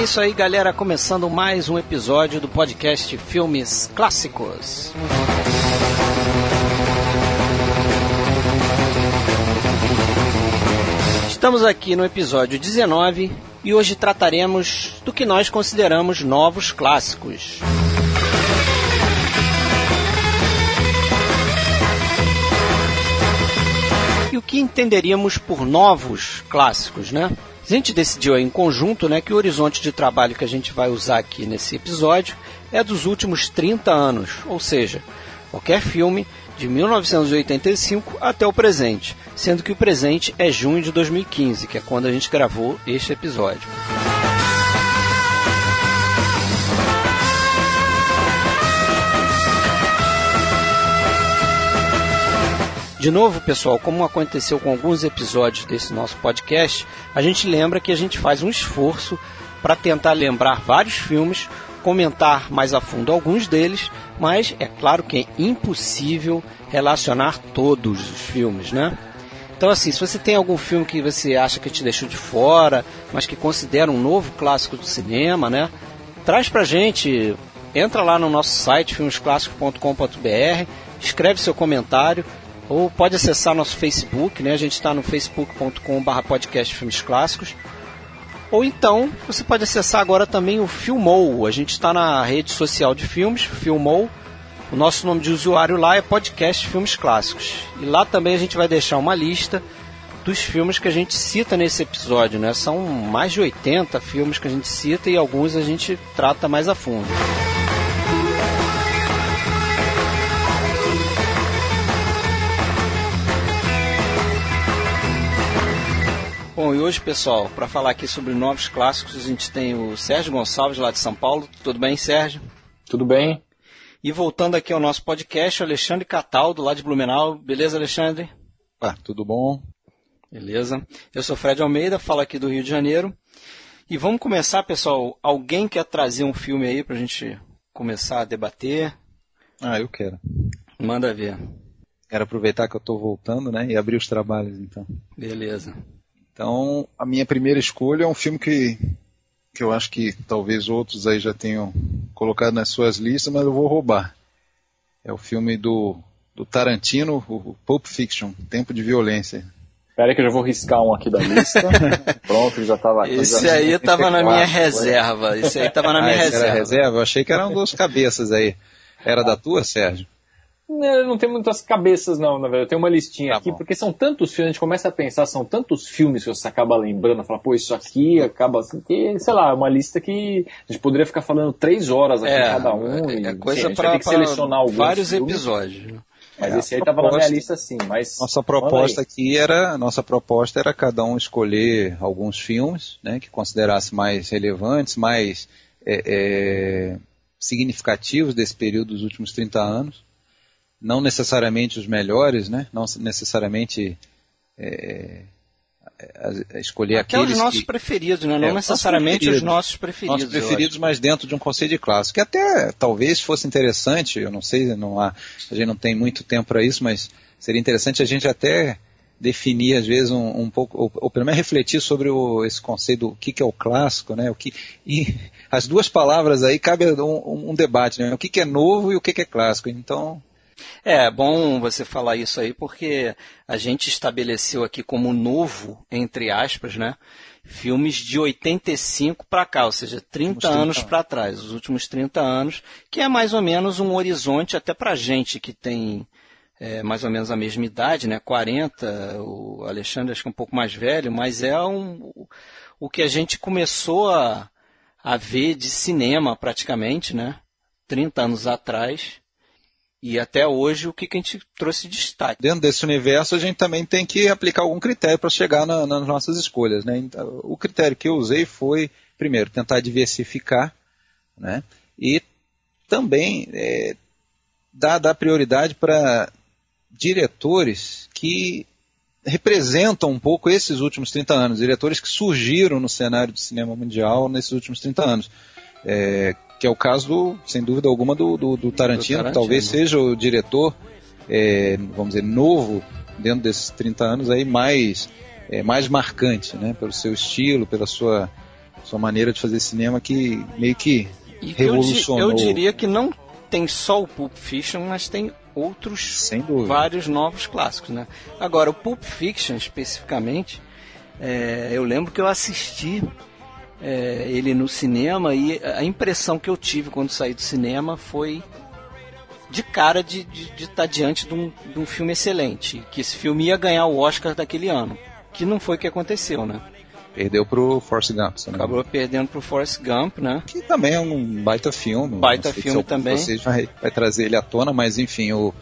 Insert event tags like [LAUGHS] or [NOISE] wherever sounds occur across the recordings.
É isso aí, galera. Começando mais um episódio do podcast Filmes Clássicos. Estamos aqui no episódio 19 e hoje trataremos do que nós consideramos novos clássicos. E o que entenderíamos por novos clássicos, né? A gente decidiu em conjunto né, que o horizonte de trabalho que a gente vai usar aqui nesse episódio é dos últimos 30 anos, ou seja, qualquer filme de 1985 até o presente, sendo que o presente é junho de 2015, que é quando a gente gravou este episódio. De novo, pessoal, como aconteceu com alguns episódios desse nosso podcast, a gente lembra que a gente faz um esforço para tentar lembrar vários filmes, comentar mais a fundo alguns deles, mas é claro que é impossível relacionar todos os filmes, né? Então, assim, se você tem algum filme que você acha que te deixou de fora, mas que considera um novo clássico do cinema, né? Traz pra gente, entra lá no nosso site filmesclássicos.com.br, escreve seu comentário, ou pode acessar nosso Facebook, né? A gente está no facebook.com.br podcast Filmes Clássicos. Ou então, você pode acessar agora também o Filmou. A gente está na rede social de filmes, Filmou. O nosso nome de usuário lá é Podcast Filmes Clássicos. E lá também a gente vai deixar uma lista dos filmes que a gente cita nesse episódio, né? São mais de 80 filmes que a gente cita e alguns a gente trata mais a fundo. Bom, e hoje, pessoal, para falar aqui sobre novos clássicos, a gente tem o Sérgio Gonçalves, lá de São Paulo. Tudo bem, Sérgio? Tudo bem. E voltando aqui ao nosso podcast, o Alexandre Cataldo, lá de Blumenau. Beleza, Alexandre? Ah, tudo bom? Beleza. Eu sou Fred Almeida, falo aqui do Rio de Janeiro. E vamos começar, pessoal. Alguém quer trazer um filme aí para a gente começar a debater? Ah, eu quero. Manda ver. Quero aproveitar que eu estou voltando, né, e abrir os trabalhos, então. Beleza. Então, a minha primeira escolha é um filme que, que eu acho que talvez outros aí já tenham colocado nas suas listas, mas eu vou roubar. É o filme do, do Tarantino, o Pulp Fiction, Tempo de Violência. Espera que eu já vou riscar um aqui da lista. [LAUGHS] Pronto, já estava aqui. Esse já aí estava na minha [LAUGHS] reserva. Esse aí estava na minha ah, reserva. Era reserva? Eu achei que eram duas cabeças aí. Era da tua, Sérgio? Eu não tenho muitas cabeças, não, na verdade. Eu tenho uma listinha Tá aqui, bom. porque são tantos filmes, a gente começa a pensar, são tantos filmes que você acaba lembrando, fala, pô, isso aqui acaba assim, que, sei lá, uma lista que a gente poderia ficar falando três horas aqui cada um. e, é sim, a coisa gente vai ter que para selecionar alguns vários filmes, episódios. Mas É, esse a aí tava na minha proposta- lista sim, mas. Nossa proposta aqui era, nossa proposta era cada um escolher alguns filmes, né, que considerasse mais relevantes, mais é, é, significativos desse período dos últimos 30 anos. Não necessariamente os melhores, né, não necessariamente é, é, é, escolher Até os aqueles nossos que, preferidos, né? É, Não os necessariamente os nossos preferidos. nossos preferidos, mas dentro de um conceito de clássico. Que até talvez fosse interessante, eu não sei, não há, a gente não tem muito tempo para isso, mas seria interessante a gente até definir às vezes um, um pouco, ou, ou pelo menos refletir sobre o, esse conceito do que, que é o clássico, né? O que, e as duas palavras aí cabe um, um debate, né? O que, que é novo e o que, que é clássico. Então, É bom você falar isso aí porque a gente estabeleceu aqui como novo, entre aspas, né? Filmes de 85 para cá, ou seja, 30 30 anos anos. para trás, os últimos 30 anos, que é mais ou menos um horizonte até para gente que tem é, mais ou menos a mesma idade, né? 40, o Alexandre acho que é um pouco mais velho, mas é um, o que a gente começou a, a ver de cinema praticamente, né? 30 anos atrás. E até hoje o que, que a gente trouxe de destaque. dentro desse universo a gente também tem que aplicar algum critério para chegar na- nas nossas escolhas. Né? Então, o critério que eu usei foi, primeiro, tentar diversificar né? e também é, dar, dar prioridade para diretores que representam um pouco esses últimos 30 anos, diretores que surgiram no cenário do cinema mundial nesses últimos 30 anos. É, que é o caso, do, sem dúvida alguma, do, do, do Tarantino, Do que talvez Tarantino. seja o diretor, é, vamos dizer, novo dentro desses 30 anos aí mais, é, mais marcante, né? Pelo seu estilo, pela sua, sua maneira de fazer cinema que meio que e revolucionou. Eu, eu diria que não tem só o Pulp Fiction, mas tem outros vários novos clássicos, né? Agora o Pulp Fiction especificamente, é, eu lembro que eu assisti é, ele no cinema e a impressão que eu tive quando saí do cinema foi de cara de estar tá diante de um, de um filme excelente, que esse filme ia ganhar o Oscar daquele ano, que não foi o que aconteceu, né? Perdeu pro Force Gump. Acabou perdendo pro Force Gump, né? Que também é um baita filme. Baita filme também. Você vai, vai trazer ele à tona, mas enfim, o,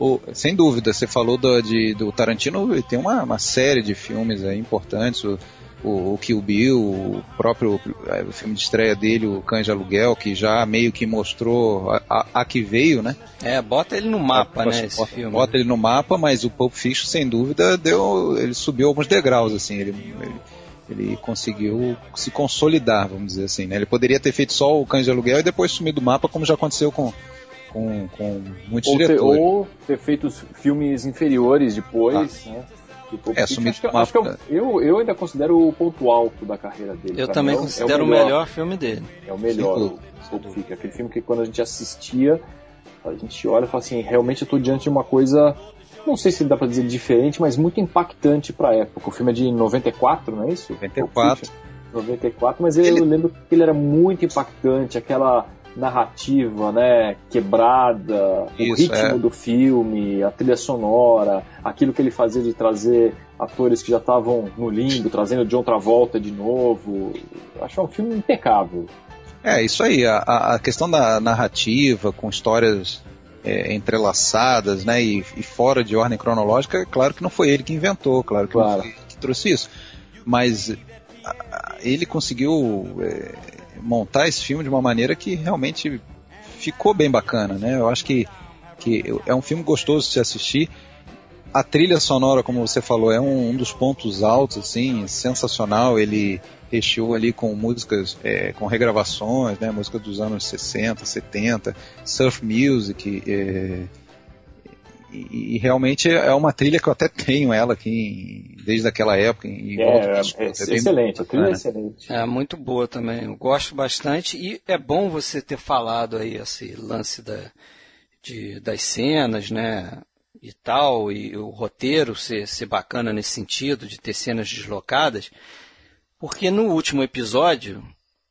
o, sem dúvida, você falou do, de, do Tarantino, tem uma, uma série de filmes aí importantes. O, o, o Kill Bill, o próprio é, o filme de estreia dele, o Cães de Aluguel, que já meio que mostrou a, a, a que veio, né? É, bota ele no mapa, né, esse bota, filme. Bota ele no mapa, mas o Pulp Fiction, sem dúvida, deu, ele subiu alguns degraus, assim, ele, ele ele conseguiu se consolidar, vamos dizer assim. Né? Ele poderia ter feito só o Cães de Aluguel e depois sumir do mapa, como já aconteceu com, com, com muitos ou diretores. Ter, ou ter feito filmes inferiores depois, ah. né? Tipo, é, sumir acho, do acho mapa. eu, eu, eu, ainda considero o ponto alto da carreira dele. Eu pra também mim, é considero é o, melhor, o melhor filme dele. É o melhor, o Pulp Fiction. Aquele filme que quando a gente assistia, a gente olha e fala assim, realmente eu estou diante de uma coisa não sei se dá pra dizer diferente, mas muito impactante pra época. O filme é de 94, não é isso? 94. 94, mas ele... eu lembro que ele era muito impactante, aquela narrativa, né, quebrada, isso, o ritmo é. do filme, a trilha sonora, aquilo que ele fazia de trazer atores que já estavam no limbo, trazendo John Travolta de novo. Acho um filme impecável. É, isso aí, a, a questão da narrativa, com histórias é, entrelaçadas, né, e, e, fora de ordem cronológica, claro que não foi ele que inventou, claro que claro. não foi ele que trouxe isso, mas a, a, ele conseguiu é, montar esse filme de uma maneira que realmente ficou bem bacana, né? Eu acho que, que é um filme gostoso de se assistir. A trilha sonora, como você falou, é um, um dos pontos altos, assim, sensacional. Ele recheou ali com músicas, é, com regravações, né, música dos anos 60, 70, surf music, é, e, e, realmente é uma trilha que eu até tenho ela aqui desde aquela época. Em é, é, é, excelente, a trilha é excelente. É muito boa também, eu gosto bastante e é bom você ter falado aí esse lance da, de, das cenas, né? E tal, e o roteiro ser, ser bacana nesse sentido, de ter cenas deslocadas, porque no último episódio,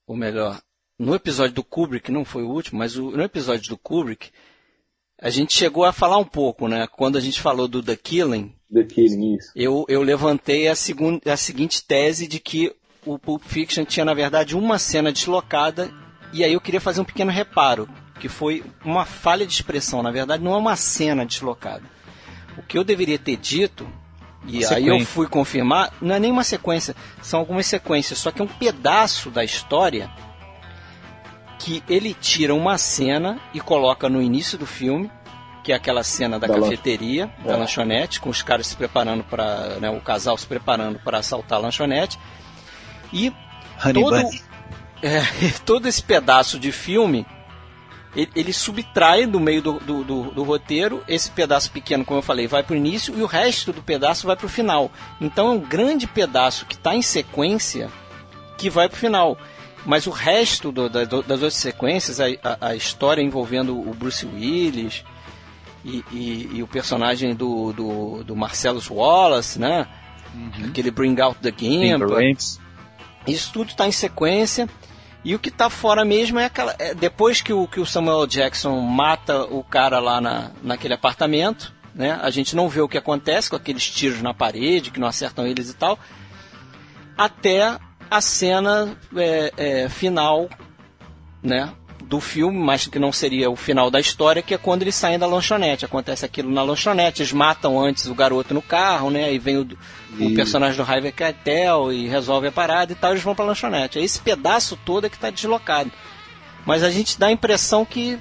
ou melhor, no episódio do Kubrick, não foi o último, mas o, no episódio do Kubrick, a gente chegou a falar um pouco, né? Quando a gente falou do The Killing, The Killing isso. Eu, eu levantei a, segun, a seguinte tese de que o Pulp Fiction tinha, na verdade, uma cena deslocada, e aí eu queria fazer um pequeno reparo, que foi uma falha de expressão. Na verdade, não é uma cena deslocada. O que eu deveria ter dito e aí eu fui confirmar, não é nenhuma sequência, são algumas sequências, só que é um pedaço da história que ele tira uma cena e coloca no início do filme, que é aquela cena da, da cafeteria, lan... da é. lanchonete, com os caras se preparando para, né, o casal se preparando para assaltar a lanchonete. E Honey todo, [LAUGHS] é, todo esse pedaço de filme ele, ele subtrai do meio do, do, do, do, roteiro, esse pedaço pequeno, como eu falei, vai para o início e o resto do pedaço vai para o final. Então é um grande pedaço que está em sequência que vai para o final. Mas o resto do, da, das outras sequências, a, a, a, história envolvendo o Bruce Willis e, e, e o personagem do, do, do Marcellus Wallace, né? Uhum. Aquele Bring Out the Gimp. Isso tudo está em sequência. E o que tá fora mesmo é aquela. É, depois que o, que o Samuel Jackson mata o cara lá na, naquele apartamento, né? A gente não vê o que acontece com aqueles tiros na parede que não acertam eles e tal. Até a cena é, é, final, né? do filme, mas que não seria o final da história, que é quando eles saem da lanchonete. Acontece aquilo na lanchonete, eles matam antes o garoto no carro, né? E vem o, e... o personagem do Harvey Keitel e resolve a parada e tal, eles vão pra lanchonete. É esse pedaço todo é que tá deslocado. Mas a gente dá a impressão que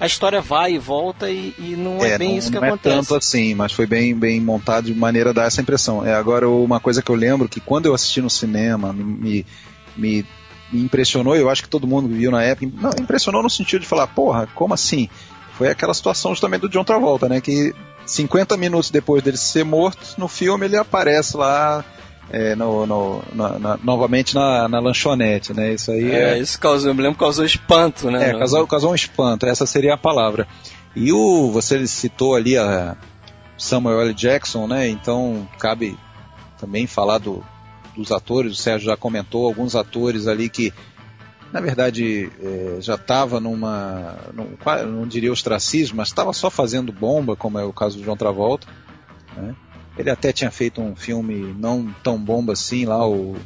a história vai e volta e, e não é, é bem não, isso que não acontece. Não é tanto assim, mas foi bem, bem montado de maneira a dar essa impressão. É, agora, uma coisa que eu lembro que quando eu assisti no cinema, me, me me impressionou, eu acho que todo mundo viu na época, não, impressionou no sentido de falar, porra, como assim? Foi aquela situação justamente do John Travolta, né? Que 50 minutos depois dele ser morto, no filme ele aparece lá é, no, no, na, na, novamente na, na, lanchonete, né? Isso aí é, é, isso causou, eu me lembro, causou espanto, né? É, causou, causou um espanto, essa seria a palavra. E o, você citou ali a Samuel L. Jackson, né? Então cabe também falar do, dos atores, o Sérgio já comentou alguns atores ali que na verdade é, já estava numa, num, não diria ostracismo, mas estava só fazendo bomba, como é o caso do João Travolta. Né? Ele até tinha feito um filme não tão bomba assim, lá o.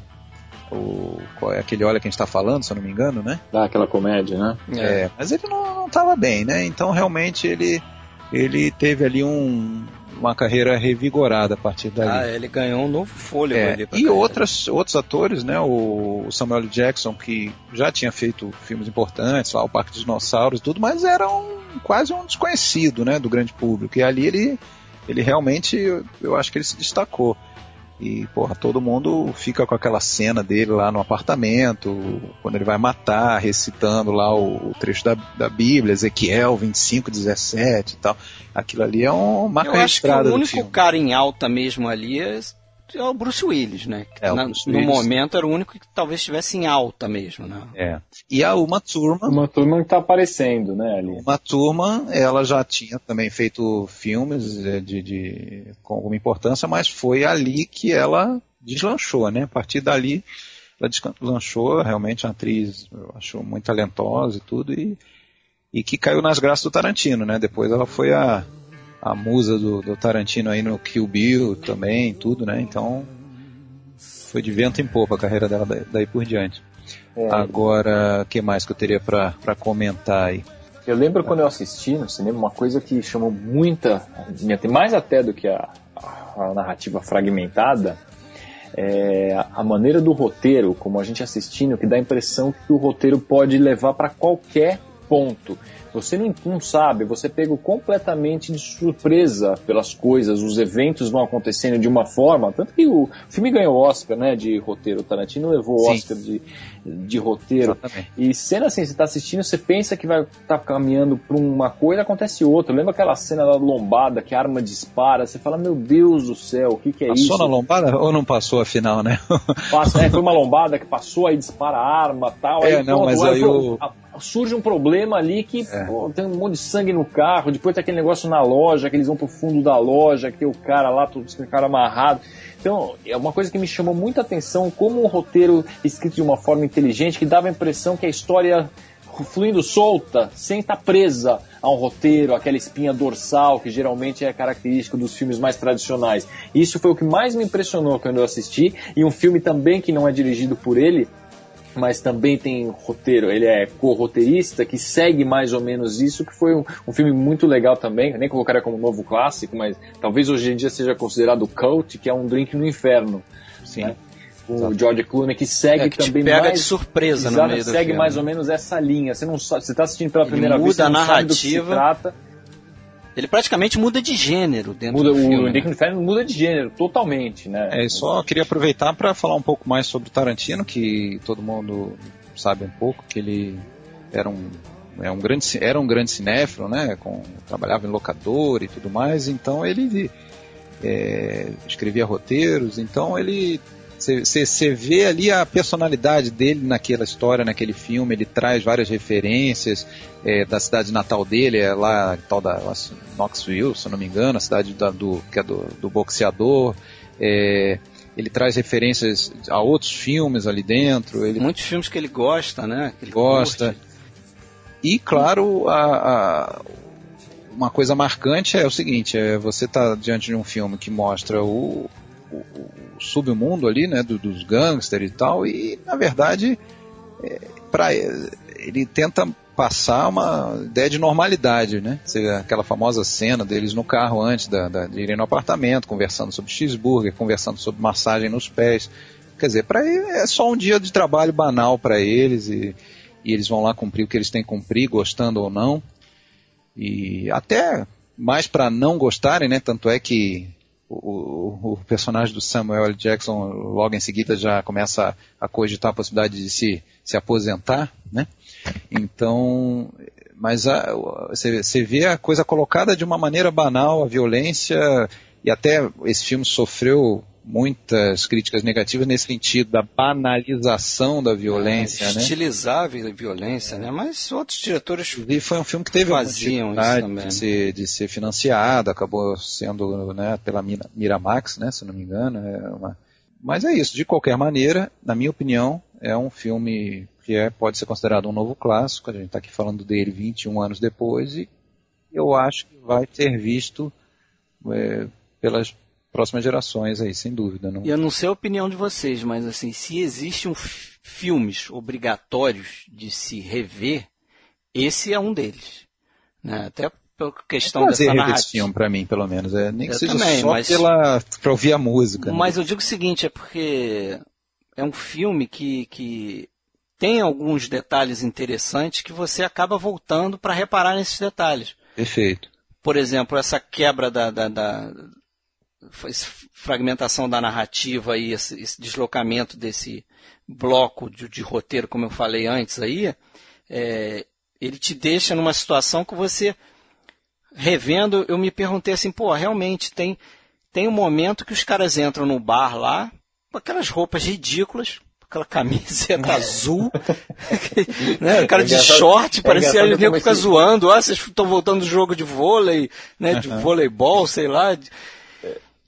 o qual é aquele Olha Quem Está Falando, se eu não me engano, né? Ah, aquela comédia, né? É, mas ele não estava bem, né? Então realmente ele, ele teve ali um, uma carreira revigorada a partir dali. Ah, ele ganhou um novo fôlego é, ali. E outras, outros atores, né? O Samuel Jackson, que já tinha feito filmes importantes, lá, o Parque dos Dinossauros e tudo, mas era um, quase um desconhecido, né? Do grande público. E ali ele ele realmente, eu acho que ele se destacou. E, porra, todo mundo fica com aquela cena dele lá no apartamento, quando ele vai matar, recitando lá o, o trecho da, da Bíblia, Ezequiel 25, 17 e tal. Aquilo ali é um marca Eu acho que o único cara em alta mesmo ali é é o Bruce Willis, né? É, Na, Bruce no Willis. momento era o único que talvez estivesse em alta mesmo, né? É. E a Uma Turma... Uma Turma que está aparecendo, né, ali. Uma Turma, ela já tinha também feito filmes é, de, de, com alguma importância, mas foi ali que ela deslanchou, né? A partir dali, ela deslanchou, realmente uma atriz, eu acho, muito talentosa e tudo, e, e que caiu nas graças do Tarantino, né? Depois ela foi a a musa do, do, Tarantino aí no Kill Bill também, tudo, né? Então foi de vento em popa a carreira dela daí por diante. É. Agora, o que mais que eu teria para comentar aí? Eu lembro quando eu assisti no cinema uma coisa que chamou muita, mais até do que a, a narrativa fragmentada, é a maneira do roteiro, como a gente assistindo, que dá a impressão que o roteiro pode levar para qualquer ponto. Você não, não sabe, você pega completamente de surpresa pelas coisas, os eventos vão acontecendo de uma forma, tanto que o filme ganhou Oscar, né, de roteiro, o Tarantino levou o Oscar de, de roteiro. Exatamente. E cena assim, você está assistindo, você pensa que vai estar tá caminhando para uma coisa, acontece outra. Lembra aquela cena da lombada que a arma dispara, você fala, meu Deus do céu, o que, que é passou isso? Passou na lombada ou não passou afinal, né? Passa, é, foi [LAUGHS] uma lombada que passou, aí dispara a arma tal. É, aí, não, mas aí, o... a, surge um problema ali que é. pô, tem um monte de sangue no carro, depois tem aquele negócio na loja, que eles vão pro fundo da loja, que tem o cara lá, todo o cara amarrado. Então, é uma coisa que me chamou muita atenção, como um roteiro escrito de uma forma inteligente, que dava a impressão que a história fluindo solta, sem estar presa a um roteiro, aquela espinha dorsal que geralmente é característico dos filmes mais tradicionais. Isso foi o que mais me impressionou quando eu assisti, e um filme também que não é dirigido por ele, mas também tem roteiro, ele é co-roteirista, que segue mais ou menos isso, que foi um, um filme muito legal também, nem colocaria como novo clássico, mas talvez hoje em dia seja considerado cult, que é um drink no inferno. Sim. Né? O Exato. George Clooney que segue é, que também pega mais de surpresa exato, no meio segue mais ou menos essa linha. Você não sabe, você está assistindo pela ele primeira muda vez, você a não narrativa. sabe do que se trata. Ele praticamente muda de gênero dentro muda, do filme. O Nick né? Inferno muda de gênero, totalmente, né? É, só queria aproveitar para falar um pouco mais sobre o Tarantino, que todo mundo sabe um pouco, que ele era um, é um grande, era um grande cinéfilo, né? Com, trabalhava em locador e tudo mais, então ele é, escrevia roteiros, então ele você vê ali a personalidade dele naquela história, naquele filme, ele traz várias referências é, da cidade natal dele, é lá tal da Knoxville, se não me engano, a cidade da, do, que é do, do boxeador. É, ele traz referências a outros filmes ali dentro. Ele... Muitos filmes que ele gosta, né? Que ele gosta. Curte. E claro, a, a, uma coisa marcante é o seguinte: é você está diante de um filme que mostra o, o submundo ali, né, do, dos gangsters e tal, e na verdade é, para ele tenta passar uma ideia de normalidade, né? Aquela famosa cena deles no carro antes da, da, de irem no apartamento, conversando sobre cheeseburger, conversando sobre massagem nos pés. Quer dizer, para é só um dia de trabalho banal para eles e, e eles vão lá cumprir o que eles têm que cumprir, gostando ou não. E até mais para não gostarem, né? Tanto é que o, o, personagem do Samuel L. Jackson logo em seguida já começa a, cogitar a possibilidade de se, se aposentar, né? Então, mas você vê a coisa colocada de uma maneira banal, a violência, e até esse filme sofreu muitas críticas negativas nesse sentido da banalização da violência, é, né? Estilizar a violência, né? Mas outros diretores e foi um filme que teve faziam isso também. De ser, de ser financiado, acabou sendo né, pela Miramax, né? Se não me engano, é uma... mas é isso. De qualquer maneira, na minha opinião, é um filme que é, pode ser considerado um novo clássico. A gente está aqui falando dele 21 anos depois e eu acho que vai ser visto é, pelas próximas gerações aí, sem dúvida. Não... E eu não sei a opinião de vocês, mas assim, se existem filmes obrigatórios de se rever, esse é um deles. Né? Até por questão é dessa narrativa. esse filme para mim, pelo menos. É, nem que eu seja também, só mas... pela, pra ouvir a música. Né? Mas né? eu digo o seguinte, é porque é um filme que, que tem alguns detalhes interessantes que você acaba voltando para reparar nesses detalhes. Perfeito. Por exemplo, essa quebra da, da, da fragmentação da narrativa e esse, esse deslocamento desse bloco de, de, roteiro, como eu falei antes aí, é, ele te deixa numa situação que você, revendo, eu me perguntei assim, pô, realmente tem, tem um momento que os caras entram no bar lá, com aquelas roupas ridículas, aquela camiseta [LAUGHS] azul, [LAUGHS] né? O cara de short, é parecia nego fica zoando, ah, vocês estão voltando do jogo de vôlei, né? De voleibol, sei lá.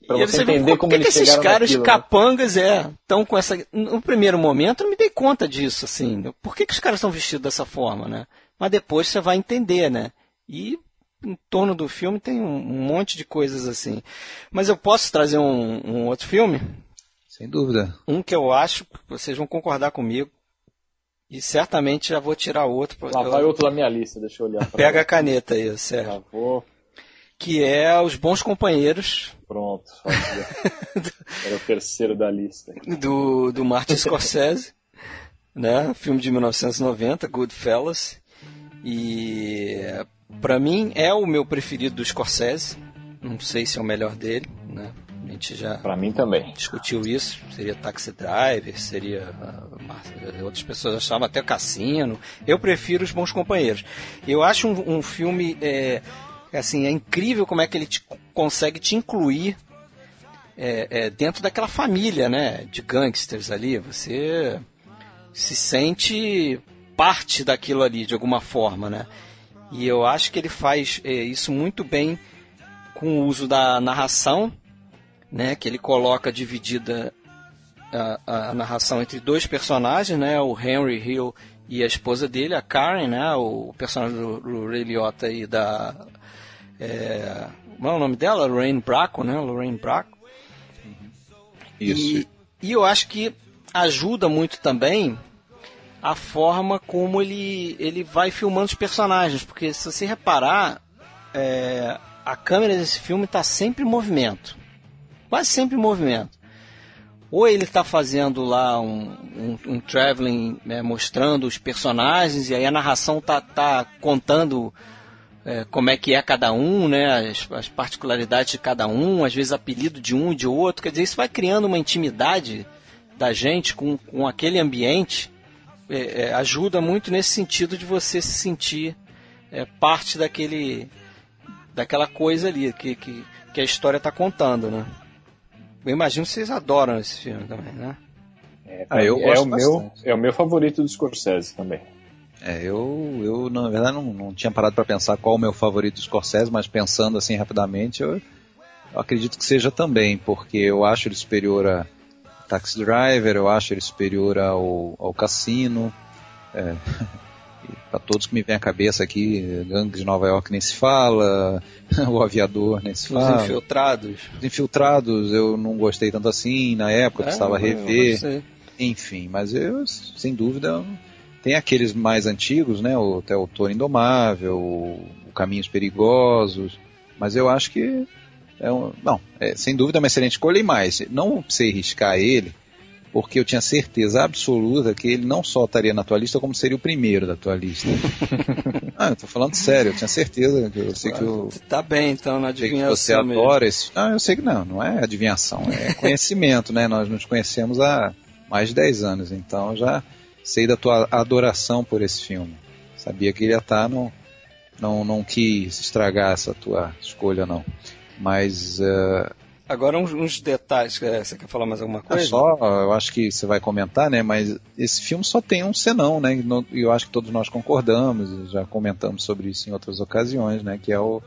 Pra e você entender vê, como que, que esses caras naquilo, né? capangas é estão com essa no primeiro momento eu me dei conta disso assim por que, que os caras estão vestidos dessa forma né mas depois você vai entender né e em torno do filme tem um, monte de coisas assim mas eu posso trazer um, um outro filme sem dúvida. Um que eu acho que vocês vão concordar comigo. E certamente já vou tirar outro. Lá eu... vai outro da minha lista, deixa eu olhar. Pega a caneta aí, Sérgio. Já vou. Que é Os Bons Companheiros. Pronto. [LAUGHS] Era o terceiro da lista. Do, do Martin Scorsese. [LAUGHS] né? Filme de 1990, Goodfellas. E para mim é o meu preferido do Scorsese. Não sei se é o melhor dele, né? A gente já para mim também discutiu isso. Seria Taxi Driver, seria uh, outras pessoas achavam até Cassino. Eu prefiro os Bons Companheiros. Eu acho um, um filme é, assim é incrível como é que ele te, consegue te incluir é, é, dentro daquela família, né, de gangsters ali. Você se sente parte daquilo ali de alguma forma, né? E eu acho que ele faz é, isso muito bem com o uso da narração né, que ele coloca dividida a, a, narração entre dois personagens, né, o Henry Hill e a esposa dele, a Karen, né, o personagem do, do Ray Liotta e da é, é o nome dela? Lorraine Bracco, né, Lorraine Bracco. Isso. E, e eu acho que ajuda muito também a forma como ele, ele vai filmando os personagens, porque se você reparar, é, a câmera desse filme está sempre em movimento quase sempre em movimento. Ou ele está fazendo lá um, um, um traveling né, mostrando os personagens e aí a narração tá, tá contando é, como é que é cada um, né, as, as, particularidades de cada um, às vezes apelido de um e de outro. Quer dizer, isso vai criando uma intimidade da gente com, com aquele ambiente. É, é, ajuda muito nesse sentido de você se sentir é, parte daquele daquela coisa ali que, que, que a história está contando, né? Eu imagino que vocês adoram esse filme também, né? É, ah, eu é, o meu, é o meu favorito do Scorsese também. É, eu, eu na verdade não, não tinha parado para pensar qual o meu favorito do Scorsese, mas pensando assim rapidamente, eu, eu, acredito que seja também, porque eu acho ele superior a Taxi Driver, eu acho ele superior ao, ao Cassino. É, [LAUGHS] para todos que me vem à cabeça aqui, Gangue de Nova York nem se fala, [LAUGHS] o Aviador nem se fala. Os Infiltrados. Os Infiltrados eu não gostei tanto assim, na época é, precisava rever. Enfim, mas eu, sem dúvida, tem aqueles mais antigos, né, o, até o Toro Indomável, o, o Caminhos Perigosos, mas eu acho que é um, não, é, sem dúvida é uma excelente escolha e mais, não sei riscar ele, porque eu tinha certeza absoluta que ele não só estaria na tua lista, como seria o primeiro da tua lista. [LAUGHS] ah, eu tô falando sério, eu tinha certeza que eu sei que eu. Tá bem, então, na adivinhação. você adora esse. Não, eu sei que não, não é adivinhação, é conhecimento, né? Nós nos conhecemos há mais de 10 anos, então já sei da tua adoração por esse filme. Sabia que ele ia estar no. Não, não quis estragar essa tua escolha, não. Mas uh, Agora uns, uns, detalhes, você quer falar mais alguma coisa? É só, eu acho que você vai comentar, né? Mas esse filme só tem um senão, né? E eu acho que todos nós concordamos, já comentamos sobre isso em outras ocasiões, né? Que é o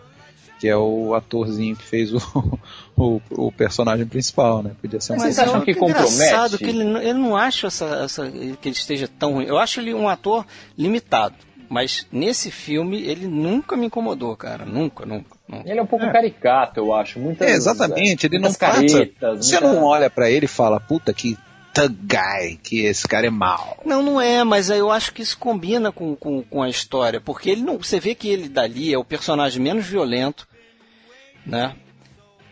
que é o atorzinho que fez o, [LAUGHS] o, o personagem principal, né? Podia ser um Mas acham que compromete? que ele, ele não acha essa, essa, que ele esteja tão ruim. Eu acho ele um ator limitado. Mas nesse filme ele nunca me incomodou, cara. Nunca, nunca. nunca. Ele é um pouco é. caricato, eu acho. Muitas, é, exatamente, ele não caretas, Você muita... não olha para ele e fala, puta que thug guy, que esse cara é mal. Não, não é, mas eu acho que isso combina com, com, com a história, porque ele não, você vê que ele dali é o personagem menos violento, né?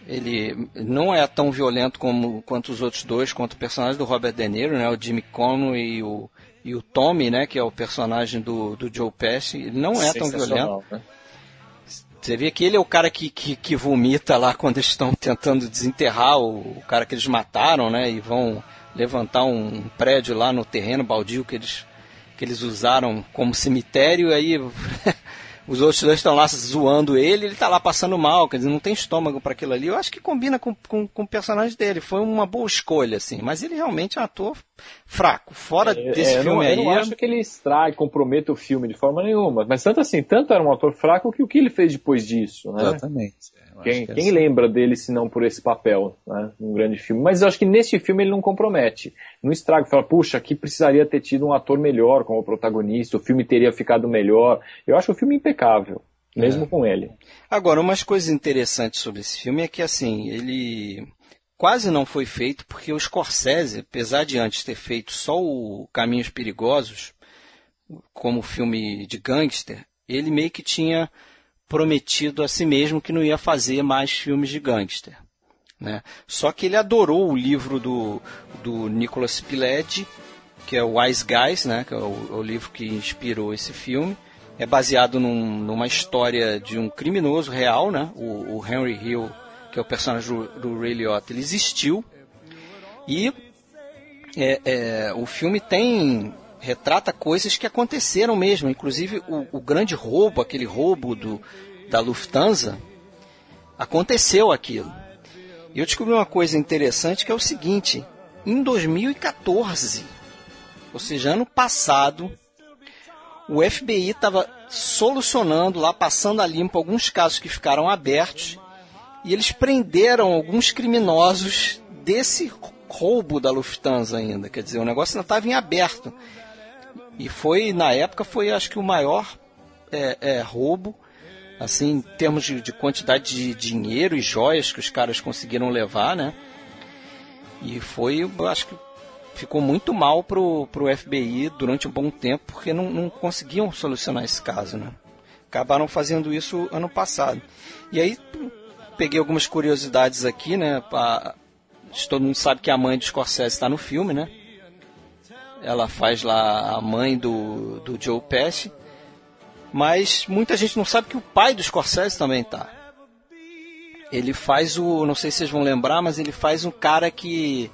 Ele não é tão violento como quanto os outros dois, quanto o personagem do Robert De Niro, né? O Jimmy Conway e o, e o Tommy, né? Que é o personagem do, do Joe Pesci. Ele não é tão violento. Né? Você vê que ele é o cara que, que, que vomita lá [LAUGHS] quando eles estão tentando desenterrar o, o, cara que eles mataram, né? E vão levantar um prédio lá no terreno baldio que eles, que eles usaram como cemitério. E aí [LAUGHS] os outros dois estão lá zoando ele, ele está lá passando mal, quer dizer, não tem estômago para aquilo ali. Eu acho que combina com, com, com, o personagem dele. Foi uma boa escolha, assim. Mas ele realmente é um ator fraco. Fora é, desse é, filme não, aí. Eu não acho que ele extrai, comprometa o filme de forma nenhuma. Mas tanto assim, tanto era um ator fraco que o que ele fez depois disso, né? Exatamente. Quem, que quem lembra dele se não por esse papel, né? Um grande filme. Mas eu acho que nesse filme ele não compromete. Não estraga, fala, puxa, aqui precisaria ter tido um ator melhor como protagonista, o filme teria ficado melhor. Eu acho o filme impecável, mesmo é. com ele. Agora, umas coisas interessantes sobre esse filme é que, assim, ele quase não foi feito porque o Scorsese, apesar de antes ter feito só o Caminhos Perigosos, como filme de gangster, ele meio que tinha prometido a si mesmo que não ia fazer mais filmes de gangster. Né? Só que ele adorou o livro do, do Nicholas Pileggi, que é o Wise Guys, né? que é o, o livro que inspirou esse filme. É baseado num, numa história de um criminoso real, né? o, o Henry Hill, que é o personagem do, do Ray Liotta, ele existiu. E é, é, o filme tem retrata coisas que aconteceram mesmo, inclusive o, o grande roubo, aquele roubo do, da Lufthansa, aconteceu aquilo. E eu descobri uma coisa interessante que é o seguinte: em 2014, ou seja, ano passado, o FBI estava solucionando lá, passando a limpo alguns casos que ficaram abertos, e eles prenderam alguns criminosos desse roubo da Lufthansa ainda. Quer dizer, o negócio ainda estava em aberto. E foi, na época, foi acho que o maior é, é, roubo, assim, em termos de, de, quantidade de dinheiro e joias que os caras conseguiram levar, né? E foi, acho que ficou muito mal pro, pro FBI durante um bom tempo, porque não, não conseguiam solucionar esse caso, né? Acabaram fazendo isso ano passado. E aí, peguei algumas curiosidades aqui, né? Pra, todo mundo sabe que a mãe do Scorsese está no filme, né? Ela faz lá a mãe do, do Joe Pesci. Mas muita gente não sabe que o pai do Scorsese também tá. Ele faz o. Não sei se vocês vão lembrar, mas ele faz um cara que.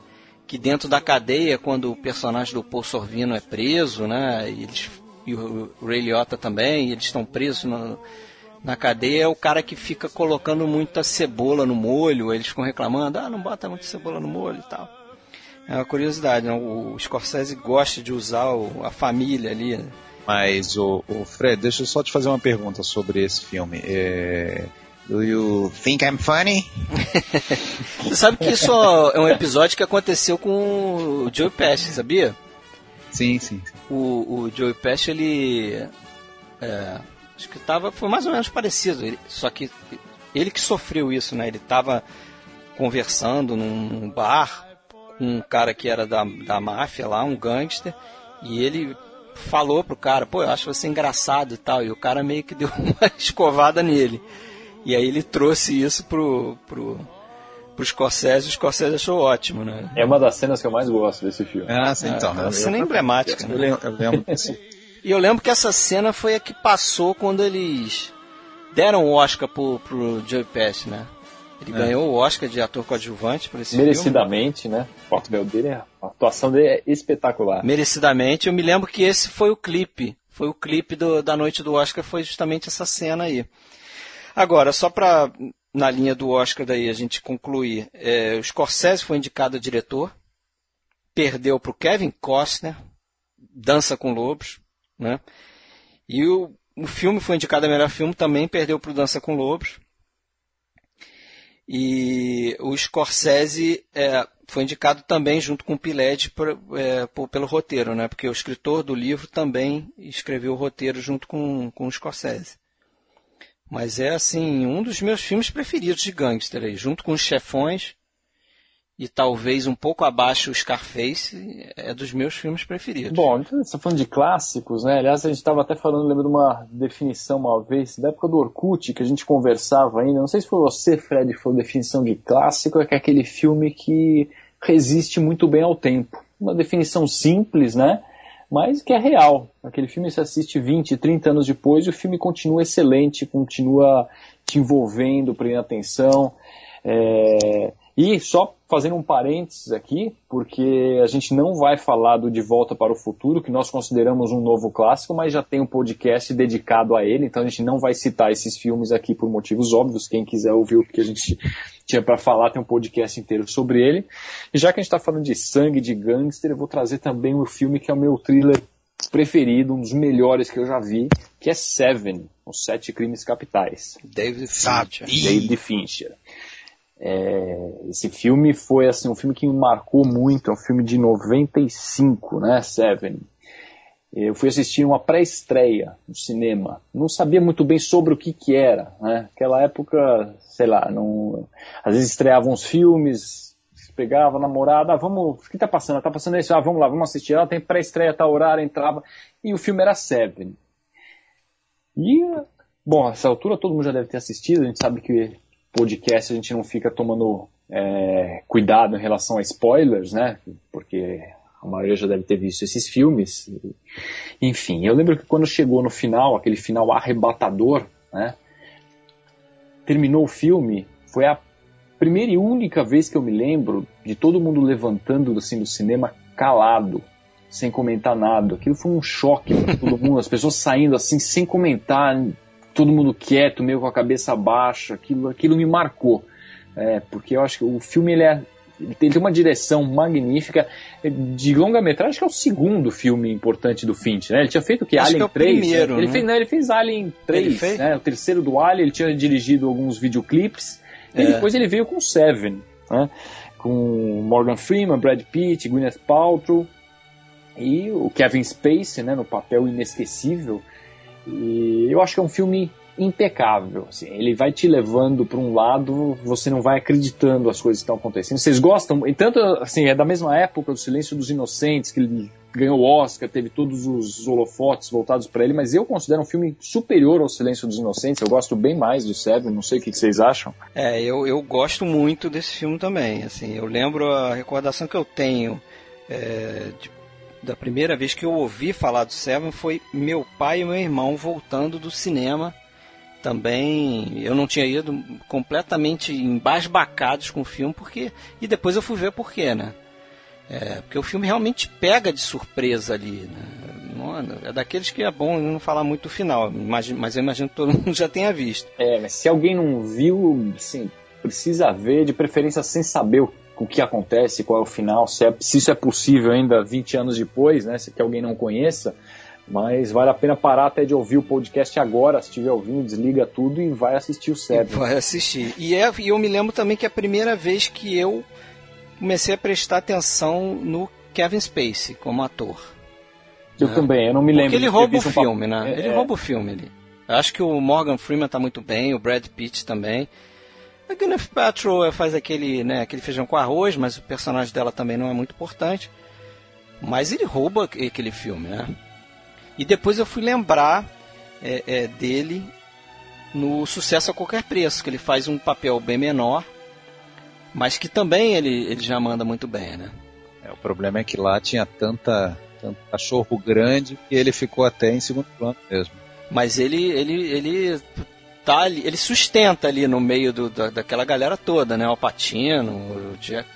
Que dentro da cadeia, quando o personagem do Paul Sorvino é preso, né? E, eles, e o Ray Liotta também, eles estão presos no, na cadeia, é o cara que fica colocando muita cebola no molho. Eles ficam reclamando: ah, não bota muita cebola no molho e tal. É uma curiosidade, né? o Scorsese gosta de usar o, a família ali. Né? Mas, o, o, Fred, deixa eu só te fazer uma pergunta sobre esse filme. É... Do you think I'm funny? [LAUGHS] Você sabe que isso é um episódio que aconteceu com o Joe Pesci, sabia? Sim, sim. O, o Joe Pesci, ele... É, acho que tava, foi mais ou menos parecido, ele, só que ele que sofreu isso, né? Ele estava conversando num bar um cara que era da, da máfia lá, um gangster, e ele falou pro cara, pô, eu acho você engraçado e tal, e o cara meio que [LAUGHS] deu uma escovada nele. E aí ele trouxe isso pro, pro, pro Scorsese, e o Scorsese achou ótimo, né? É uma das cenas que eu mais gosto desse filme. Ah, sim, então. É uma cena emblemática, né? Eu lembro. [LAUGHS] e eu lembro que essa cena foi a que passou quando eles deram o Oscar pro, pro Joe Pesci, né? Ele é. ganhou o Oscar de ator coadjuvante por esse Merecidamente, filme. né? O papel dele, é, a atuação dele é espetacular. Merecidamente. Eu me lembro que esse foi o clipe. Foi o clipe do, da noite do Oscar, foi justamente essa cena aí. Agora, só para na linha do Oscar daí a gente concluir, é, o Scorsese foi indicado a diretor, perdeu para o Kevin Costner, Dança com Lobos, né? E o, o filme foi indicado a melhor filme, também perdeu para o Dança com Lobos. E o Scorsese é, foi indicado também junto com o Piled é, pelo roteiro, né? Porque o escritor do livro também escreveu o roteiro junto com, com o Scorsese. Mas é assim, um dos meus filmes preferidos de gangster aí, junto com os chefões e talvez um pouco abaixo o Scarface, é dos meus filmes preferidos. Bom, então, você está falando de clássicos, né? Aliás, a gente estava até falando, lembro de uma definição uma vez, da época do Orkut, que a gente conversava ainda, não sei se foi você, Fred, foi a definição de clássico, é que é aquele filme que resiste muito bem ao tempo. Uma definição simples, né? Mas que é real. Aquele filme se assiste 20, 30 anos depois e o filme continua excelente, continua te envolvendo, prendendo atenção. É... E só fazendo um parênteses aqui, porque a gente não vai falar do De Volta para o Futuro, que nós consideramos um novo clássico, mas já tem um podcast dedicado a ele, então a gente não vai citar esses filmes aqui por motivos óbvios. Quem quiser ouvir o que a gente [LAUGHS] tinha para falar, tem um podcast inteiro sobre ele. E já que a gente está falando de sangue, de gangster, eu vou trazer também um filme que é o meu thriller preferido, um dos melhores que eu já vi, que é Seven, Os Sete Crimes Capitais. David Fincher. David Fincher. É, esse filme foi assim um filme que me marcou muito, é um filme de 95, né, Seven. Eu fui assistir uma pré-estreia no cinema. Não sabia muito bem sobre o que que era, né? Aquela época, sei lá, não... às vezes estreavam os filmes, pegava a namorada, ah, vamos, o que tá passando? Tá passando isso, ah, vamos lá, vamos assistir. Ela tem pré-estreia, tá horário, entrava. E o filme era Seven. E, bom, essa altura todo mundo já deve ter assistido, a gente sabe que podcast a gente não fica tomando é, cuidado em relação a spoilers, né? Porque a maioria já deve ter visto esses filmes. Enfim, eu lembro que quando chegou no final, aquele final arrebatador, né? Terminou o filme, foi a primeira e única vez que eu me lembro de todo mundo levantando assim do cinema calado, sem comentar nada. Aquilo foi um choque para todo mundo, as pessoas saindo assim sem comentar, todo mundo quieto, meio com a cabeça baixa, aquilo, aquilo me marcou. É, porque eu acho que o filme ele, é, ele tem uma direção magnífica. De longa-metragem, que é o segundo filme importante do Finch, né? Ele tinha feito o que? Acho Alien que é o 3? primeiro, né? ele, né? fez, não, ele fez Alien 3, fez? né? O terceiro do Alien, ele tinha dirigido alguns videoclipes. É. E depois ele veio com Seven, né? Com Morgan Freeman, Brad Pitt, Gwyneth Paltrow e o Kevin Spacey, né? No papel inesquecível. E eu acho que é um filme impecável. Assim, ele vai te levando para um lado, você não vai acreditando as coisas que estão acontecendo. Vocês gostam? E tanto assim, é da mesma época do Silêncio dos Inocentes, que ele ganhou o Oscar, teve todos os holofotes voltados para ele, mas eu considero um filme superior ao Silêncio dos Inocentes. Eu gosto bem mais do Seven, não sei o que vocês acham. É, eu, eu gosto muito desse filme também. Assim, eu lembro a recordação que eu tenho é, de, da primeira vez que eu ouvi falar do Seven foi meu pai e meu irmão voltando do cinema também eu não tinha ido completamente embasbacados com o filme porque e depois eu fui ver por quê, né? É, porque o filme realmente pega de surpresa ali, né? É daqueles que é bom não falar muito do final, mas, mas eu imagino que todo [LAUGHS] mundo já tenha visto. É, mas se alguém não viu, assim, precisa ver, de preferência sem saber o, o que acontece, qual é o final, se, é, se isso é possível ainda 20 anos depois, né? Se que alguém não conheça, mas vale a pena parar até de ouvir o podcast agora, se estiver ouvindo, desliga tudo e vai assistir o Seven. Vai assistir. E, é, e eu me lembro também que é a primeira vez que eu comecei a prestar atenção no Kevin Spacey como ator. Eu né? também, eu não me lembro. Porque ele rouba o um filme, né? É, Ele é. rouba o filme ali. Eu acho que o Morgan Freeman tá muito bem, o Brad Pitt também. A Gwyneth Paltrow faz aquele, né, aquele feijão com arroz, mas o personagem dela também não é muito importante. Mas ele rouba aquele filme, né? E depois eu fui lembrar é, é, dele no Sucesso a Qualquer Preço, que ele faz um papel bem menor, mas que também ele, ele já manda muito bem, né? É, o problema é que lá tinha tanta, tanto cachorro grande que ele ficou até em segundo plano mesmo. Mas ele, ele, ele tá ali, ele sustenta ali no meio do, da, daquela galera toda, né? O Patino, o Jack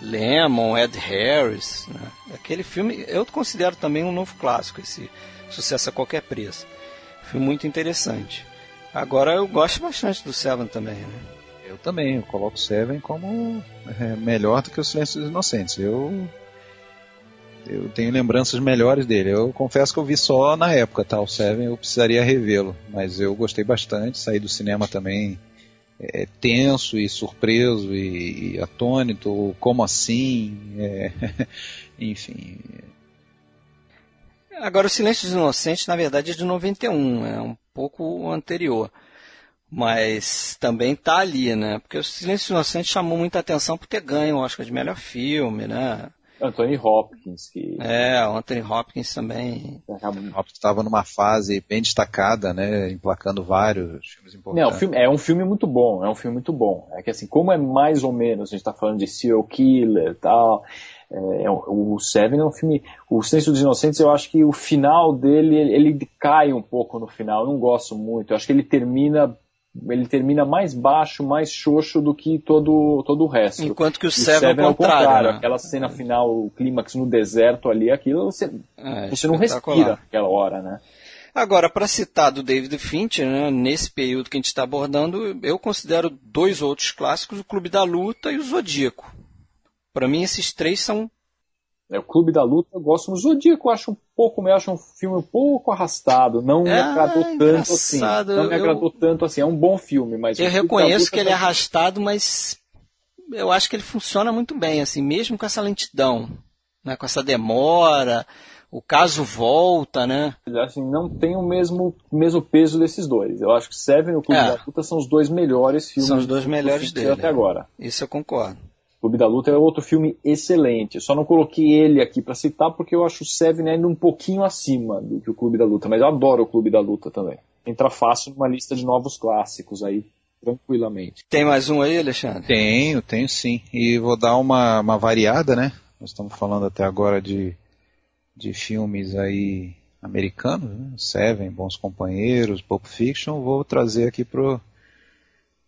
Lemmon, Ed Harris, né? Aquele filme eu considero também um novo clássico, esse Sucesso a Qualquer Preço. Filme muito interessante. Agora eu gosto bastante do Seven também, né? Eu também, eu coloco Seven como é, melhor do que o Silêncio dos Inocentes. Eu eu tenho lembranças melhores dele. Eu confesso que eu vi só na época, tá? O Seven eu precisaria revê-lo, mas eu gostei bastante. Saí do cinema também é, tenso e surpreso e, e atônito. Como assim? É, [LAUGHS] enfim. Agora, o Silêncio dos Inocentes, na verdade, é de 91, é um pouco anterior. Mas também tá ali, né? Porque o Silêncio dos Inocentes chamou muita atenção por ter ganho o Oscar de melhor filme, né? Anthony Hopkins. Que... É, o Anthony Hopkins também. O Hopkins estava numa fase bem destacada, né? Emplacando vários filmes importantes. Não, filme, é um filme muito bom, é um filme muito bom. É que assim, como é mais ou menos, a gente está falando de serial killer e tal. É, é o Seven é um filme. O Silêncio dos Inocentes, eu acho que o final dele, ele, ele cai um pouco no final. Eu não gosto muito. Eu acho que ele termina ele termina mais baixo, mais xoxo do que todo, todo o resto. Enquanto que o Seven, Seven é o contrário. contrário né? Aquela cena final, o clímax no deserto ali, aquilo você, é, você não respira naquela hora, né? Agora, para citar do David Fincher, né, nesse período que a gente está abordando, eu considero dois outros clássicos, o Clube da Luta e o Zodíaco. Para mim, esses três são é, o Clube da Luta eu gosto. No Zodíaco eu acho um pouco, eu acho um filme um pouco arrastado. Não me ah, agradou tanto assim. Não me agradou eu, tanto assim. É um bom filme, mas. Eu reconheço que ele é arrastado, mas eu acho que ele funciona muito bem, assim, mesmo com essa lentidão, né, com essa demora. O caso volta, né? Assim, não tem o mesmo, mesmo peso desses dois. Eu acho que Seven e o Clube é. da Luta são os dois melhores filmes. São os dois melhores dele. Até agora. Isso eu concordo. Clube da Luta é outro filme excelente. Eu só não coloquei ele aqui para citar porque eu acho o Seven ainda um pouquinho acima do que o Clube da Luta, mas eu adoro o Clube da Luta também. Entra fácil numa lista de novos clássicos aí, tranquilamente. Tem mais um aí, Alexandre? Tenho, tenho sim. E vou dar uma, uma variada, né? Nós estamos falando até agora de, de filmes aí americanos, né? Seven, Bons Companheiros, Pulp Fiction. Vou trazer aqui pro,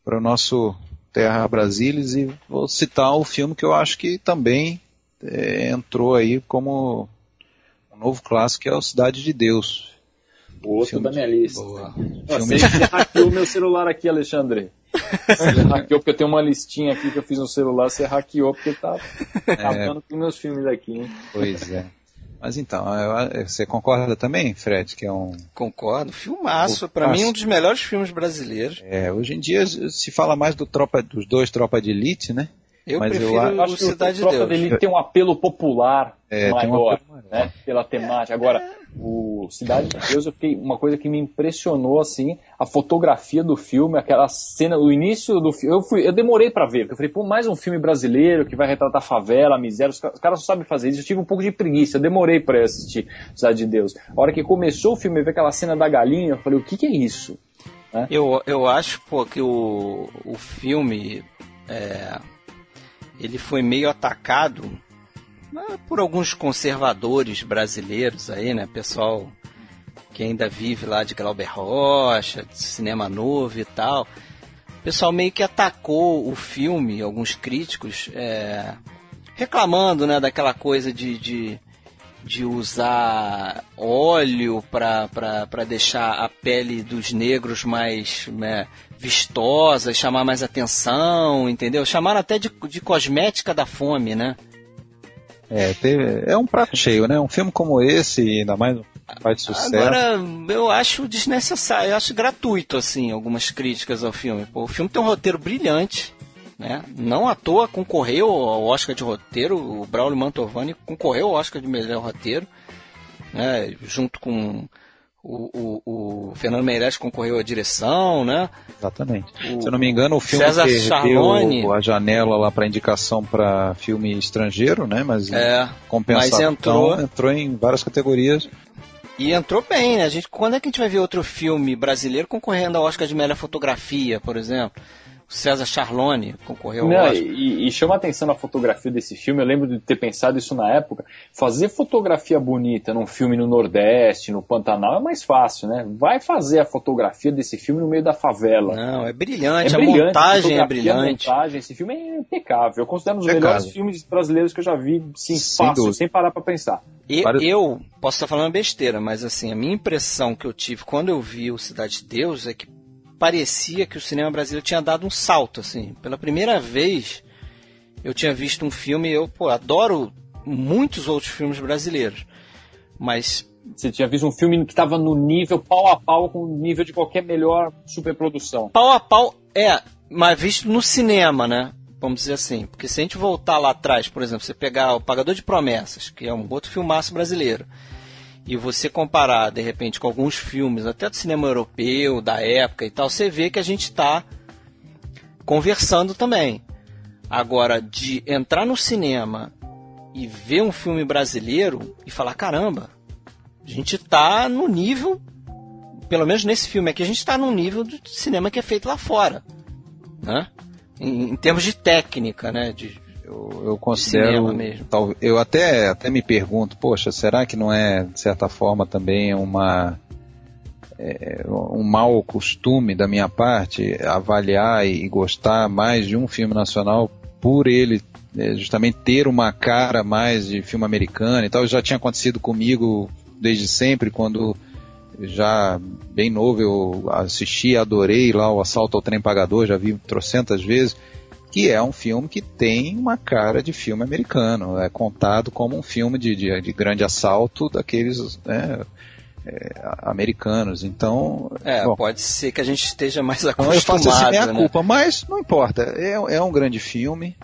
pro nosso Terra Brasilis e vou citar o filme que eu acho que também é, entrou aí como um novo clássico, que é o Cidade de Deus. O outro filme da minha lista. Boa. Você hackeou meu celular aqui, Alexandre. Você hackeou porque eu tenho uma listinha aqui que eu fiz no celular, você hackeou porque tá [LAUGHS] acabando é... com meus filmes aqui, hein? Pois é. Mas então, você concorda também, Fred, que é um... Concordo, filmaço. Para mim, um dos melhores filmes brasileiros. É, hoje em dia se fala mais do tropa, dos dois Tropa de Elite, né? Eu Mas prefiro eu acho que o Tropa de Elite tem um apelo popular é, maior, um apelo né? Pela temática. Agora, o Cidade de Deus, eu fiquei, uma coisa que me impressionou, assim, a fotografia do filme, aquela cena, o início do filme, eu, fui, eu demorei para ver, porque eu falei, pô, mais um filme brasileiro que vai retratar favela, miséria, os, caras só sabem fazer isso, eu tive um pouco de preguiça, eu demorei para assistir Cidade de Deus. A hora que começou o filme, eu vi aquela cena da galinha, eu falei, o que que é isso? Né? Eu, eu acho, pô, que o, o filme, é, ele foi meio atacado por alguns conservadores brasileiros aí, né? Pessoal que ainda vive lá de Glauber Rocha, de cinema novo e tal. O pessoal meio que atacou o filme, alguns críticos, é, reclamando né, daquela coisa de, de, de usar óleo para deixar a pele dos negros mais né, vistosa, chamar mais atenção, entendeu? Chamaram até de, de cosmética da fome, né? É, teve, é um prato cheio, né? Um filme como esse, ainda mais faz sucesso. Agora, eu acho desnecessário, eu acho gratuito, assim, algumas críticas ao filme. Pô, o filme tem um roteiro brilhante, né? Não à toa concorreu ao Oscar de roteiro, o Braulio Mantovani concorreu ao Oscar de melhor roteiro, né? Junto com o, o, o, Fernando Meirelles concorreu à direção, né? Exatamente. O, Se eu não me engano, o filme César perdeu a janela lá para indicação para filme estrangeiro, né? Mas é, compensação mas entrou, entrou em várias categorias. E entrou bem, né? A gente, quando é que a gente vai ver outro filme brasileiro concorrendo ao Oscar de melhor fotografia, por exemplo? César Charlone concorreu Não, ao e, e, chama a atenção na fotografia desse filme, eu lembro de ter pensado isso na época. Fazer fotografia bonita num filme no Nordeste, no Pantanal, é mais fácil, né? Vai fazer a fotografia desse filme no meio da favela. Não, é brilhante, é brilhante a montagem a é brilhante. A montagem, esse filme é impecável. Eu considero um dos melhores filmes brasileiros que eu já vi, sim, sem fácil, dúvida. sem parar para pensar. E, eu posso estar falando besteira, mas assim, a minha impressão que eu tive quando eu vi o Cidade de Deus é que parecia que o cinema brasileiro tinha dado um salto, assim. Pela primeira vez, eu tinha visto um filme, eu, pô, adoro muitos outros filmes brasileiros, mas... Você tinha visto um filme que estava no nível pau a pau com o nível de qualquer melhor superprodução. Pau a pau, é, mas visto no cinema, né? Vamos dizer assim. Porque se a gente voltar lá atrás, por exemplo, você pegar O Pagador de Promessas, que é um outro filmaço brasileiro, e você comparar, de repente, com alguns filmes, até do cinema europeu, da época e tal, você vê que a gente está conversando também. Agora, de entrar no cinema e ver um filme brasileiro e falar: caramba, a gente está no nível, pelo menos nesse filme aqui, a gente está no nível do cinema que é feito lá fora. Né? Em, em termos de técnica, né? De, eu, eu considero. Tal, eu até, até me pergunto, poxa, será que não é, de certa forma, também uma. É, um mau costume da minha parte avaliar e gostar mais de um filme nacional por ele é, justamente ter uma cara mais de filme americano e tal. Já tinha acontecido comigo desde sempre, quando já bem novo eu assisti, adorei lá o Assalto ao Trem Pagador, já vi trocentas vezes que é um filme que tem uma cara de filme americano, é contado como um filme de, de, de grande assalto daqueles né, é, americanos. Então, é, bom, pode ser que a gente esteja mais acostumado. Eu faço assim, minha né? culpa, mas não importa. É, é um grande filme.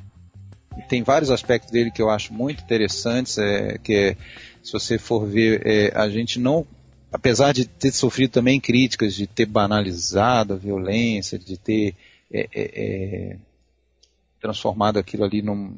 Tem vários aspectos dele que eu acho muito interessantes. É, que é, se você for ver, é, a gente não apesar de ter sofrido também críticas de ter banalizado a violência, de ter é, é, é transformado aquilo ali num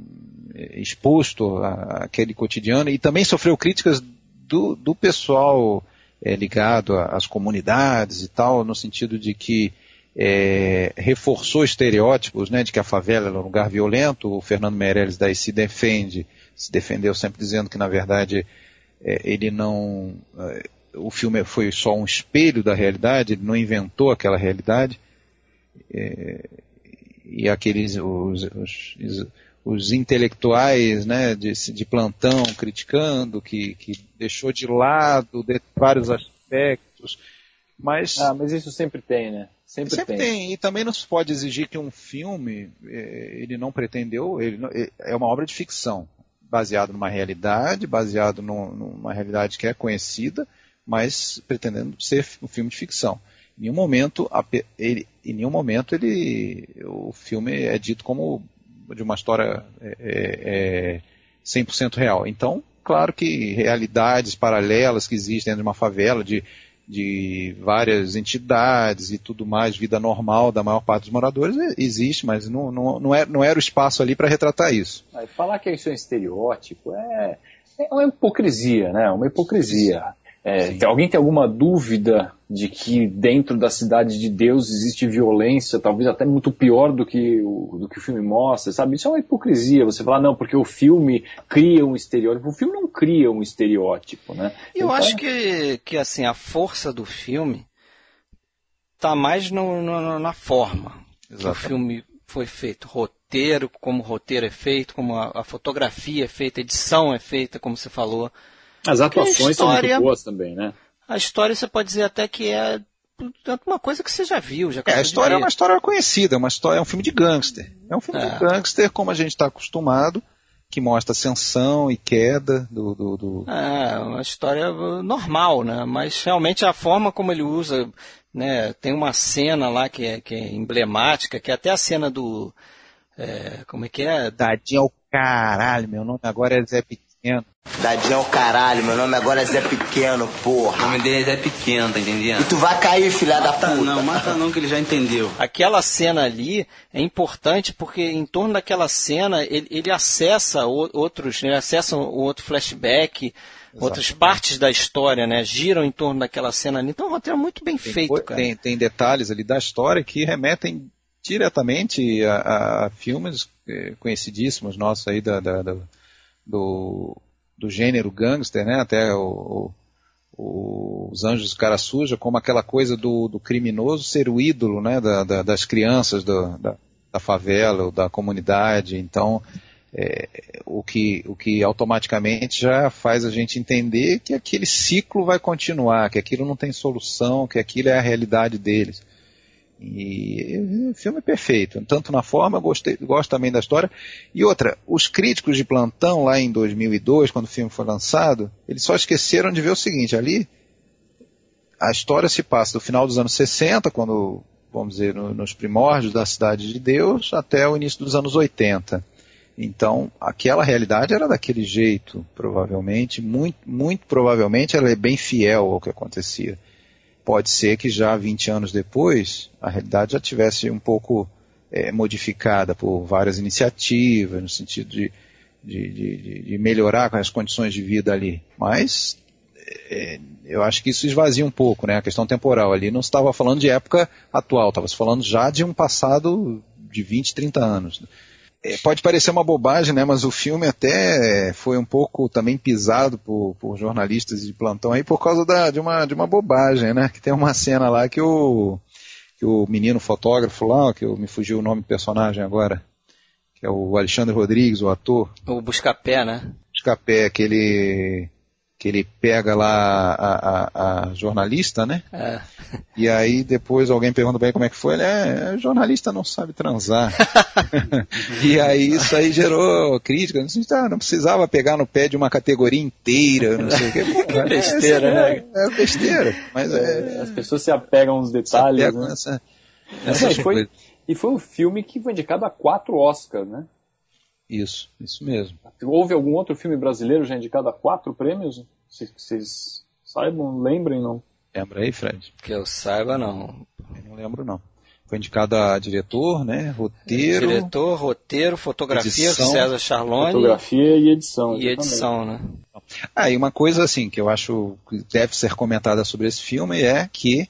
é, exposto àquele cotidiano e também sofreu críticas do, do pessoal é, ligado às comunidades e tal, no sentido de que é, reforçou estereótipos, né, de que a favela era um lugar violento. O Fernando Meirelles daí se defende, se defendeu sempre dizendo que na verdade é, ele não, é, o filme foi só um espelho da realidade, ele não inventou aquela realidade. É, e aqueles os, os, os intelectuais né, de, de, plantão criticando, que, que deixou de lado de vários aspectos. Mas, ah, mas isso sempre tem, né? Sempre, sempre tem. tem. E também não se pode exigir que um filme, eh, ele não pretendeu, ele não, eh, é uma obra de ficção, baseado numa realidade, baseado numa realidade que é conhecida, mas pretendendo ser um filme de ficção. Em nenhum momento, ele, em nenhum momento ele, o filme é dito como de uma história é, é, 100% é real. Então, claro que realidades paralelas que existem dentro de uma favela, de, de várias entidades e tudo mais, vida normal da maior parte dos moradores, é, existe, mas não, não, não, era, é, não era o espaço ali para retratar isso. Falar que isso é um estereótipo é, é uma hipocrisia, né? Uma hipocrisia. É, alguém tem alguma dúvida de que dentro da cidade de Deus existe violência, talvez até muito pior do que o, do que o filme mostra, sabe? Isso é uma hipocrisia. Você falar, não, porque o filme cria um estereótipo. O filme não cria um estereótipo, né? Eu então, acho que, que, assim, a força do filme está mais no, no, na forma que o filme foi feito. Roteiro, como o roteiro é feito, como a, a fotografia é feita, a edição é feita, como você falou. As atuações história, são muito boas também, né? A história você pode dizer até que é uma coisa que você já viu, já É, a história é uma história conhecida, é uma história, é um filme de gangster. É um filme é. de gangster como a gente está acostumado, que mostra ascensão e queda do, do, do, É, uma história normal, né? Mas realmente a forma como ele usa, né? Tem uma cena lá que é, que é emblemática, que é até a cena do. É, como é que é? Dadinho ao caralho, meu nome agora é Zé Pequeno Pequeno. Dadinho é o caralho, meu nome agora é Zé Pequeno, porra. O nome dele é Zé Pequeno, tá entendendo? E tu vai cair, filha da puta. Não, mata não, que ele já entendeu. Aquela cena ali é importante porque em torno daquela cena ele, ele acessa outros, ele acessa um outro flashback, Exatamente. outras partes da história, né? Giram em torno daquela cena ali. Então é um roteiro muito bem tem, feito, cara. Tem, tem detalhes ali da história que remetem diretamente a, a filmes eh, conhecidíssimos nossos aí da, da, da do, do gênero gangster, né? Até o, o, os Anjos do Cara Suja, como aquela coisa do, do criminoso ser o ídolo, né? Da, da, das crianças do, da, da favela ou da comunidade. Então, é, o, que, o que automaticamente já faz a gente entender que aquele ciclo vai continuar, que aquilo não tem solução, que aquilo é a realidade deles. E filme perfeito, tanto na forma, gostei, gosto também da história. E outra, os críticos de plantão lá em 2002, quando o filme foi lançado, eles só esqueceram de ver o seguinte, ali a história se passa do final dos anos 60, quando, vamos dizer, no, nos primórdios da Cidade de Deus, até o início dos anos 80. Então, aquela realidade era daquele jeito, provavelmente, muito, muito provavelmente ela é bem fiel ao que acontecia pode ser que já 20 anos depois a realidade já tivesse um pouco é, modificada por várias iniciativas, no sentido de, de, de, de, melhorar as condições de vida ali. Mas é, eu acho que isso esvazia um pouco né, a questão temporal ali. Não estava falando de época atual, estava falando já de um passado de 20, 30 anos. É, pode parecer uma bobagem, né? Mas o filme até foi um pouco também pisado por, por jornalistas de plantão aí por causa da, de, uma, de uma bobagem, né? Que tem uma cena lá que o, que o menino fotógrafo lá, que eu, me fugiu o nome do personagem agora, que é o Alexandre Rodrigues, o ator. O Buscapé, né? Buscapé, que ele que ele pega lá a, a, a jornalista, né? É. E aí depois alguém pergunta bem como é que foi, ele é, jornalista não sabe transar. [LAUGHS] e aí isso aí gerou crítica, não, não precisava pegar no pé de uma categoria inteira, não sei o [LAUGHS] que. que besteira, é, né? É, é besteira. Mas é, é, As pessoas se apegam aos detalhes. Apegam né? Essa, essa foi, e foi um filme que foi indicado a quatro Oscars, né? Isso, isso mesmo. Houve algum outro filme brasileiro já indicado a quatro prêmios? Se vocês saibam, lembrem, não? Lembra aí, Fred? Que eu saiba, não. Eu não lembro, não. Foi indicado a diretor, né? Roteiro. Diretor, roteiro, fotografia, edição, César Charlone. Fotografia e edição. E edição, né? Ah, e uma coisa assim que eu acho que deve ser comentada sobre esse filme é que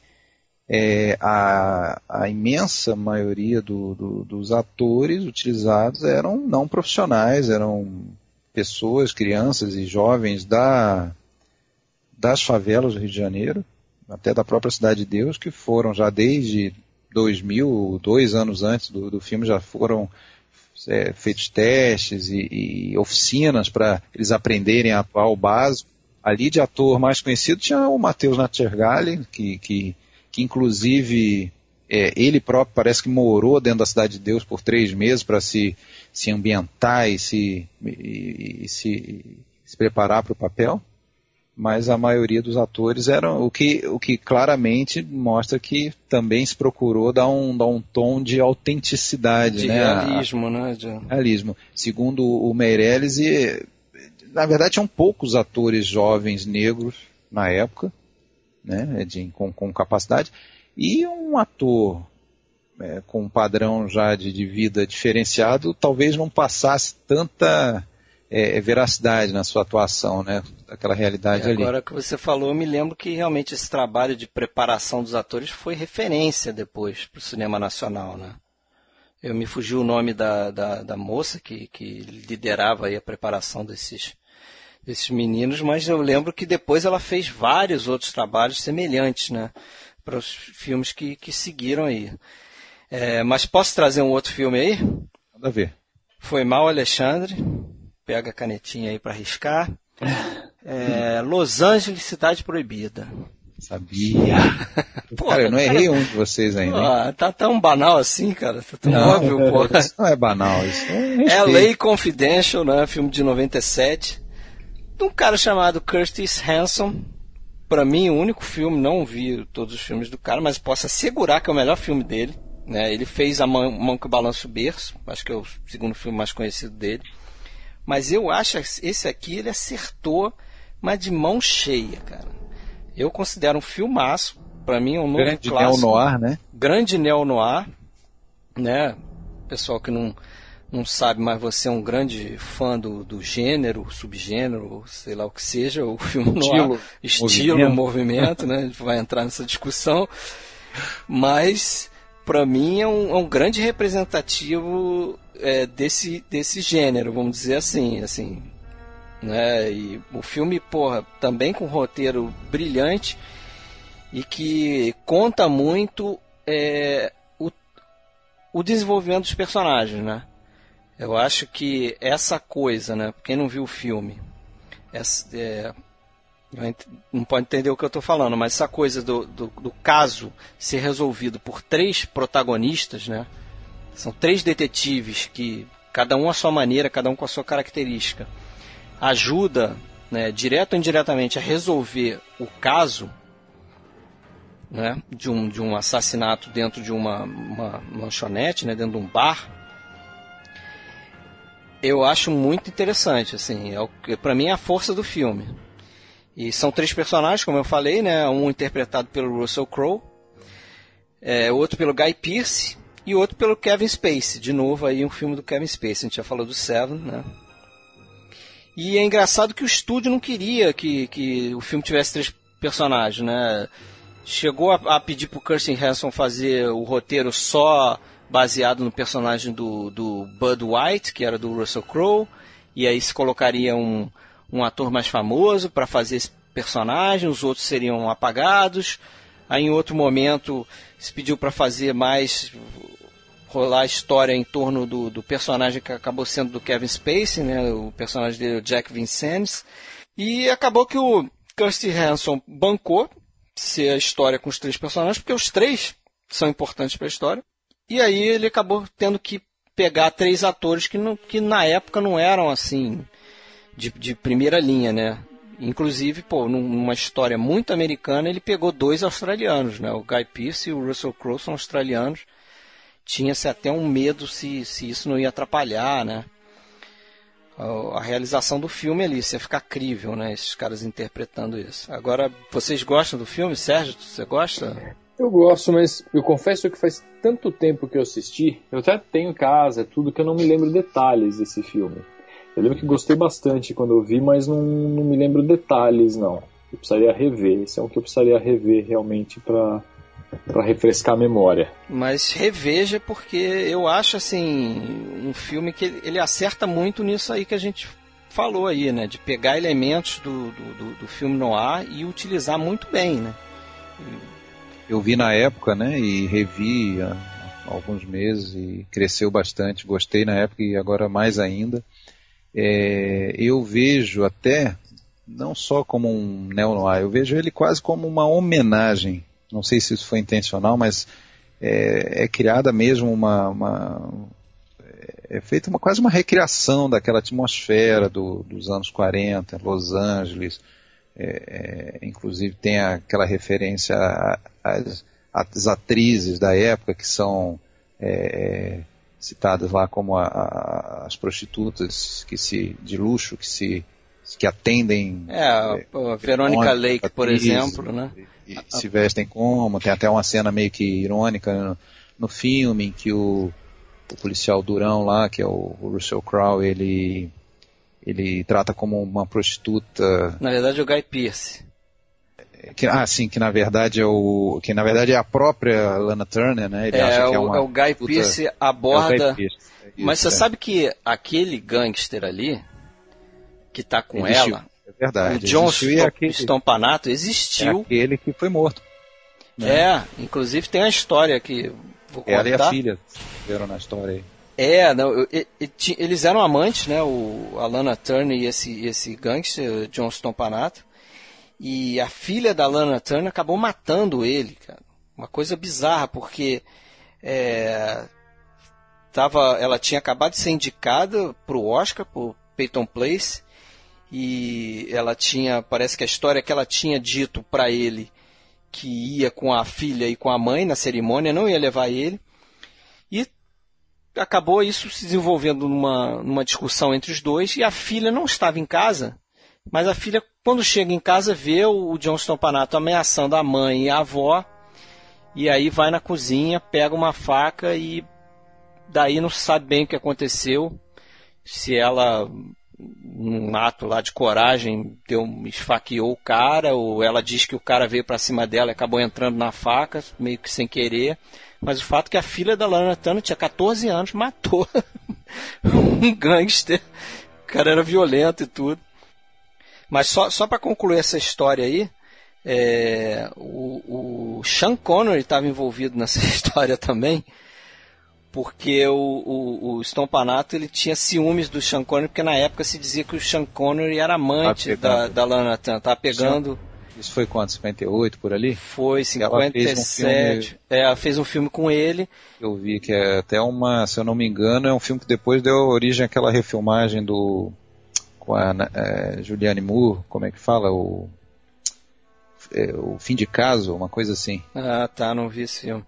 é, a, a, imensa maioria do, do, dos atores utilizados eram não profissionais, eram pessoas, crianças e jovens da, das favelas do Rio de Janeiro, até da própria Cidade de Deus, que foram já desde 2000, dois anos antes do, do filme, já foram é, feitos testes e, e oficinas para eles aprenderem a atuar o básico. Ali de ator mais conhecido tinha o Matheus Natchergali, que, que que inclusive é, ele próprio parece que morou dentro da Cidade de Deus por três meses para se, se ambientar e se, e, e se, se preparar para o papel, mas a maioria dos atores eram o que, o que claramente mostra que também se procurou dar um, dar um tom de autenticidade, de né? realismo, né? De... Realismo. Segundo o Meirelles, e, na verdade tinham poucos atores jovens negros na época, né, de, com, com capacidade, e um ator é, com um padrão já de, de, vida diferenciado talvez não passasse tanta é, veracidade na sua atuação, né, daquela realidade ali. Agora que você falou, eu me lembro que realmente esse trabalho de preparação dos atores foi referência depois para o cinema nacional, né? Eu me fugi o nome da, da, da moça que, que liderava a preparação desses, desses meninos, mas eu lembro que depois ela fez vários outros trabalhos semelhantes, né? Para os filmes que, que seguiram aí. É, mas posso trazer um outro filme aí? Manda ver. Foi Mal Alexandre. Pega a canetinha aí para riscar. É, Los Angeles, Cidade Proibida. Sabia. [LAUGHS] Pô, cara, eu não errei um de vocês ainda. Ah, tá tão banal assim, cara. Tá tão não, óbvio, pô. [LAUGHS] Isso não é banal, isso é LA Confidential, né? Filme de 97 de um cara chamado Curtis Hanson. Para mim, o único filme, não vi todos os filmes do cara, mas posso assegurar que é o melhor filme dele. Né? Ele fez A Mão, Mão que Balança o Berço, acho que é o segundo filme mais conhecido dele. Mas eu acho esse aqui ele acertou, mas de mão cheia, cara. Eu considero um filmaço. Para mim é um novo Grande clássico. neo-noir, né? Grande neo-noir, né? Pessoal que não não sabe, mas você é um grande fã do, do gênero, subgênero, sei lá o que seja, o filme estilo, ar, estilo movimento. movimento, né? A [LAUGHS] gente vai entrar nessa discussão. Mas, para mim, é um, é um, grande representativo é, desse, desse gênero, vamos dizer assim, assim. Né? E o filme, porra, também com um roteiro brilhante e que conta muito é, o, o desenvolvimento dos personagens, né? Eu acho que essa coisa, né? Quem não viu o filme, essa, é, não pode entender o que eu estou falando, mas essa coisa do, do, do, caso ser resolvido por três protagonistas, né? São três detetives que, cada um à sua maneira, cada um com a sua característica, ajuda, né, direto ou indiretamente, a resolver o caso né, de, um, de um assassinato dentro de uma, uma lanchonete, né, dentro de um bar. Eu acho muito interessante, assim, é para mim é a força do filme. E são três personagens, como eu falei, né? Um interpretado pelo Russell Crowe, é, outro pelo Guy Pearce e outro pelo Kevin Spacey. De novo aí um filme do Kevin Spacey. A gente já falou do Seven, né? E é engraçado que o estúdio não queria que, que o filme tivesse três personagens, né? Chegou a, a pedir pro Kirsten Hanson fazer o roteiro só baseado no personagem do, do Bud White, que era do Russell Crowe, e aí se colocaria um, um ator mais famoso para fazer esse personagem, os outros seriam apagados. Aí em outro momento se pediu para fazer mais rolar a história em torno do, do, personagem que acabou sendo do Kevin Spacey, né, o personagem dele, o Jack Vincennes. E acabou que o Kirsty Hanson bancou ser a história com os três personagens, porque os três são importantes para a história. E aí ele acabou tendo que pegar três atores que, não, que na época não eram assim de, de primeira linha, né? Inclusive, pô, numa história muito americana, ele pegou dois australianos, né? O Guy Pearce e o Russell Crowe são australianos. Tinha-se até um medo se, se isso não ia atrapalhar, né? A, realização do filme ali, ia ficar crível, né? Esses caras interpretando isso. Agora, vocês gostam do filme? Sérgio, você gosta? Eu gosto, mas eu confesso que faz tanto tempo que eu assisti, eu até tenho em casa, tudo que eu não me lembro detalhes desse filme. Eu lembro que gostei bastante quando eu vi, mas não, não me lembro detalhes, não. Eu precisaria rever. Esse é um que eu precisaria rever realmente para para refrescar a memória. Mas reveja porque eu acho assim um filme que ele acerta muito nisso aí que a gente falou aí, né? De pegar elementos do, do, do filme noir e utilizar muito bem, né? Eu vi na época, né? E revi há alguns meses e cresceu bastante. Gostei na época e agora mais ainda é, eu vejo até, não só como um neo-noir, eu vejo ele quase como uma homenagem, não sei se isso foi intencional, mas é, é criada mesmo uma, uma é feita uma, quase uma recriação daquela atmosfera do, dos anos 40, Los Angeles, é, é, inclusive tem aquela referência às, às, atrizes da época que são é, citadas lá como a, a, as prostitutas que se de luxo que se que atendem é, a, a Verônica Lake por exemplo né? e, e se vestem como tem até uma cena meio que irônica no, no filme em que o, o policial durão lá que é o, o Russell Crowe ele ele trata como uma prostituta na verdade é o Guy Pearce que, ah, sim, que na verdade é o. Que na verdade é a própria Lana Turner, né? Ele é, acha que é, uma é o Guy puta... Pearce aborda. É Guy Pearce. Isso, mas você é. sabe que aquele gangster ali, que tá com existiu. ela, é verdade, o John Stompanato, existiu. É aquele que foi morto. Né? É, inclusive tem a história que. Vou ela e a filha viram na história aí. É, não, eu, eu, eles eram amantes, né? O Alana Turner e esse, esse gangster, John Stompanato. E a filha da Lana Turner acabou matando ele, cara. Uma coisa bizarra, porque é, tava, ela tinha acabado de ser indicada para o Oscar, por Peyton Place, e ela tinha, parece que a história que ela tinha dito para ele que ia com a filha e com a mãe na cerimônia, não ia levar ele. Acabou isso se desenvolvendo numa, numa discussão entre os dois, e a filha não estava em casa, mas a filha quando chega em casa, vê o John Stompanato ameaçando a mãe e a avó. E aí vai na cozinha, pega uma faca e daí não sabe bem o que aconteceu. Se ela, num ato lá de coragem, deu, esfaqueou o cara, ou ela diz que o cara veio para cima dela e acabou entrando na faca, meio que sem querer. Mas o fato é que a filha da Lana Turner tinha 14 anos, matou [LAUGHS] um gangster. O cara era violento e tudo. Mas só, só para concluir essa história aí, é, o, o Sean Connery estava envolvido nessa [LAUGHS] história também, porque o, o, o Stompanato ele tinha ciúmes do Sean Connery, porque na época se dizia que o Sean Connery era amante tá da, da Lana Turner, tá pegando... Isso foi quanto? 58 por ali? Foi, 57. Ela fez um filme, é, ela fez um filme com ele. Eu vi que é até uma, se eu não me engano, é um filme que depois deu origem àquela refilmagem do. com a é, Julianne Moore, como é que fala? O. É, o fim de caso, uma coisa assim. Ah, tá, não vi esse filme.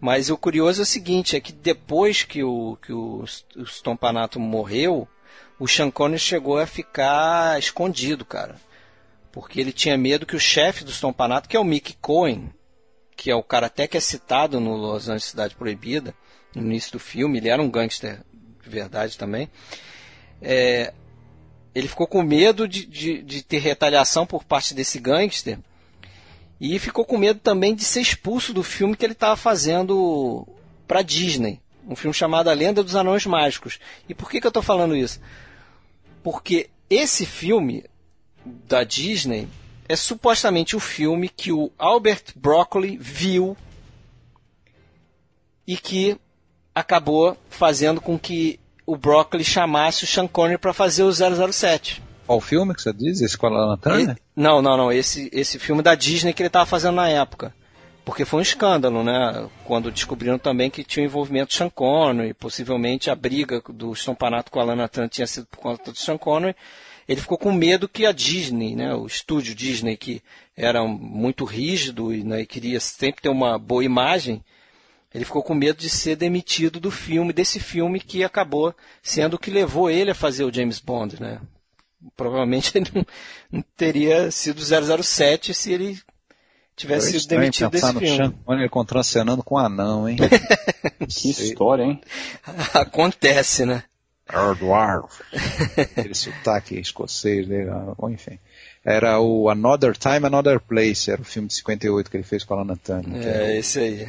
Mas o curioso é o seguinte, é que depois que o, que o, o Stompanato morreu, o Sean Connery chegou a ficar escondido, cara porque ele tinha medo que o chefe do Stompanato, que é o Mick Cohen, que é o cara até que é citado no Los Angeles Cidade Proibida, no início do filme, ele era um gangster de verdade também, é, ele ficou com medo de, de, de ter retaliação por parte desse gangster e ficou com medo também de ser expulso do filme que ele estava fazendo para Disney, um filme chamado A Lenda dos Anões Mágicos. E por que, que eu estou falando isso? Porque esse filme da Disney é supostamente o filme que o Albert Broccoli viu e que acabou fazendo com que o Broccoli chamasse o Sean Connery para fazer o 007. Qual filme que você diz? Esse com a Lana Turner? Não, não, não. Esse, esse filme da Disney que ele estava fazendo na época. Porque foi um escândalo, né? Quando descobriram também que tinha o envolvimento do Sean Connery, possivelmente a briga do Stompanato com a Lana Turner tinha sido por conta do Sean Connery ele ficou com medo que a Disney, né, o estúdio Disney, que era muito rígido e, né, queria sempre ter uma boa imagem, ele ficou com medo de ser demitido do filme, desse filme que acabou sendo o que levou ele a fazer o James Bond, né? Provavelmente [LAUGHS] ele não, não teria sido 007 se ele tivesse sido demitido desse no filme. Olha ele contracenando com um anão, hein? [LAUGHS] que história, hein? [LAUGHS] Acontece, né? [LAUGHS] Aquele sotaque escocês dele, ou enfim. Era o Another Time, Another Place, era o filme de 58 que ele fez com a Lana Turner. É, esse aí.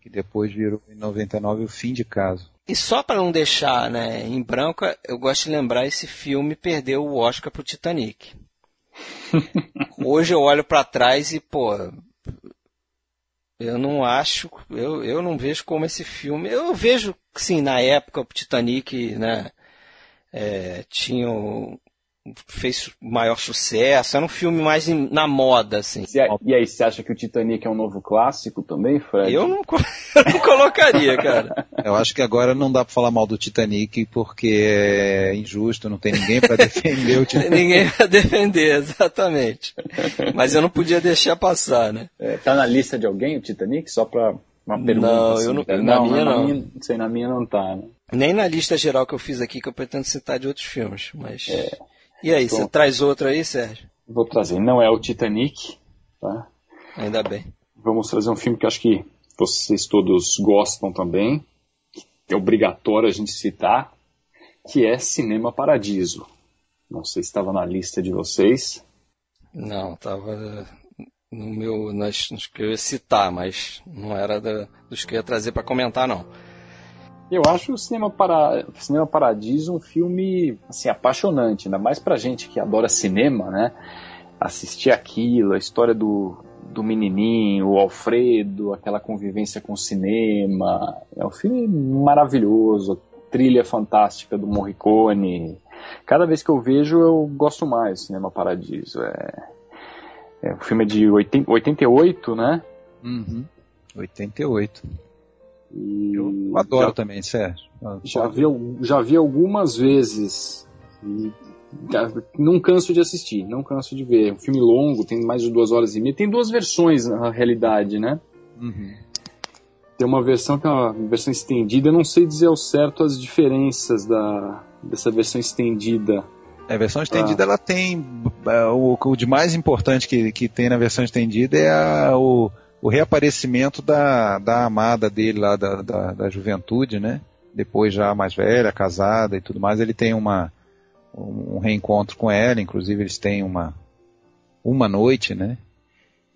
Que depois virou em 99 o fim de caso. E só para não deixar né, em branco, eu gosto de lembrar esse filme perdeu o Oscar pro Titanic. [LAUGHS] Hoje eu olho para trás e, pô, eu não acho, eu, eu não vejo como esse filme. Eu vejo, sim, na época o Titanic, né? É, tinham fez maior sucesso, era um filme mais na moda, assim. E aí, você acha que o Titanic é um novo clássico também, Fred? Eu não, [LAUGHS] eu não colocaria, cara. Eu acho que agora não dá pra falar mal do Titanic porque é injusto, não tem ninguém para defender o [LAUGHS] Titanic. ninguém pra defender, exatamente. Mas eu não podia deixar passar, né? É, tá na lista de alguém o Titanic? Só pra uma pergunta. Não, assim, eu não, na não, minha não. Minha, sei, na minha não tá, né? Nem na lista geral que eu fiz aqui, que eu pretendo citar de outros filmes, mas... É. E aí, você traz outro aí, Sérgio? Vou trazer. Não é o Titanic, tá? Ainda bem. Vamos trazer um filme que acho que vocês todos gostam também, que é obrigatório a gente citar, que é Cinema Paradiso. Não sei se estava na lista de vocês. Não, estava no meu, nas, nos que eu ia citar, mas não era da, dos que eu ia trazer para comentar, não. Eu acho o Cinema, para... Cinema Paradiso um filme assim, apaixonante, ainda mais pra gente que adora cinema, né? Assistir aquilo, a história do, do menininho, o Alfredo, aquela convivência com o cinema. É um filme maravilhoso, trilha fantástica do Morricone. Cada vez que eu vejo, eu gosto mais do Cinema Paradiso. É, é, o filme de 80, 88, né? Uhum. 88. E eu adoro já, também, Sérgio. Já vi, já vi algumas vezes. E não canso de assistir, não canso de ver. É um filme longo, tem mais de duas horas e meia. Tem duas versões na realidade, né? Uhum. Tem uma versão que é uma versão estendida. Eu não sei dizer ao certo as diferenças da, dessa versão estendida. A versão estendida ah. ela tem é, o, o de mais importante que, que tem na versão estendida é a, o o reaparecimento da, da amada dele lá da, da, da, juventude, né? Depois já mais velha, casada e tudo mais, ele tem uma, um reencontro com ela, inclusive eles têm uma, uma noite, né?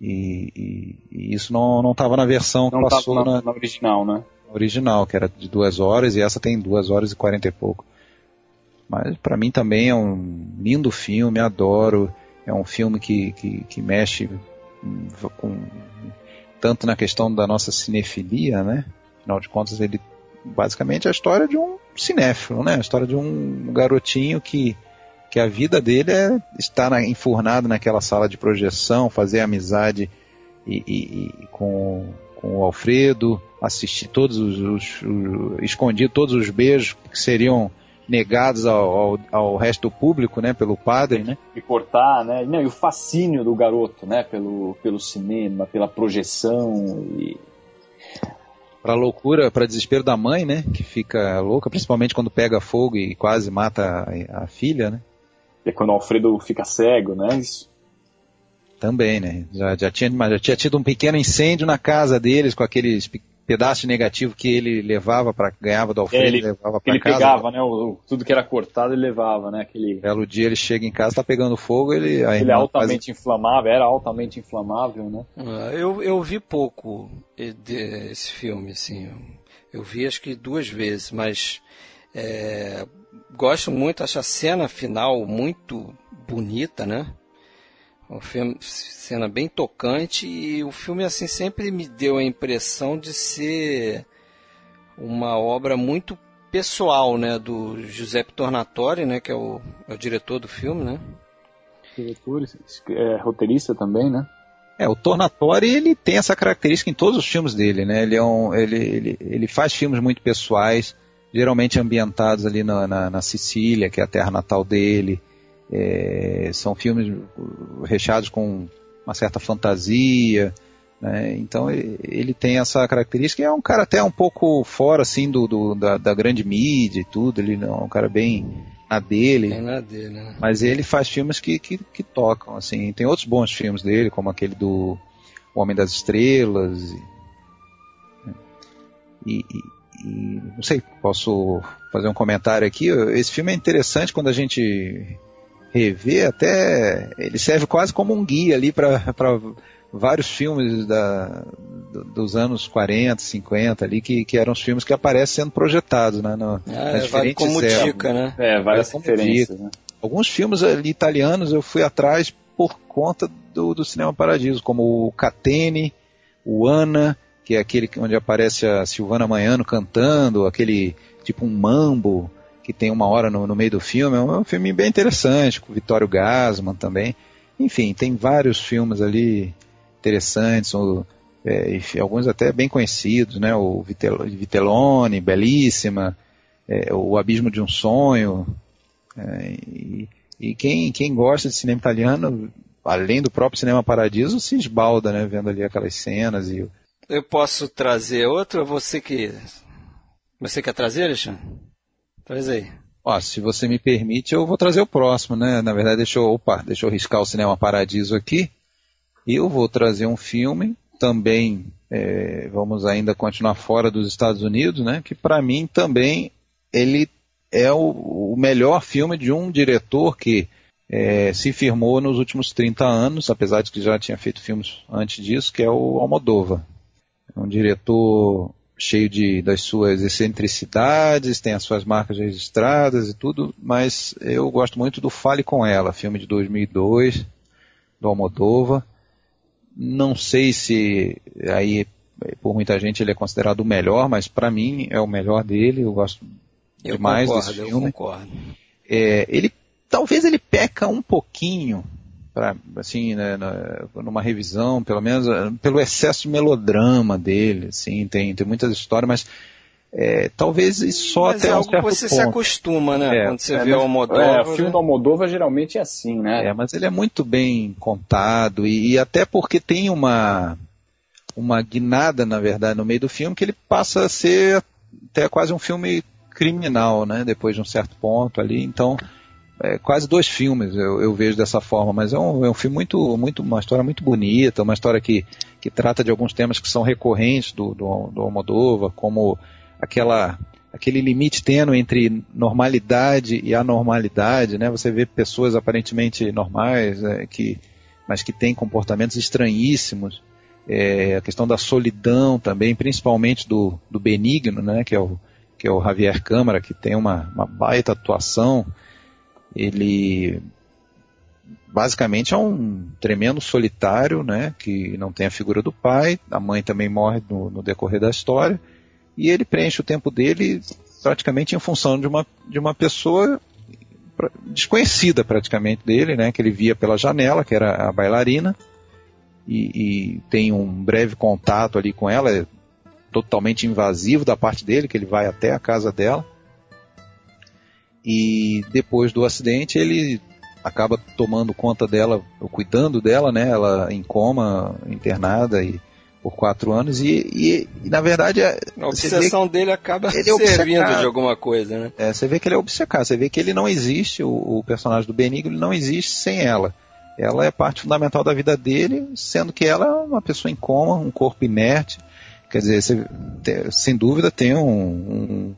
E, e, e isso não estava na versão que não passou na, na, na, original, né? Original, que era de duas horas, e essa tem duas horas e quarenta e pouco. Mas para mim também é um lindo filme, adoro. É um filme que, que, que mexe com tanto na questão da nossa cinefilia, né? Afinal de contas, ele basicamente a história de um cinéfilo, né? A história de um garotinho que, que a vida dele é estar na, enfurnado naquela sala de projeção, fazer amizade e, e, e com, com o Alfredo, assistir todos os, os, os escondido todos os beijos que seriam negados ao, ao, ao, resto do público, né, pelo padre, né? E cortar, né? Não, e o fascínio do garoto, né, pelo, pelo cinema, pela projeção e para loucura, para desespero da mãe, né, que fica louca, principalmente quando pega fogo e quase mata a, a filha, né? E é quando o Alfredo fica cego, né? Isso. Também, né? Já, já, tinha, já tinha tido um pequeno incêndio na casa deles com aqueles pedaço negativo que ele levava para ganhava do Alfredo, é, ele, levava para casa. Ele pegava, né? O, tudo que era cortado ele levava, né? Aquele belo dia ele chega em casa, tá pegando fogo, ele ele é altamente faz... inflamável, era altamente inflamável, né? Ah, eu, eu vi pouco esse filme, assim, eu vi acho que duas vezes, mas é, gosto muito, acho a cena final muito bonita, né? Uma cena bem tocante e o filme assim sempre me deu a impressão de ser uma obra muito pessoal, né, do Giuseppe Tornatore, né, que é o, é o diretor do filme, né? Diretor, é, roteirista também, né? É, o Tornatore ele tem essa característica em todos os filmes dele, né? Ele, é um, ele, ele, ele faz filmes muito pessoais, geralmente ambientados ali na, na, na Sicília, que é a terra natal dele. É, são filmes recheados com uma certa fantasia, né? então ele tem essa característica. É um cara até um pouco fora assim do, do da, da, grande mídia e tudo. Ele é um cara bem na dele. Bem na dele né? Mas ele faz filmes que, que, que, tocam assim. Tem outros bons filmes dele, como aquele do o Homem das Estrelas. E, e, e, não sei, posso fazer um comentário aqui. Esse filme é interessante quando a gente rever, até ele serve quase como um guia ali para vários filmes da, dos anos 40, 50 ali, que, que eram os filmes que aparecem sendo projetados, né? No, ah, nas diferentes como dica, né? É, várias referências, né? Alguns filmes ali italianos eu fui atrás por conta do, do Cinema Paradiso, como o Catene, o Ana, que é aquele onde aparece a Silvana Manhano cantando, aquele tipo um mambo, que tem uma hora no, no meio do filme. É um filme bem interessante, com o Vittorio Gassman também. Enfim, tem vários filmes ali interessantes, é, alguns até bem conhecidos, né? O Vitellone, Belíssima, é, O Abismo de um Sonho. É, e, e quem, quem gosta de cinema italiano, além do próprio Cinema Paradiso, se esbalda, né? Vendo ali aquelas cenas e... Eu posso trazer outro? Você que... Você quer trazer, Alexandre? Aí. Ó, se você me permite, eu vou trazer o próximo, né? Na verdade, deixa eu, opa, deixa eu riscar o Cinema Paradiso aqui. Eu vou trazer um filme, também é, vamos ainda continuar fora dos Estados Unidos, né? Que para mim também ele é o, o, melhor filme de um diretor que é, se firmou nos últimos 30 anos, apesar de que já tinha feito filmes antes disso, que é o Almodova. É um diretor cheio de, das suas excentricidades, tem as suas marcas registradas e tudo, mas eu gosto muito do Fale Com Ela, filme de 2002, do Almodova. Não sei se aí por muita gente ele é considerado o melhor, mas para mim é o melhor dele, eu gosto eu demais concordo, desse filme. Eu concordo. É, ele talvez ele peca um pouquinho para assim, né, numa revisão, pelo menos eh, pelo excesso de melodrama dele, assim, tem, tem muitas histórias, mas é, talvez só mas até é algo um certo que você ponto. se acostuma, né? É, Quando você é, vê o Almodóvar. É, o filme né? do Almodóvar geralmente é assim, né? É, mas ele é muito bem contado e, e, até porque tem uma uma guinada, na verdade, no meio do filme que ele passa a ser até quase um filme criminal, né? Depois de um certo ponto ali, então é, quase dois filmes, eu, eu, vejo dessa forma, mas é um, é um filme muito, muito, uma história muito bonita, uma história que, que trata de alguns temas que são recorrentes do, do, do Almodóvar, como aquela, aquele limite tênue entre normalidade e anormalidade, né? Você vê pessoas aparentemente normais, é, que, mas que têm comportamentos estranhíssimos, é, a questão da solidão também, principalmente do, do Benigno, né? Que é o, que é o Javier Câmara, que tem uma, uma baita atuação, ele basicamente é um tremendo solitário, né, que não tem a figura do pai, a mãe também morre no, no decorrer da história, e ele preenche o tempo dele praticamente em função de uma, de uma pessoa desconhecida praticamente dele, né, que ele via pela janela, que era a bailarina, e, e tem um breve contato ali com ela, é totalmente invasivo da parte dele, que ele vai até a casa dela. E depois do acidente ele acaba tomando conta dela, cuidando dela, né? Ela em coma, internada e por quatro anos e, e, e na verdade a obsessão dele acaba ele é servindo de alguma coisa, né? É, você vê que ele é obcecado, você vê que ele não existe, o, o personagem do Benigno ele não existe sem ela. Ela é parte fundamental da vida dele, sendo que ela é uma pessoa em coma, um corpo inerte. Quer dizer, você, sem dúvida tem um, um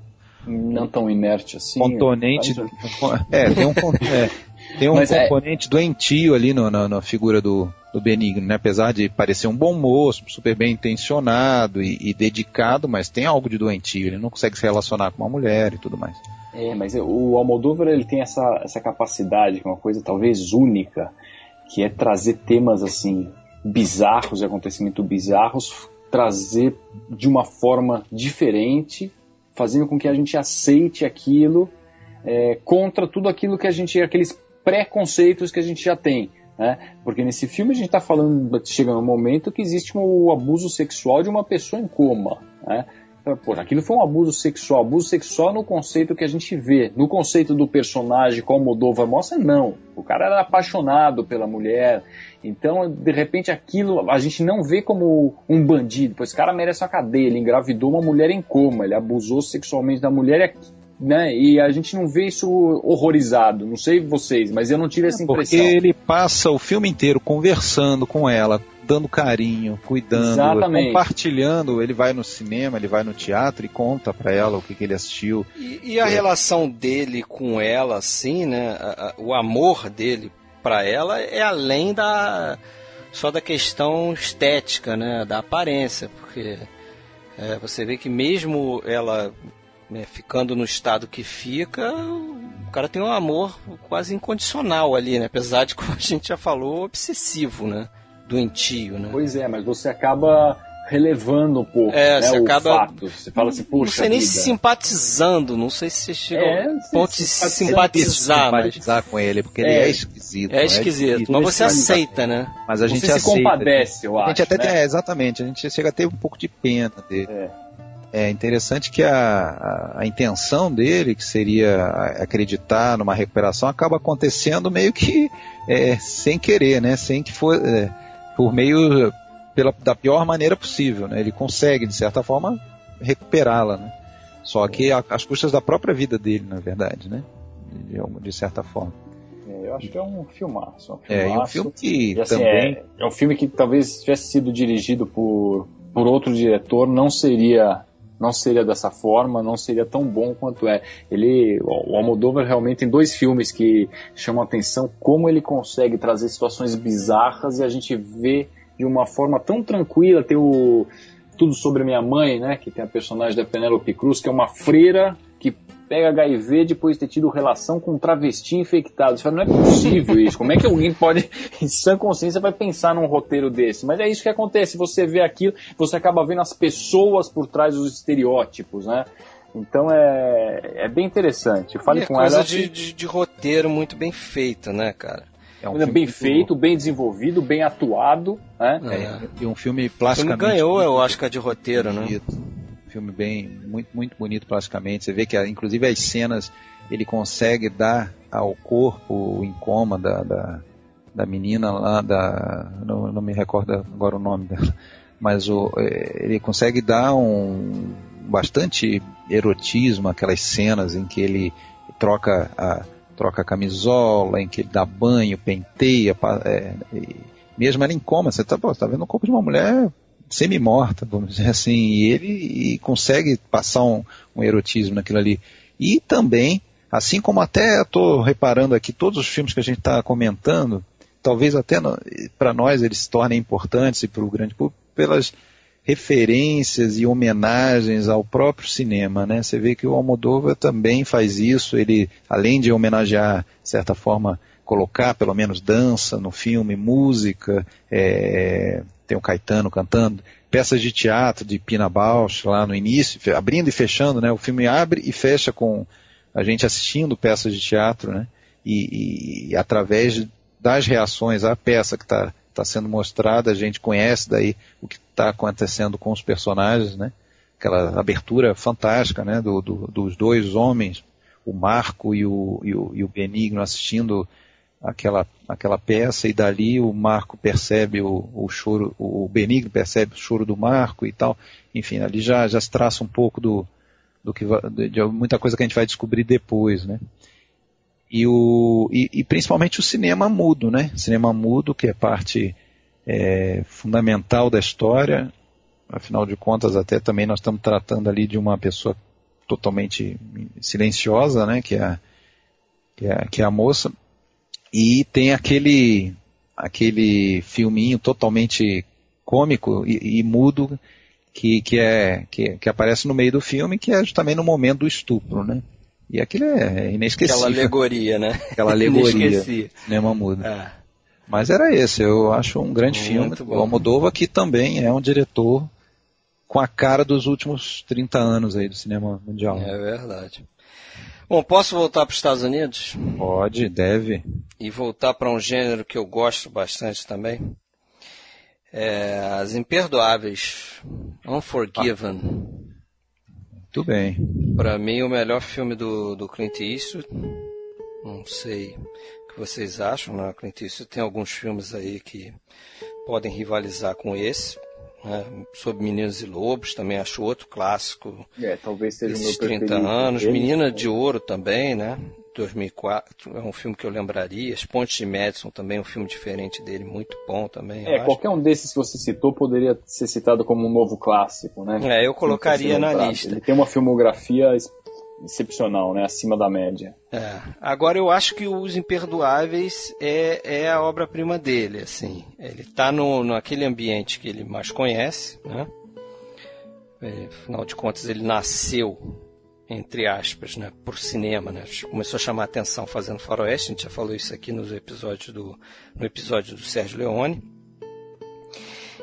não tão inerte assim. Componente. É, tem um, [LAUGHS] é, tem um é- componente é... doentio ali no, na, na, figura do, do Benigno, né? Apesar de parecer um bom moço, super bem intencionado e, e, dedicado, mas tem algo de doentio. Ele não consegue se relacionar com uma mulher e tudo mais. É, mas o Almodóvar ele tem essa, essa capacidade, que é uma coisa talvez única, que é trazer temas assim bizarros e acontecimentos bizarros, trazer de uma forma diferente, fazendo com que a gente aceite aquilo é, contra tudo aquilo que a gente, aqueles preconceitos que a gente já tem. Né? Porque nesse filme a gente está falando, chega um momento que existe um abuso sexual de uma pessoa em coma. Né? Pô, aquilo foi um abuso sexual. Abuso sexual no conceito que a gente vê. No conceito do personagem, como o Moldova mostra, não. O cara era apaixonado pela mulher. Então, de repente, aquilo a gente não vê como um bandido. Pois esse cara merece uma cadeia. Ele engravidou uma mulher em coma. Ele abusou sexualmente da mulher né? E a gente não vê isso horrorizado. Não sei vocês, mas eu não tive essa impressão. Porque ele passa o filme inteiro conversando com ela, dando carinho, cuidando, Exatamente. compartilhando. Ele vai no cinema, ele vai no teatro e conta para ela o que, que, ele assistiu. E, e a é. relação dele com ela, assim, né? o amor dele para ela é além da só da questão estética, né? Da aparência, porque é, você vê que mesmo ela né, ficando no estado que fica, o cara tem um amor quase incondicional ali, né? Apesar de, como a gente já falou, obsessivo, né? Doentio, né? Pois é, mas você acaba relevando um pouco é, né, você acaba, fato. Você fala assim, puxa. Não sei nem se simpatizando, não sei se chega é, ao ponto de se simpatizar. Simpatizar mas... com ele, porque é, ele é esquisito. É esquisito, é esquisito mas você aceita, né? Mas a gente você aceita. se compadece, eu acho. A gente até né? tem, é, exatamente, a gente chega a ter um pouco de pena dele. É é interessante que a, a, a, intenção dele, que seria acreditar numa recuperação, acaba acontecendo meio que é, sem querer, né? Sem que for é, por meio pela, da pior maneira possível, né? Ele consegue de certa forma recuperá-la, né? Só que às custas da própria vida dele, na verdade, né? De, de certa forma. É, eu acho que é um filmaço. Um filmaço. É, um filme que e, assim, também... É, é um filme que talvez tivesse sido dirigido por, por outro diretor, não seria não seria dessa forma, não seria tão bom quanto é. Ele, o Almodóvar realmente tem dois filmes que chamam a atenção como ele consegue trazer situações bizarras e a gente vê de uma forma tão tranquila. Tem o Tudo Sobre Minha Mãe, né, que tem a personagem da Penélope Cruz, que é uma freira pega HIV depois de ter tido relação com um travesti infectado. Você fala, não é possível isso. Como é que alguém pode, em sã consciência, vai pensar num roteiro desse? Mas é isso que acontece. Você vê aquilo, você acaba vendo as pessoas por trás dos estereótipos, né? Então é, é bem interessante. Fale e com é coisa ela. De, de, de, roteiro muito bem feito, né, cara? É um bem feito, bem desenvolvido, bem atuado, né? É, e um filme plasticamente. O filme ganhou, eu acho que é de roteiro, né? Filme bem muito muito bonito plasticamente. Você vê que inclusive as cenas ele consegue dar ao corpo em coma da, da, da menina lá da não, não, me recordo agora o nome dela, mas o, é, ele consegue dar um bastante erotismo aquelas cenas em que ele troca a troca a camisola, em que ele dá banho, penteia, é, mesmo ela em coma, você está tá vendo o corpo de uma mulher semi-morta, vamos dizer assim, e ele e consegue passar um, um, erotismo naquilo ali. E também, assim como até estou reparando aqui, todos os filmes que a gente está comentando, talvez até para nós eles se tornem importantes e para o grande público, pelas referências e homenagens ao próprio cinema, né? Você vê que o Almodóvar também faz isso, ele, além de homenagear, de certa forma, colocar pelo menos dança no filme, música, é, tem o Caetano cantando, peças de teatro de Pina Bausch lá no início, abrindo e fechando, né? O filme abre e fecha com a gente assistindo peças de teatro, né? E, e, e através das reações à peça que está tá sendo mostrada, a gente conhece daí o que está acontecendo com os personagens, né? Aquela abertura fantástica, né? Do, do, dos dois homens, o Marco e o, e o, e o Benigno assistindo aquela, aquela peça e dali o Marco percebe o, o choro, o Benigno percebe o choro do Marco e tal. Enfim, ali já, já se traça um pouco do, do que de, muita coisa que a gente vai descobrir depois, né? E, o, e, e principalmente o cinema mudo, né? Cinema mudo, que é parte é, fundamental da história. Afinal de contas, até também nós estamos tratando ali de uma pessoa totalmente silenciosa, né? Que é, que é, que é a moça e tem aquele, aquele filminho totalmente cômico e, e mudo que, que, é, que, que, aparece no meio do filme, que é também no momento do estupro, né? E aquilo é inesquecível. Aquela alegoria, né? Aquela alegoria. Cinema mudo. É. Mas era esse, eu acho um grande Muito filme. Bom. O Almodóvar, que também é um diretor com a cara dos últimos 30 anos aí do cinema mundial. É verdade. Bom, posso voltar para os Estados Unidos? Pode, deve. E voltar para um gênero que eu gosto bastante também. É, As Imperdoáveis. Unforgiven. Muito bem. Para mim, o melhor filme do, do Clint Eastwood. Não sei o que vocês acham, né? Clint Eastwood tem alguns filmes aí que podem rivalizar com esse. Né? Sobre Meninos e Lobos, também acho outro clássico. É, talvez seja esses 30 anos. Dele, Menina de Ouro também, né? 2004, é um filme que eu lembraria. As Pontes de Madison também, um filme diferente dele, muito bom também. É, qualquer um desses que você citou poderia ser citado como um novo clássico, né? É, eu colocaria na lista. Ele tem uma filmografia excepcional, né? Acima da média. É. Agora eu acho que Os Imperdoáveis é, é a obra-prima dele, assim. Ele está no, naquele ambiente que ele mais conhece, né? É, afinal de contas, ele nasceu, entre aspas, né, por cinema, né? Começou a chamar a atenção fazendo faroeste, a gente já falou isso aqui nos episódios do, no episódio do Sérgio Leone.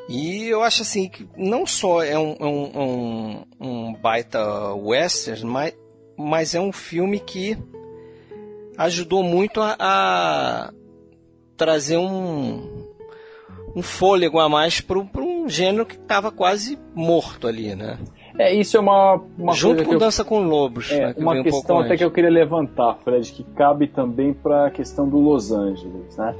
E eu acho assim que não só é um, é um, um, um baita western, mas mas é um filme que ajudou muito a, a trazer um, um fôlego a mais para um gênero que estava quase morto ali, né? É, isso é uma, uma Junto com Dança eu, com Lobos. É, né, que uma questão um até antes. que eu queria levantar, Fred, que cabe também para a questão do Los Angeles, né?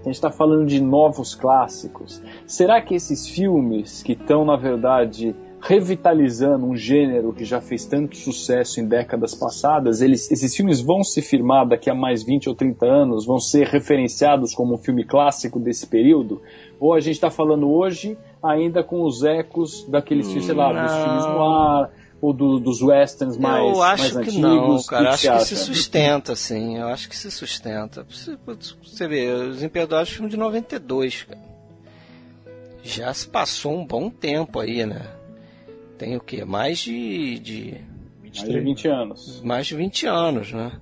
A gente está falando de novos clássicos. Será que esses filmes que estão, na verdade, revitalizando um gênero que já fez tanto sucesso em décadas passadas, eles, esses filmes vão se firmar daqui a mais 20 ou 30 anos, vão ser referenciados como um filme clássico desse período? Ou a gente está falando hoje ainda com os ecos daqueles filmes, sei lá, dos filmes no ar, ou do, dos westerns mais, eu acho mais que antigos? Não, cara, acho que, que se sustenta, sim. Eu acho que se sustenta. Você, você vê, Os Imperdoáveis filme de 92, cara. Já se passou um bom tempo aí, né? Tem o quê? Mais de. de 23, mais de 20 anos. Mais de 20 anos, né?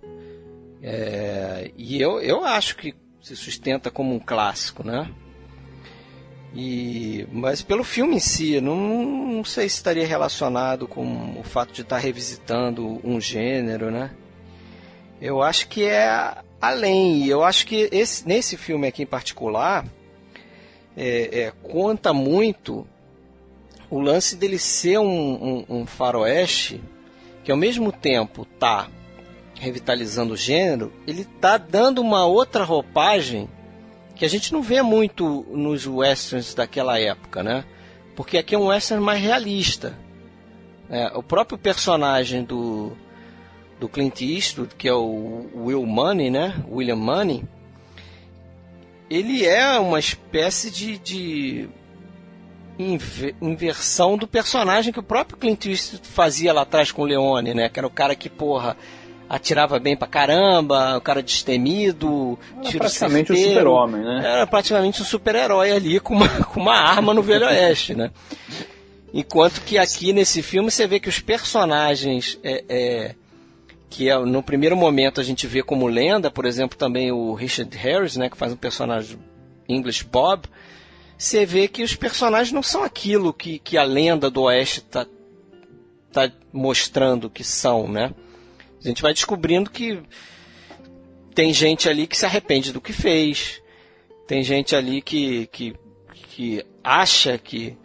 É, e eu, eu acho que se sustenta como um clássico, né? E, mas pelo filme em si, não, não sei se estaria relacionado com o fato de estar revisitando um gênero, né? Eu acho que é além. Eu acho que esse, nesse filme aqui em particular, é, é, conta muito o lance dele ser um, um, um faroeste que ao mesmo tempo tá revitalizando o gênero, ele tá dando uma outra roupagem que a gente não vê muito nos westerns daquela época, né? Porque aqui é um western mais realista. É, o próprio personagem do, do Clint Eastwood, que é o Will Money, né? William Money, ele é uma espécie de, de inversão do personagem que o próprio Clint Eastwood fazia lá atrás com o Leone, né? Que era o cara que, porra, atirava bem pra caramba, o cara destemido, era praticamente um super-homem, né? Era praticamente um super-herói ali com uma, [LAUGHS] com uma arma no Velho Oeste, né? Enquanto que aqui nesse filme você vê que os personagens é, é, que é, no primeiro momento a gente vê como lenda, por exemplo, também o Richard Harris, né, que faz um personagem English Bob, você vê que os personagens não são aquilo que, que a lenda do Oeste está tá mostrando que são, né? A gente vai descobrindo que tem gente ali que se arrepende do que fez, tem gente ali que, que, que acha que,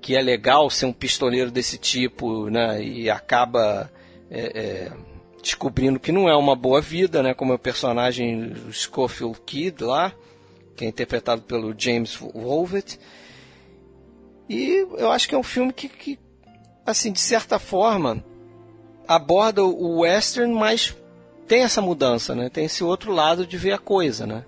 que é legal ser um pistoleiro desse tipo, né? E acaba é, é, descobrindo que não é uma boa vida, né? Como é o personagem Schofield Kid lá, que é interpretado pelo James Wolvett. E eu acho que é um filme que, que assim, de certa forma, aborda o western, mas tem essa mudança, né? Tem esse outro lado de ver a coisa, né?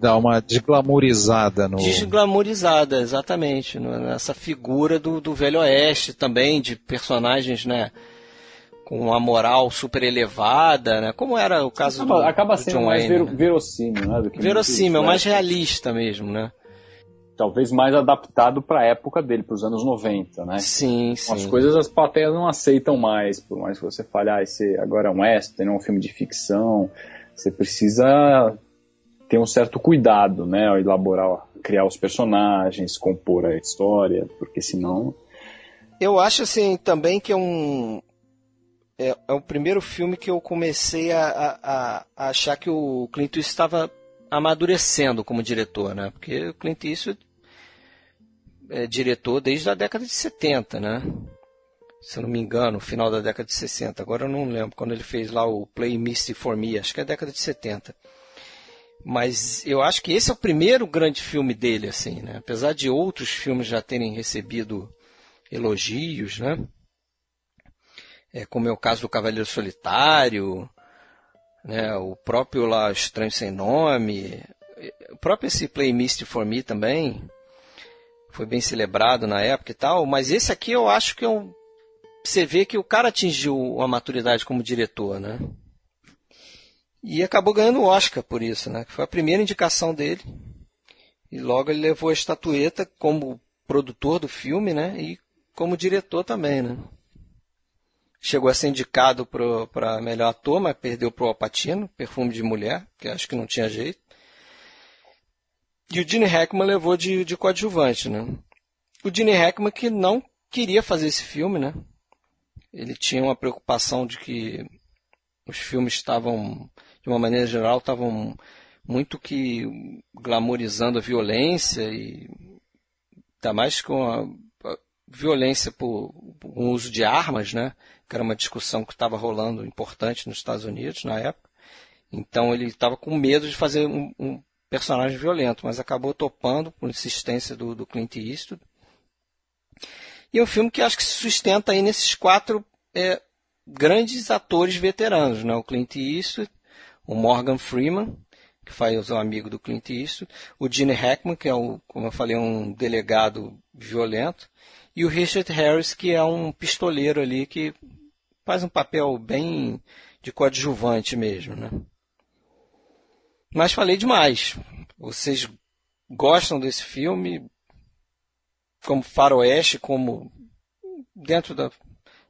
Dá uma desglamorizada no. Desglamorizada, exatamente. Nessa figura do, do Velho Oeste também, de personagens, né? Com uma moral super elevada, né? Como era o caso acaba, do, acaba do sendo John mais Wayne, ver, né? verossímil, né? Do que Verossímil, mais western. realista mesmo, né? Talvez mais adaptado para a época dele, para os anos 90, né? Sim, sim. As coisas as plateias não aceitam mais, por mais que você fale, ah, esse agora é um western, é um filme de ficção. Você precisa ter um certo cuidado, né, ao elaborar, criar os personagens, compor a história, porque senão Eu acho assim também que é um é, é o primeiro filme que eu comecei a, a- a achar que o Clint Eastwood estava amadurecendo como diretor, né? Porque o Clint Eastwood é diretor desde a década de 70, né? Se eu não me engano, final da década de 60. Agora eu não lembro quando ele fez lá o Play Misty for Me, acho que é década de 70. Mas eu acho que esse é o primeiro grande filme dele, assim, né? Apesar de outros filmes já terem recebido elogios, né? É, como é o caso do Cavaleiro Solitário, né? O próprio lá Estranho Sem Nome, o próprio esse Play Misty for Me também foi bem celebrado na época e tal, mas esse aqui eu acho que é um você vê que o cara atingiu a maturidade como diretor, né? E acabou ganhando o Oscar por isso, né? Foi a primeira indicação dele. E logo ele levou a estatueta como produtor do filme, né? E como diretor também, né? Chegou a ser indicado para melhor ator, mas perdeu para o Alpatino, Perfume de Mulher, que acho que não tinha jeito. E o Gene Hackman levou de, de coadjuvante, né? O Gene Hackman que não queria fazer esse filme, né? Ele tinha uma preocupação de que os filmes estavam, de uma maneira geral, estavam muito que glamorizando a violência e ainda mais com a, violência por, por uso de armas, né? Que era uma discussão que estava rolando importante nos Estados Unidos na época. Então ele estava com medo de fazer um, um personagem violento, mas acabou topando por insistência do, do Clint Eastwood. E é um filme que acho que se sustenta aí nesses quatro é, grandes atores veteranos, né? O Clint Eastwood, o Morgan Freeman, que faz o amigo do Clint Eastwood, o Gene Hackman, que é, o, como eu falei, um delegado violento, e o Richard Harris, que é um pistoleiro ali que faz um papel bem de coadjuvante mesmo, né? Mas falei demais. Vocês gostam desse filme como faroeste, como dentro da,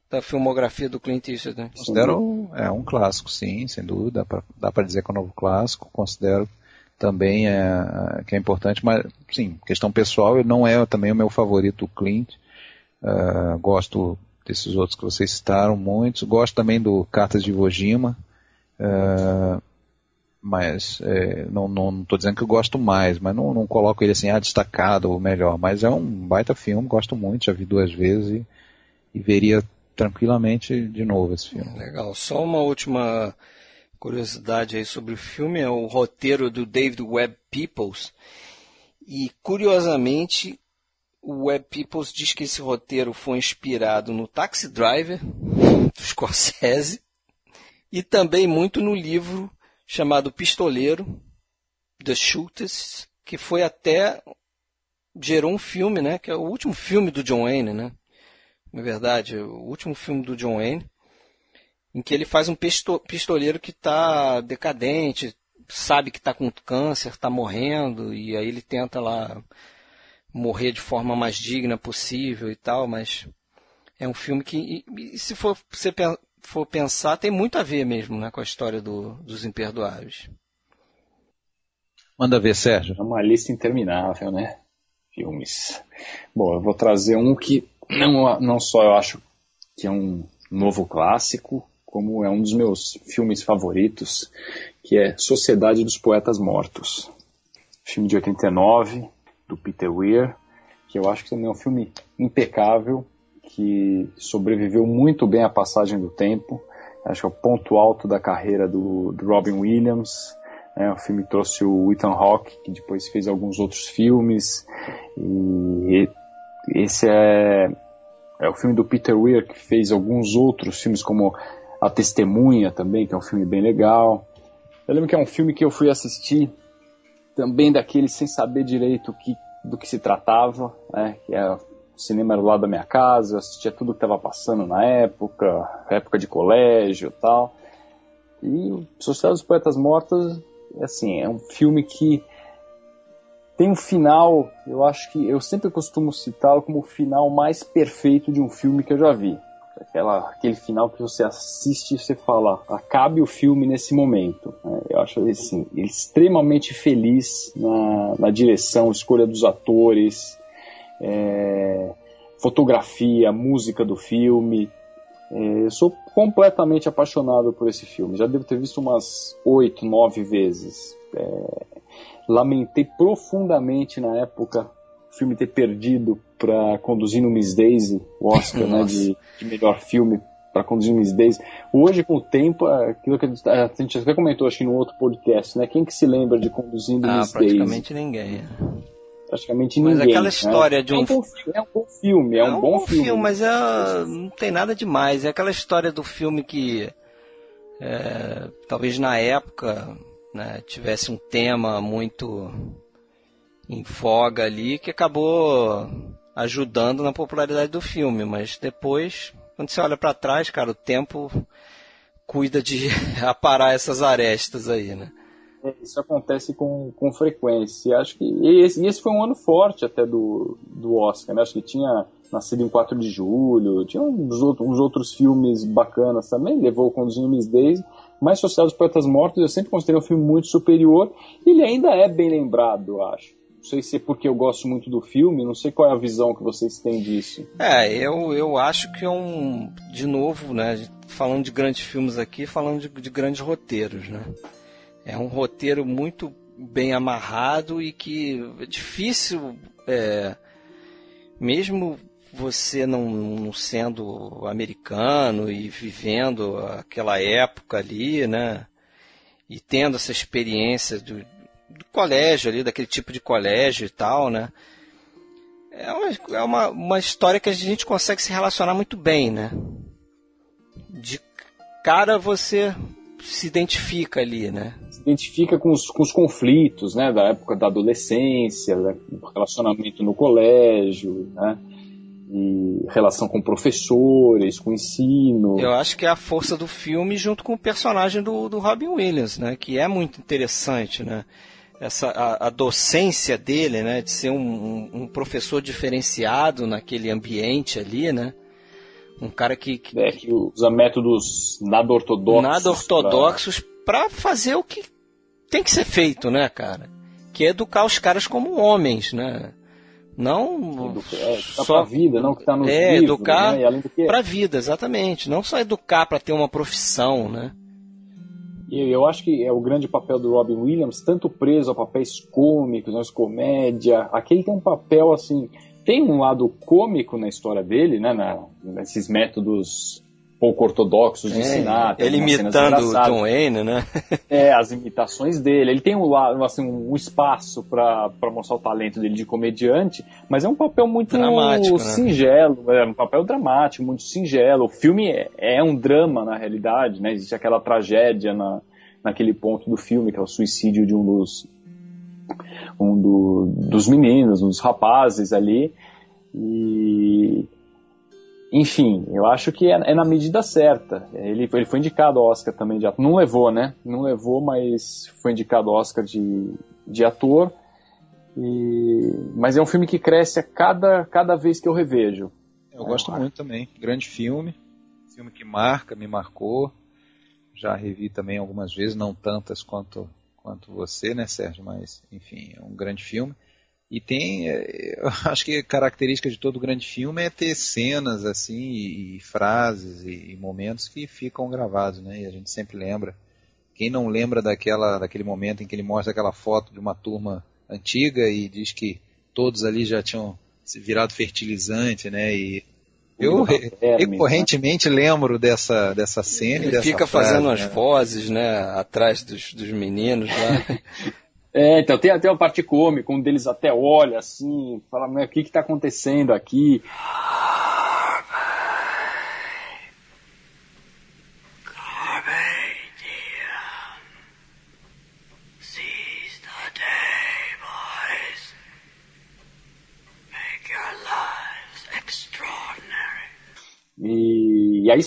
da filmografia do Clint Eastwood, né? Considero é um clássico, sim, sem dúvida. Dá para dizer que é um novo clássico. Considero também é, que é importante, mas sim, questão pessoal, não é também o meu favorito, o Clint. Uh, gosto desses outros que vocês citaram, muitos. Gosto também do Cartas de Iwo Jima. Uh, mas é, não estou dizendo que eu gosto mais, mas não, não coloco ele assim, ah, destacado ou melhor. Mas é um baita filme, gosto muito, já vi duas vezes e, e veria tranquilamente de novo esse filme. Legal. Só uma última curiosidade aí sobre o filme, é o roteiro do David Webb Peoples. E curiosamente, o Webb Peoples diz que esse roteiro foi inspirado no Taxi Driver, do Scorsese, e também muito no livro chamado Pistoleiro, The Shooters, que foi até gerou um filme, né, que é o último filme do John Wayne, né? Na verdade, o último filme do John Wayne, em que ele faz um pistoleiro que está decadente, sabe que está com câncer, está morrendo, e aí ele tenta lá morrer de forma mais digna possível e tal, mas é um filme que, e, e se for você for pensar, tem muito a ver mesmo né, com a história do, dos imperdoáveis. Manda ver, Sérgio. É uma lista interminável, né? Filmes. Bom, eu vou trazer um que não, não só eu acho que é um novo clássico, como é um dos meus filmes favoritos, que é Sociedade dos Poetas Mortos. Filme de 89, do Peter Weir, que eu acho que também é um filme impecável, que sobreviveu muito bem à passagem do tempo. Acho que é o ponto alto da carreira do, do Robin Williams. É, o filme trouxe o Ethan Hawke, que depois fez alguns outros filmes. E esse é, é o filme do Peter Weir, que fez alguns outros filmes, como A Testemunha também, que é um filme bem legal. Eu lembro que é um filme que eu fui assistir também daquele sem saber direito que, do que se tratava, né? Que é o cinema era do lado da minha casa, eu assistia tudo que estava passando na época, época de colégio tal. E Sociedade dos Poetas Mortos, assim, é um filme que tem um final, eu acho que eu sempre costumo citá-lo como o final mais perfeito de um filme que eu já vi. Aquela, aquele final que você assiste e você fala, acabe o filme nesse momento. Né? Eu acho assim, extremamente feliz na, na direção, escolha dos atores, é, fotografia, música do filme. É, eu sou completamente apaixonado por esse filme. Já devo ter visto umas oito, nove vezes. É, lamentei profundamente na época filme ter perdido para conduzir no Miss Daisy, o Oscar né, de, de melhor filme para conduzir Miss Daisy. Hoje, com o tempo, é aquilo que a gente até comentou, acho que no outro podcast, né? Quem que se lembra de conduzindo ah, Miss Daisy? praticamente ninguém praticamente ninguém. Mas aquela né? história né? de um... É um, bom, é um bom filme, é, é um, um, bom, filme. filme mas é, não tem nada demais. É aquela história do filme que é, talvez na época né, tivesse um tema muito em voga ali que acabou ajudando na popularidade do filme, mas depois, quando você olha para trás, cara, o tempo cuida de [LAUGHS] aparar essas arestas aí, né? É, isso acontece com, com frequência. Acho que esse, esse foi um ano forte até do, do Oscar, né? Acho que tinha nascido em 4 de julho, tinha uns, outros, uns outros filmes bacanas também, levou o Conduzindo Miss Daisy, mas Sociedade dos Poetas Mortos eu sempre considerei um filme muito superior, e ele ainda é bem lembrado, acho. Sei se é porque eu gosto muito do filme, não sei qual é a visão que vocês têm disso. É, eu, eu acho que é um. De novo, né? Falando de grandes filmes aqui, falando de, de grandes roteiros, né? É um roteiro muito bem amarrado e que é difícil, é, mesmo você não, não, sendo americano e vivendo aquela época ali, né? E tendo essa experiência do, do colégio ali, daquele tipo de colégio e tal, né? É uma, é uma, uma história que a gente consegue se relacionar muito bem, né? De cara você se identifica ali, né? Se identifica com os, com os conflitos, né? Da época da adolescência, né? relacionamento no colégio, né? E relação com professores, com ensino. Eu acho que é a força do filme junto com o personagem do, do Robin Williams, né? Que é muito interessante, né? Essa, a, a docência dele, né? De ser um, um, um professor diferenciado naquele ambiente ali, né? Um cara que, que, é, que usa métodos nada ortodoxos. Nada ortodoxos para pra fazer o que tem que ser feito, né, cara? Que é educar os caras como homens, né? Não é, só pra vida, não que tá no É, livros, educar né? pra vida, exatamente. Não só educar para ter uma profissão, né? E eu acho que é o grande papel do Robin Williams, tanto preso a papéis cômicos, nas comédia, aqui ele tem um papel assim tem um lado cômico na história dele, né? Na, nesses métodos pouco ortodoxos de é, ensinar. Ele imitando o John Wayne, né? [LAUGHS] é, as imitações dele. Ele tem um, assim, um espaço para mostrar o talento dele de comediante, mas é um papel muito dramático, né? singelo, né? é um papel dramático, muito singelo. O filme é, é, um drama, na realidade, né? Existe aquela tragédia na, naquele ponto do filme, que é o suicídio de um dos um do, dos meninos, um dos rapazes ali. E enfim, eu acho que é, é, na medida certa. Ele, ele foi indicado ao Oscar também de ator. Não levou, né? Não levou, mas foi indicado ao Oscar de, de ator. E, mas é um filme que cresce a cada, cada vez que eu revejo. Eu gosto muito também. Grande filme. Filme que marca, me marcou. Já revi também algumas vezes, não tantas quanto quanto você, né, Sérgio? Mas, enfim, é um grande filme. E tem, é, eu [LAUGHS] acho que a característica de todo grande filme é ter cenas assim e, e frases e, e, momentos que ficam gravados, né? E a gente sempre lembra. Quem não lembra daquela, daquele momento em que ele mostra aquela foto de uma turma antiga e diz que todos ali já tinham virado fertilizante, né? E eu recorrentemente lembro dessa, dessa cena. Ele fica frase, fazendo né? as vozes, né? Atrás dos, dos meninos lá. [LAUGHS] É, então tem até uma parte cômica, um deles até olha assim, fala, mas o que está acontecendo aqui?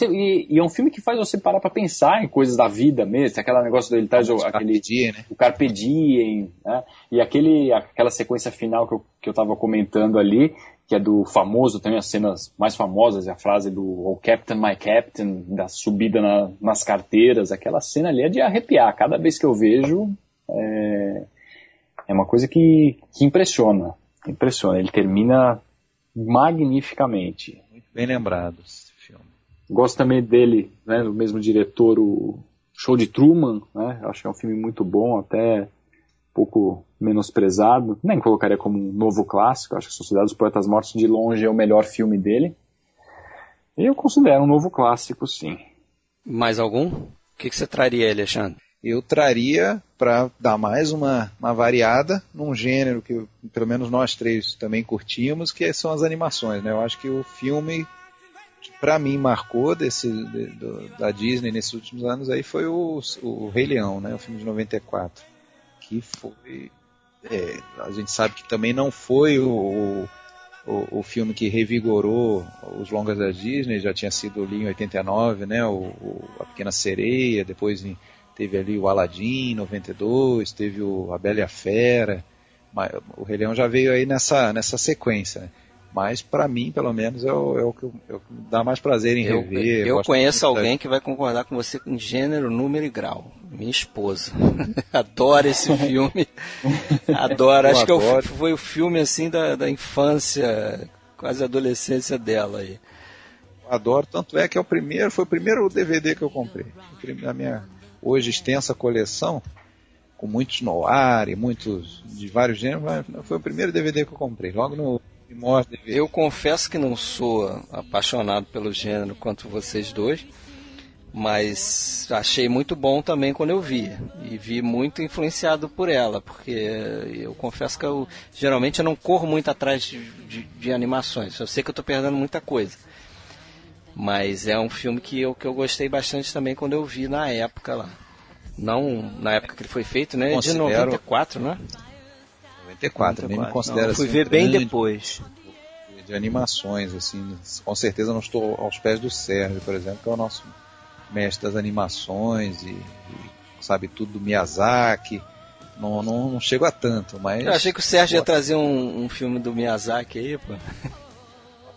Aí e, e, é um filme que faz você parar para pensar em coisas da vida mesmo, aquele negócio dele traz o, aquele dia, né? o carpe diem, né? E aquele aquela sequência final que eu, que eu tava comentando ali, que é do famoso também as cenas mais famosas, a frase do oh, Captain my Captain, da subida na, nas carteiras, aquela cena ali é de arrepiar. Cada vez que eu vejo é, é uma coisa que, que impressiona, impressiona. Ele termina magnificamente. Muito bem lembrados. Gosto também dele, né, do mesmo diretor, o Show de Truman, né, acho que é um filme muito bom, até um pouco menosprezado, nem colocaria como um novo clássico, acho que Sociedade dos Poetas Mortos de longe é o melhor filme dele. E eu considero um novo clássico, sim. Mais algum? O que, que você traria, Alexandre? Eu traria para dar mais uma, uma variada num gênero que pelo menos nós três também curtimos, que são as animações. Né? Eu acho que o filme para mim marcou desse, de, do, da Disney nesses últimos anos aí foi o, o Rei Leão, né? O filme de 94. Que foi. É, a gente sabe que também não foi o, o, o, filme que revigorou os longas da Disney, já tinha sido ali em 89, né? O, o A Pequena Sereia, depois em, teve ali o Aladdin em 92, teve o A Bela e a Fera. O Rei Leão já veio aí nessa, nessa sequência, né? Mas para mim, pelo menos, é o, é o, que, é o, que, dá mais prazer em rever. Eu, eu conheço alguém que vai concordar com você em gênero, número e grau. Minha esposa. [LAUGHS] Adora esse filme. Adora. Acho adoro. que foi o filme assim da, da infância, quase adolescência dela aí. Adoro, tanto é que é o primeiro, foi o primeiro DVD que eu comprei. A minha hoje extensa coleção, com muitos noir e muitos de vários gêneros, foi o primeiro DVD que eu comprei. Logo no eu confesso que não sou apaixonado pelo gênero quanto vocês dois, mas achei muito bom também quando eu vi. E vi muito influenciado por ela, porque eu confesso que eu geralmente eu não corro muito atrás de, de, de animações. Eu sei que eu estou perdendo muita coisa. Mas é um filme que eu, que eu gostei bastante também quando eu vi na época lá. Não na época que ele foi feito, né? Considero... De 94, né? 94, nem me considero não, fui assim, ver bem depois. De animações, assim, com certeza não estou aos pés do Sérgio, por exemplo, que é o nosso mestre das animações e, e sabe tudo do Miyazaki. Não, não, não chego a tanto, mas. Eu achei que o Sérgio ia trazer um, um filme do Miyazaki aí, pô.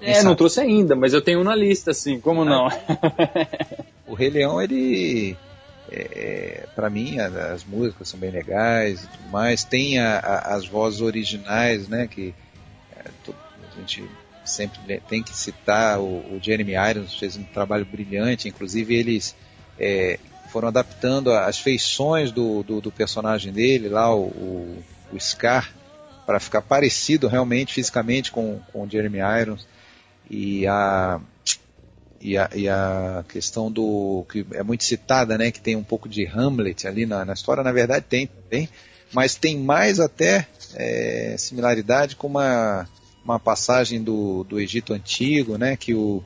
É, não trouxe ainda, mas eu tenho um na lista, assim, como não? [LAUGHS] o Rei Leão, ele é, para mim as músicas são bem legais e tudo mais. Tem a, a, as vozes originais, né? Que é, a gente sempre tem que citar. O, o, Jeremy Irons fez um trabalho brilhante. Inclusive eles é, foram adaptando as feições do, do, do personagem dele, lá o, o, o Scar, para ficar parecido realmente fisicamente com, com o Jeremy Irons. E a e a, e a questão do que é muito citada, né, que tem um pouco de Hamlet ali na, na história, na verdade tem também, mas tem mais até é, similaridade com uma, uma passagem do, do Egito Antigo, né, que o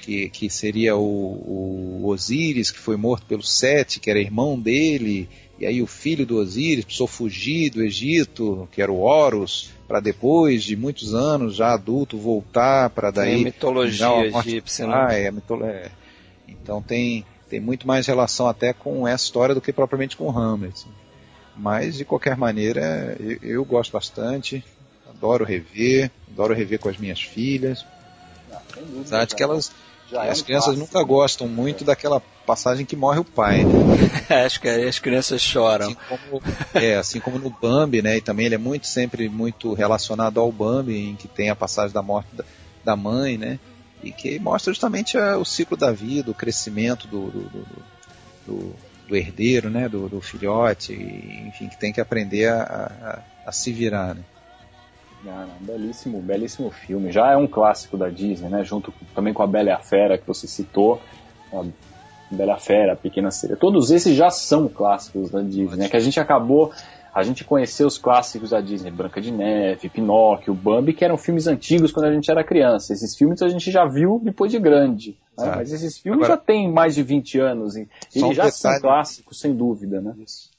que, que seria o, o Osíris, que foi morto pelo Sete, que era irmão dele, e aí o filho do Osíris precisou fugir do Egito, que era o Horus, para depois de muitos anos, já adulto, voltar para daí. Tem mitologia egípcia, né? Ah, é, mitolo... É. Então tem, tem muito mais relação até com essa história do que propriamente com Hamlet. Mas, de qualquer maneira, eu, eu gosto bastante, adoro rever, adoro rever com as minhas filhas. Ah, Apesar de que elas Já é as crianças clássico. nunca gostam muito daquela passagem que morre o pai. Né? [LAUGHS] Acho que aí as crianças choram. Assim como, é, assim como no Bambi, né? E também ele é muito sempre muito relacionado ao Bambi, em que tem a passagem da morte da, da mãe, né? E que mostra justamente a, o ciclo da vida, o crescimento do, do, do, do, do herdeiro, né? Do, do filhote, e, enfim, que tem que aprender a, a, a se virar, né? Ah, belíssimo, belíssimo filme. Já é um clássico da Disney, né? Junto também com a Bela e a Fera que você citou. A Bela Fera, a Pequena Sereia. Todos esses já são clássicos da Disney, né? Que a gente acabou a gente conheceu os clássicos da Disney, Branca de Neve, Pinóquio, Bambi, que eram filmes antigos quando a gente era criança. Esses filmes a gente já viu depois de grande. Né? Mas esses filmes Agora, já têm mais de 20 anos e eles um já detalhe... são clássicos, sem dúvida, né? Isso.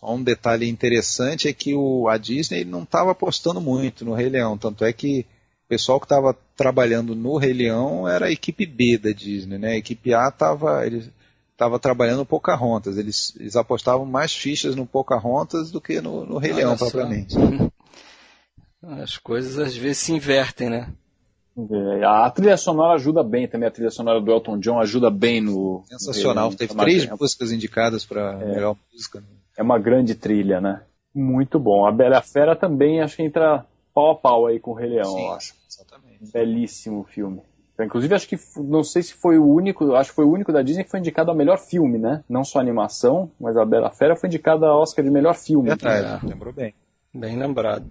Só um detalhe interessante é que o, a Disney não estava apostando muito no Rei Leão, tanto é que o pessoal que estava trabalhando no Rei Leão era a equipe B da Disney, né? A equipe A estava estava trabalhando no Pocahontas, eles, eles apostavam mais fichas no Pocahontas do que no, no Rei Leão propriamente. [LAUGHS] As coisas às vezes se invertem, né? É, a trilha sonora ajuda bem também, a trilha sonora do Elton John ajuda bem no. Sensacional, teve três músicas indicadas para é. melhor música. Né? É uma grande trilha, né? Muito bom. A Bela Fera também acho que entra pau a pau aí com o Rei Leão, Sim, eu acho. Exatamente. Belíssimo filme. Inclusive, acho que não sei se foi o único, acho que foi o único da Disney que foi indicado a melhor filme, né? Não só animação, mas a Bela Fera foi indicada a Oscar de melhor filme. É, lembrou bem. Bem lembrado.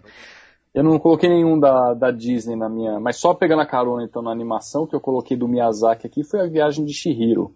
Eu não coloquei nenhum da, da Disney na minha. Mas só pegando a carona então na animação que eu coloquei do Miyazaki aqui foi a viagem de Shihiro.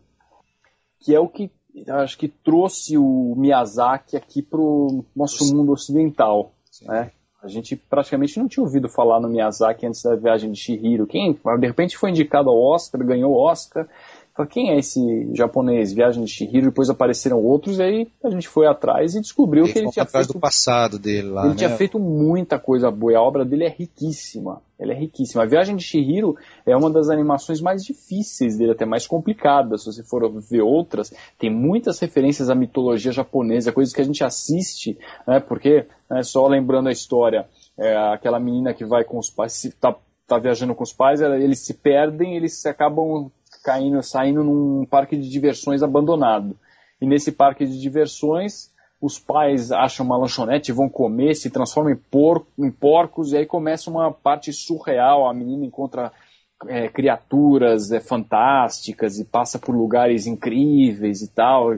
Que é o que acho que trouxe o Miyazaki aqui pro nosso mundo ocidental. Né? A gente praticamente não tinha ouvido falar no Miyazaki antes da viagem de Shihiro. Quem, de repente, foi indicado ao Oscar, ganhou o Oscar. Falei, quem é esse japonês? Viagem de Shihiro, depois apareceram outros, e aí a gente foi atrás e descobriu ele que ele tinha atrás feito... do passado dele lá, Ele né? tinha feito muita coisa boa, a obra dele é riquíssima. Ela é riquíssima. A Viagem de Shihiro é uma das animações mais difíceis dele, até mais complicadas. Se você for ver outras, tem muitas referências à mitologia japonesa, coisas que a gente assiste, né? Porque, né, só lembrando a história, é, aquela menina que vai com os pais, está tá viajando com os pais, eles se perdem, eles acabam caindo, saindo num parque de diversões abandonado. E nesse parque de diversões, os pais acham uma lanchonete, vão comer, se transformam em, em porcos, e aí começa uma parte surreal. A menina encontra é, criaturas é, fantásticas e passa por lugares incríveis e tal.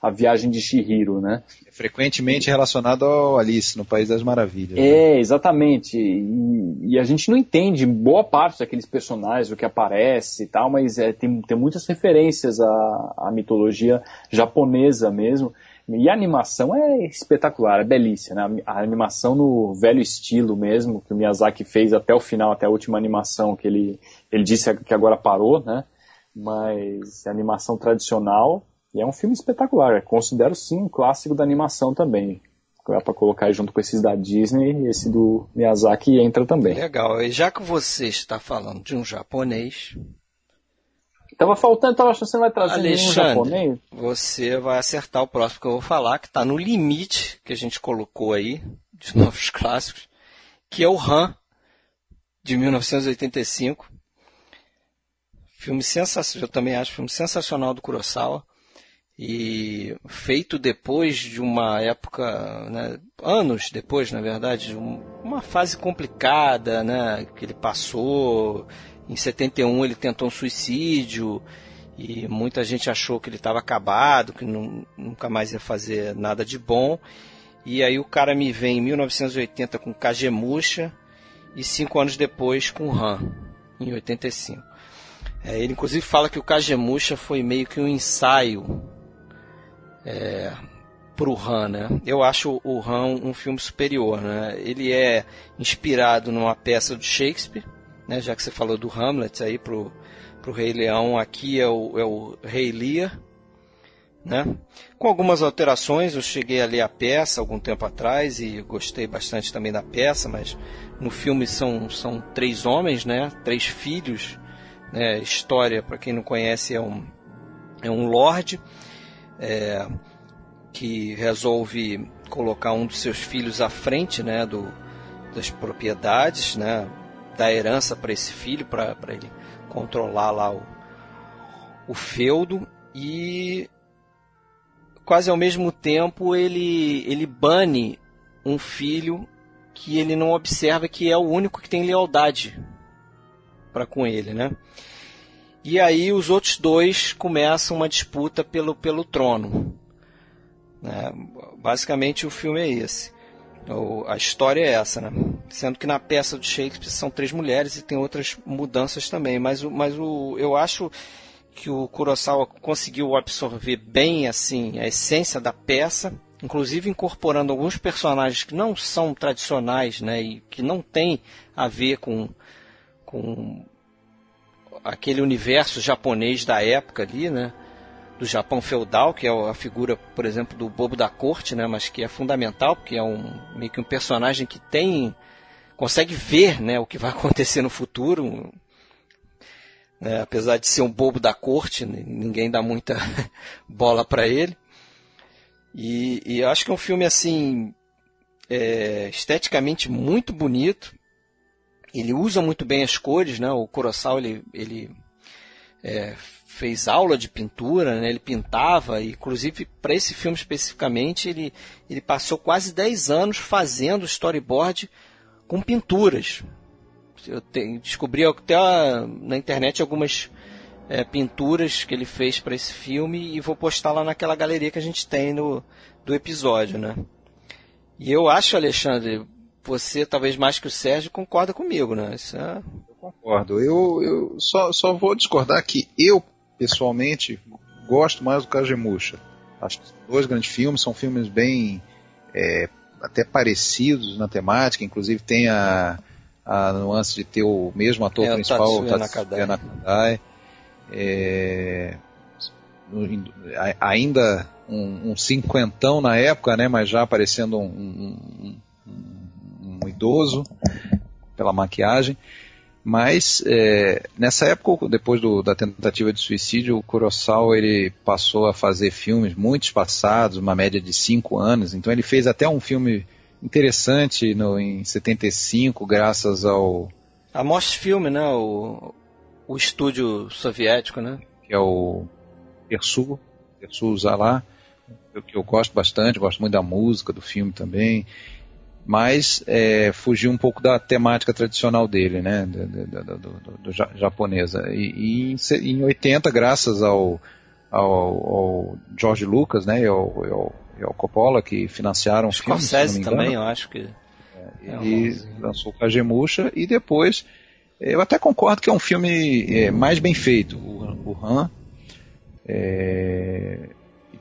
A, viagem de Shihiro, né? frequentemente relacionado ao Alice no País das Maravilhas. Né? É, né? exatamente. E, e, a gente não entende boa parte daqueles personagens, o que aparece e tal, mas é, tem, tem muitas referências à, à mitologia japonesa mesmo. E a animação é espetacular, é belíssima. Né? A animação no velho estilo mesmo, que o Miyazaki fez até o final, até a última animação que ele, ele disse que agora parou, né? Mas a animação tradicional e é um filme espetacular. Eu considero sim um clássico da animação também. É para colocar junto com esses da Disney, esse do Miyazaki entra também. Legal. E já que você está falando de um japonês. Tava faltando, tava achando que você vai trazer Alexandre, um japonês. Você vai acertar o próximo que eu vou falar, que está no limite que a gente colocou aí, de [LAUGHS] novos clássicos, que é o Han, de 1985. Filme sensacional, eu também acho filme sensacional do Kurosawa e feito depois de uma época, né, anos depois, na verdade, uma fase complicada, né, que ele passou. Em 71 ele tentou um suicídio e muita gente achou que ele estava acabado, que não, nunca mais ia fazer nada de bom. E aí o cara me vem em 1980 com Kagemusha e cinco anos depois com Han, em 85. É, ele inclusive fala que o Kagemusha foi meio que um ensaio é, pro Han, né? Eu acho o Han um filme superior, né? Ele é inspirado numa peça de Shakespeare, né? Já que você falou do Hamlet aí pro, pro Rei Leão, aqui é o, é o Rei Lear, né? Com algumas alterações, eu cheguei a ler a peça algum tempo atrás e gostei bastante também da peça, mas no filme são, são três homens, né? Três filhos, né? História, para quem não conhece, é um, é um lord é, que resolve colocar um dos seus filhos à frente né, do, das propriedades, né, da herança para esse filho, para ele controlar lá o, o feudo e quase ao mesmo tempo ele, ele bane um filho que ele não observa que é o único que tem lealdade para com ele, né? E aí os outros dois começam uma disputa pelo, pelo trono. Né? Basicamente o filme é esse. A história é essa, né? Sendo que na peça do Shakespeare são três mulheres e tem outras mudanças também. Mas, mas o, eu acho que o Kurosawa conseguiu absorver bem assim a essência da peça, inclusive incorporando alguns personagens que não são tradicionais, né, e que não têm a ver com, com aquele universo japonês da época ali, né, do Japão feudal, que é a figura, por exemplo, do bobo da corte, né, mas que é fundamental, porque é um meio que um personagem que tem consegue ver, né, o que vai [LAUGHS] acontecer no futuro, né, apesar de ser um bobo da corte, ninguém dá muita [LAUGHS] bola para ele. E, e acho que é um filme assim é, esteticamente muito bonito. Ele usa muito bem as cores, né? O Kurosawa ele, ele é, fez aula de pintura, né? ele pintava, e, inclusive para esse filme especificamente, ele, ele passou quase 10 anos fazendo storyboard com pinturas. Eu te, descobri até na internet algumas é, pinturas que ele fez para esse filme e vou postar lá naquela galeria que a gente tem no, do episódio, né? E eu acho, Alexandre, você talvez mais que o Sérgio concorda comigo, né? Isso é... Eu concordo. Eu, eu só, só vou discordar que eu, pessoalmente, gosto mais do Kagemusha. Acho que dois grandes filmes, são filmes bem é, até parecidos na temática, inclusive tem a, a nuance de ter o mesmo ator é, principal, o Tatsuya Nakadai. É, ainda um, um, cinquentão na época, né, mas já parecendo um, um, um, um idoso pela maquiagem. Mas é, nessa época, depois do, da tentativa de suicídio, o Kurosawa ele passou a fazer filmes muito espaçados, uma média de cinco anos. Então ele fez até um filme interessante no, em 75, graças ao. A Mosfilm, né? O, o estúdio soviético, né? Que é o Persu, Persu Zalá, que eu gosto bastante, gosto muito da música do filme também, mas é, fugiu um pouco da temática tradicional dele, né? Do, do, do, do, japonesa. E, e, em, em 80, graças ao, ao, ao George Lucas, né? E ao, ao ao Coppola, que financiaram o filme. Scorsese também, eu acho que. É, ele é lançou Kagemusha e depois. Eu até concordo que é um filme é, mais bem feito. O, o Han é,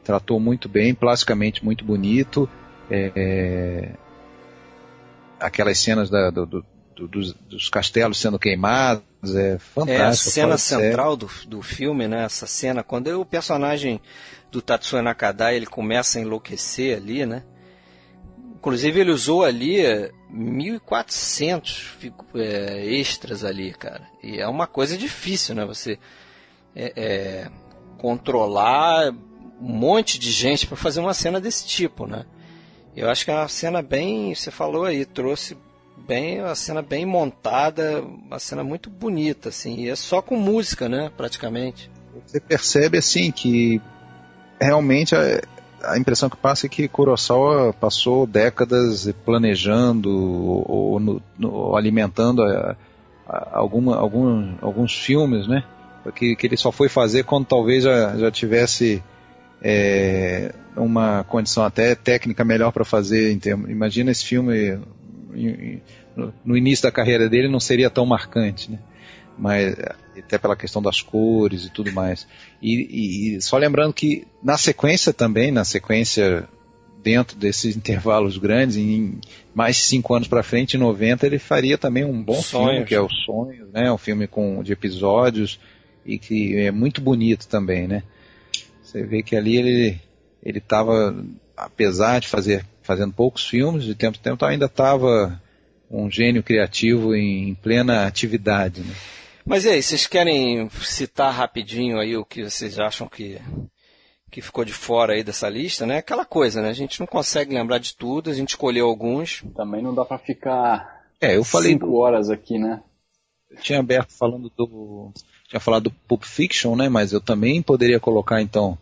tratou muito bem, plasticamente muito bonito. É, aquelas cenas da, do, do, dos, dos, castelos sendo queimados, é fantástico. É a cena central do, do filme, né? Essa cena, quando o personagem do Tatsuya Nakadai, ele começa a enlouquecer ali, né? Inclusive ele usou ali 1.400 é, extras ali, cara. E é uma coisa difícil, né? Você é, é, controlar um monte de gente para fazer uma cena desse tipo, né? Eu acho que é uma cena bem, você falou aí, trouxe bem, uma cena bem montada, uma cena muito bonita, assim, e é só com música, né, praticamente. Você percebe, assim, que realmente a, a, impressão que passa é que Kurosawa passou décadas planejando ou, no, no, alimentando a, a, alguma, algum, alguns filmes, né? Que, que ele só foi fazer quando talvez já, já tivesse é, uma condição até técnica melhor para fazer. Imagina esse filme no, no início da carreira dele não seria tão marcante, né? mas até pela questão das cores e tudo mais. E, e, só lembrando que na sequência também, na sequência dentro desses [LAUGHS] intervalos grandes, em mais cinco anos para frente, em 90, ele faria também um bom Sonhos. filme, que é o Sonho, né? Um filme com, de episódios e que é muito bonito também, né? Você vê que ali ele ele estava, apesar de fazer fazendo poucos filmes, de tempo em tempo, ainda estava um gênio criativo em plena atividade, né? Mas e aí, vocês querem citar rapidinho aí o que vocês acham que, que ficou de fora aí dessa lista, né? Aquela coisa, né? A gente não consegue lembrar de tudo, a gente escolheu alguns. Também não dá para ficar é, eu falei cinco horas aqui, né? eu tinha aberto falando do. Tinha falado do Pulp Fiction, né? Mas eu também poderia colocar então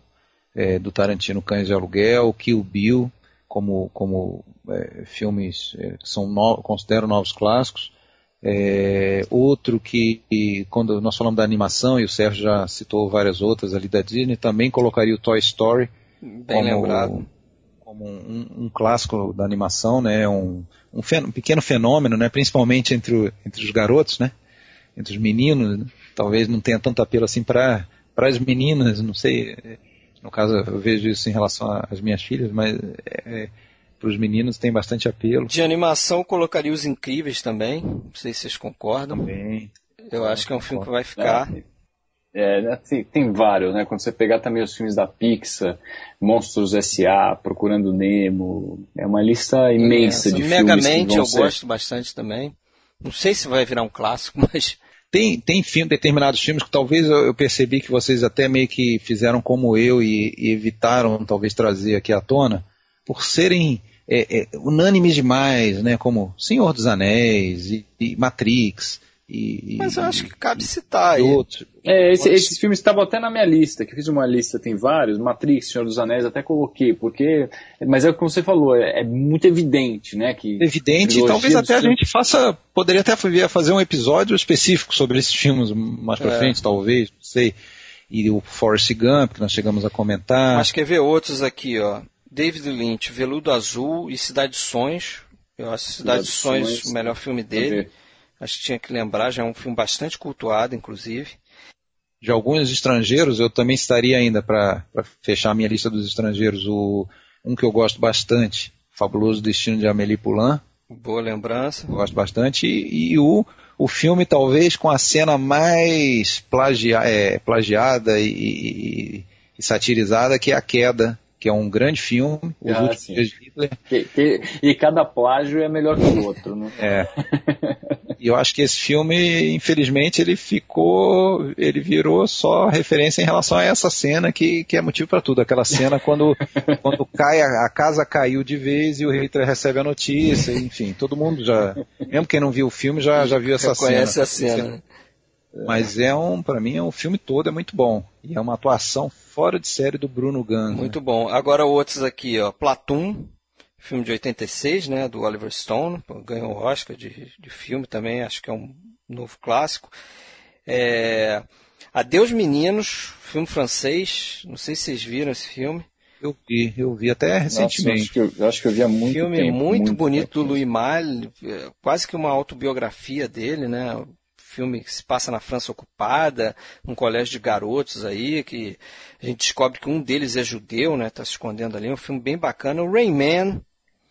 é, do Tarantino Cães de Aluguel, Kill Bill, como, como é, filmes é, que são no, considero novos clássicos. É, outro que, quando nós falamos da animação, e o Sérgio já citou várias outras ali da Disney, também colocaria o Toy Story. Bem como, lembrado. Como um, um, clássico da animação, né? Um, um, fen um, pequeno fenômeno, né? Principalmente entre, o, entre os garotos, né? Entre os meninos. Né? Talvez não tenha tanto apelo assim para as meninas, não sei. No caso, eu vejo isso em relação às minhas filhas, mas é, é para os meninos tem bastante apelo. De animação, colocaria Os Incríveis também. Não sei se vocês concordam. Também. Eu acho que é um filme que vai ficar. É, né, tem, tem, vários, né? Quando você pegar também os filmes da Pixar, Monstros S.A., Procurando Nemo, é uma lista imensa de Megamente, filmes. Megamente eu ser. gosto bastante também. Não sei se vai virar um clássico, [LAUGHS] mas tem, tem filme, determinados filmes que talvez eu, percebi que vocês até meio que fizeram como eu e, e evitaram talvez trazer aqui à tona, por serem é, é, unânimes demais, né? Como Senhor dos Anéis e, e Matrix. E, Mas eu acho que cabe citar aí. Outro. É, esse, esses filmes estavam até na minha lista, que eu fiz uma lista, tem vários, Matrix, Senhor dos Anéis, até coloquei, porque. Mas é como você falou, é, é muito evidente, né? Que evidente, e talvez até a gente faça. Poderia até fazer um episódio específico sobre esses filmes mais pra é. frente, talvez, não sei. E o Forrest Gump, que nós chegamos a comentar. Mas quer ver outros aqui, ó. David Lynch, Veludo Azul e Cidade de Sonhos. Eu acho Cidade, Cidade de Sonhos, Sonhos o melhor filme dele. Acho que tinha que lembrar, já é um filme bastante cultuado, inclusive. De alguns estrangeiros, eu também estaria ainda para fechar a minha lista dos estrangeiros. O, um que eu gosto bastante, Fabuloso Destino de Amélie Poulain. Boa lembrança. Gosto bastante. E, e, o, o filme, talvez, com a cena mais plagia, é, plagiada e, e, e satirizada, que é A Queda, que é um grande filme, Os ah, Últimos Dias de Hitler. Que, que, e cada plágio é melhor que o outro, né? É. [LAUGHS] E eu acho que esse filme, infelizmente, ele ficou, ele virou só referência em relação a essa cena que, que é motivo para tudo. Aquela cena quando, [LAUGHS] quando cai, a, a, casa caiu de vez e o Hitler recebe a notícia, enfim, todo mundo já, mesmo quem não viu o filme já, já viu essa Reconhece cena. a cena. Mas é um, para mim, é um filme todo é muito bom. E é uma atuação fora de série do Bruno Gans. Muito né? bom. Agora outros aqui, ó, Platum, filme de 86, né, do Oliver Stone, ganhou o Oscar de, de filme também, acho que é um novo clássico. É, Adeus Meninos, filme francês, não sei se vocês viram esse filme. Eu vi, eu vi até recentemente. Nossa, acho, que eu, acho que eu vi há muito filme tempo. Filme muito, muito bonito tempo. do Louis Malle, é, quase que uma autobiografia dele, né? Filme que se passa na França ocupada, um colégio de garotos aí, que a gente descobre que um deles é judeu, né? Tá se escondendo ali, é um filme bem bacana. O Rain Man,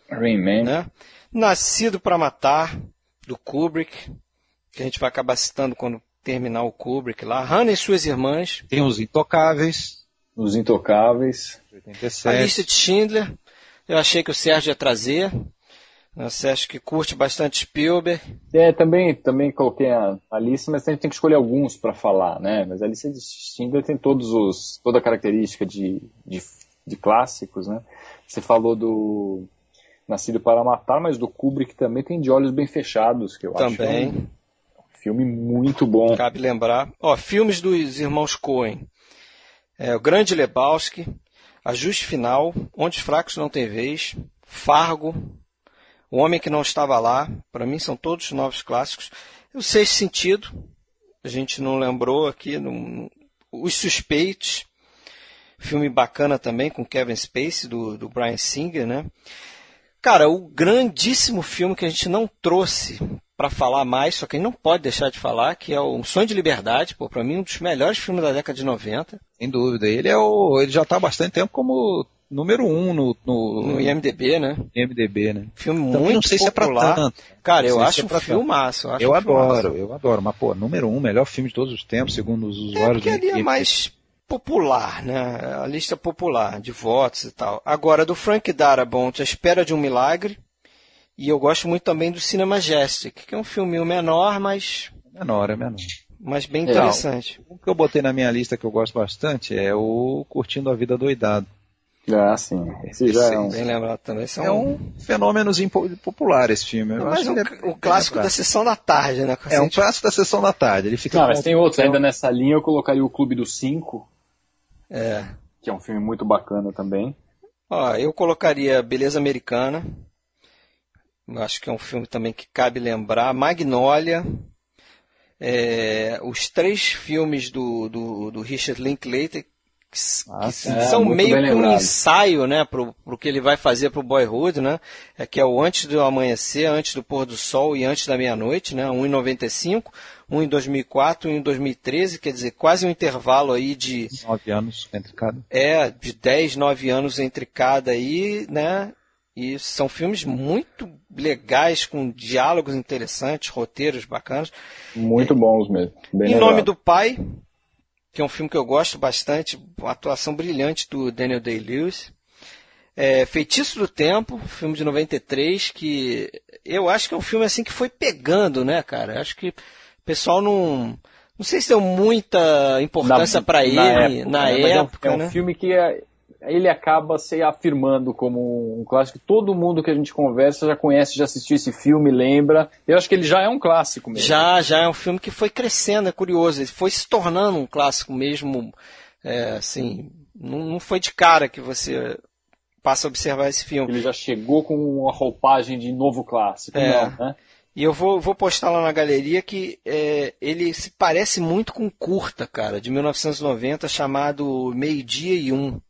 Rain Né? Nascido para Matar, do Kubrick, que a gente vai acabar citando quando terminar o Kubrick lá. Hannah e suas irmãs. Tem os Intocáveis. Os Intocáveis. 87. A lista de Schindler. Eu achei que o Sérgio ia trazer. Você acha que curte bastante Spielberg? É, também, também coloquei a, a lista, mas a gente tem que escolher alguns para falar, né? Mas a lista de Schindler tem todos os, toda a característica de, de, de clássicos, né? Você falou do Nascido para Matar, mas do Kubrick também tem De Olhos Bem Fechados, que eu também. acho que é um filme muito bom. Cabe lembrar. Ó, filmes dos irmãos Coen. É, o Grande Lebowski, Ajuste Final, Onde os Fracos Não Tem Vez, Fargo, O Homem que Não Estava Lá, para mim são todos novos clássicos. O Sexto Sentido, a gente não lembrou aqui, no, Os Suspeitos, filme bacana também com Kevin Spacey, do, do Brian Singer, né? Cara, o grandíssimo filme que a gente não trouxe para falar mais, só que a gente não pode deixar de falar, que é o Sonho de Liberdade, pô, para mim um dos melhores filmes da década de 90. Sem dúvida, ele é o, ele já está há bastante tempo como número um no, no, no IMDb, né? IMDb, né? Filme então, muito não sei popular. se é pra tanto. Cara, eu acho é um filmaço. Eu, acho eu um adoro, filmaço. eu adoro. Mas, pô, número um, melhor filme de todos os tempos, segundo os usuários. É porque ali é mais popular, né? A lista popular de votos e tal. Agora, do Frank Darabont, A Espera de um Milagre. E eu gosto muito também do Cinema Majestic, que é um filminho menor, mas... Menor, é menor. Mas bem interessante. O que eu botei na minha lista que eu gosto bastante é o Curtindo a Vida Doidado. Ah, sim. Esse já é um... Bem lembrado também. Esse é, é um, um fenômeno popular esse filme. Eu mas um, é o clássico da sessão da tarde, né? É um clássico da sessão da tarde. Ele fica Não, mas tem outros ainda nessa linha. Eu colocaria o Clube dos Cinco. É. Que é um filme muito bacana também. Ó, eu colocaria Beleza Americana. Eu acho que é um filme também que cabe lembrar. Magnolia. É, os três filmes do, do, do Richard Linklater, que, ah, que são meio que um ensaio, né, pro, pro que ele vai fazer pro Boyhood, né, é que é o antes do amanhecer, antes do pôr do sol e antes da meia-noite, né, um em 95, um em 2004, um em 2013, quer dizer, quase um intervalo aí de... Nove anos entre cada. É, de 10, 9 anos entre cada aí, né, e são filmes muito legais, com diálogos interessantes, roteiros bacanas. Muito bons mesmo. Bem em legal. Nome do Pai, que é um filme que eu gosto bastante, uma atuação brilhante do Daniel Day-Lewis. É, Feitiço do Tempo, filme de 93, que eu acho que é um filme assim que foi pegando, né, cara? Acho que o pessoal não. Não sei se deu muita importância para ele na época, na né? época é um, é um né? filme que é, ele acaba se afirmando como um clássico. Todo mundo que a gente conversa já conhece, já assistiu esse filme, lembra. Eu acho que ele já é um clássico mesmo. Já, já é um filme que foi crescendo, é curioso. Ele foi se tornando um clássico mesmo, é, assim, não, não foi de cara que você passa a observar esse filme. Ele já chegou com uma roupagem de novo clássico, é. não, né? E eu vou, vou postar lá na galeria que é, ele se parece muito com Curta, cara, de 1990, chamado Meio Dia e Um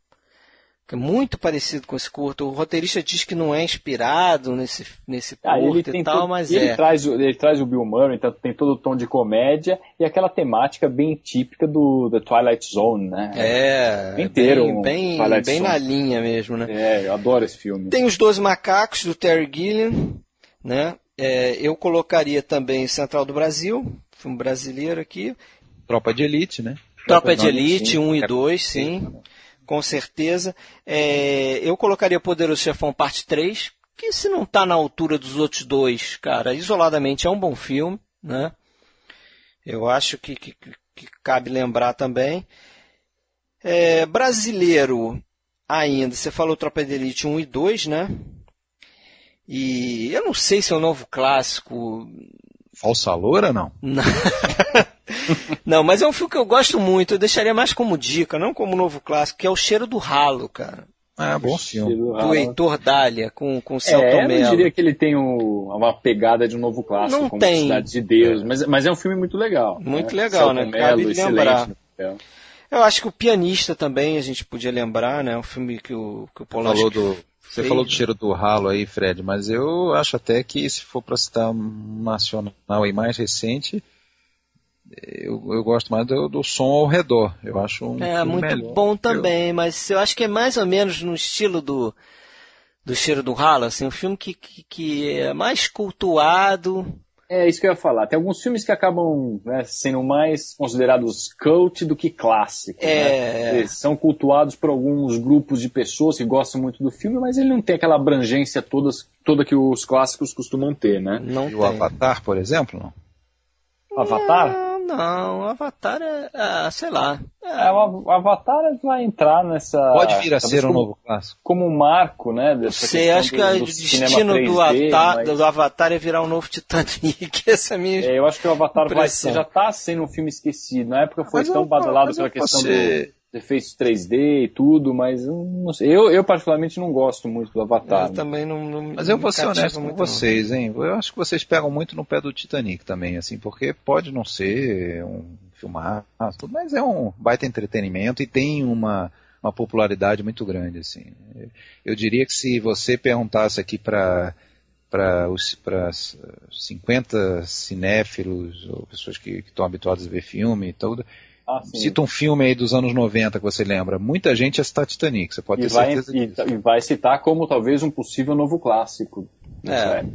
que é muito parecido com esse curto. O roteirista diz que não é inspirado nesse, nesse ah, curto e tal, mas ele é. Traz, ele traz o Bill Murray, então tem todo o tom de comédia e aquela temática bem típica do The Twilight Zone, né? É, inteiro. Bem, bem, bem na linha mesmo, né? É, eu adoro esse filme. Tem os Doze Macacos, do Terry Gilliam, né? É, eu colocaria também Central do Brasil, filme brasileiro aqui. Tropa de Elite, né? Tropa, Tropa de Elite, 1 um e 2, sim com certeza. É, eu colocaria Poderoso Chefão Parte 3, que se não está na altura dos outros dois, cara, isoladamente é um bom filme, né? Eu acho que, que, que cabe lembrar também. É, brasileiro ainda, você falou Tropa de Elite 1 e 2, né? E eu não sei se é um novo clássico. Falsa Loura, não? Não, [LAUGHS] [LAUGHS] mas é um filme que eu gosto muito. Eu deixaria mais como dica, não como novo clássico, que é o Cheiro do Ralo, cara. Ah, bom filme. Do Heitor Dália, com, com o Celto é, Mello. Eu diria que ele tem o, uma pegada de um novo clássico, não como tem. Cidade de Deus, mas, mas é um filme muito legal. Muito né? legal, Celto né? Cabe lembrar. É. Eu acho que o Pianista também a gente podia lembrar, né? Um filme que o, que o Polanski falou do Você falou do cheiro do ralo aí, Fred, mas eu acho até que se for para citar um nacional aí mais recente, eu, eu gosto mais do, do, som ao redor. Eu acho um É muito melhor. bom também, mas eu acho que é mais ou menos no estilo do do cheiro do ralo, assim, um filme que, que, que é mais cultuado. É isso que eu ia falar. Tem alguns filmes que acabam né, sendo mais considerados cult do que clássicos. É. Né? Eles são cultuados por alguns grupos de pessoas que gostam muito do filme, mas ele não tem aquela abrangência toda, toda que os clássicos costumam ter, né? Não e tem. o Avatar, por exemplo, não? Avatar? Não, o Avatar é, é sei lá. É. é, o Avatar vai entrar nessa. Pode vir a ser um novo clássico. Como um marco, né? Dessa Sei, acho do, que o destino 3D, do, Avatar, mas... do Avatar é virar um novo Titanic. [LAUGHS] Essa é a minha. É, eu acho que o Avatar vai, já está sendo um filme esquecido. Na época foi mas tão badalado pela questão você... do efeitos 3D e tudo, mas não sei. Eu, eu particularmente não gosto muito do Avatar. Eu né? também não, não, Mas eu vou ser honesto com vocês, hein? Eu acho que vocês pegam muito no pé do Titanic também, assim, porque pode não ser um filmar, mas é um baita entretenimento e tem uma, uma popularidade muito grande, assim. Eu diria que se você perguntasse aqui para para os para 50 cinéfilos ou pessoas que, que estão habituadas a ver filme e tudo, ah, Cita um filme aí dos anos 90 que você lembra. Muita gente ia citar Titanic, você pode e ter vai, certeza e, disso. E vai citar como talvez um possível novo clássico. É.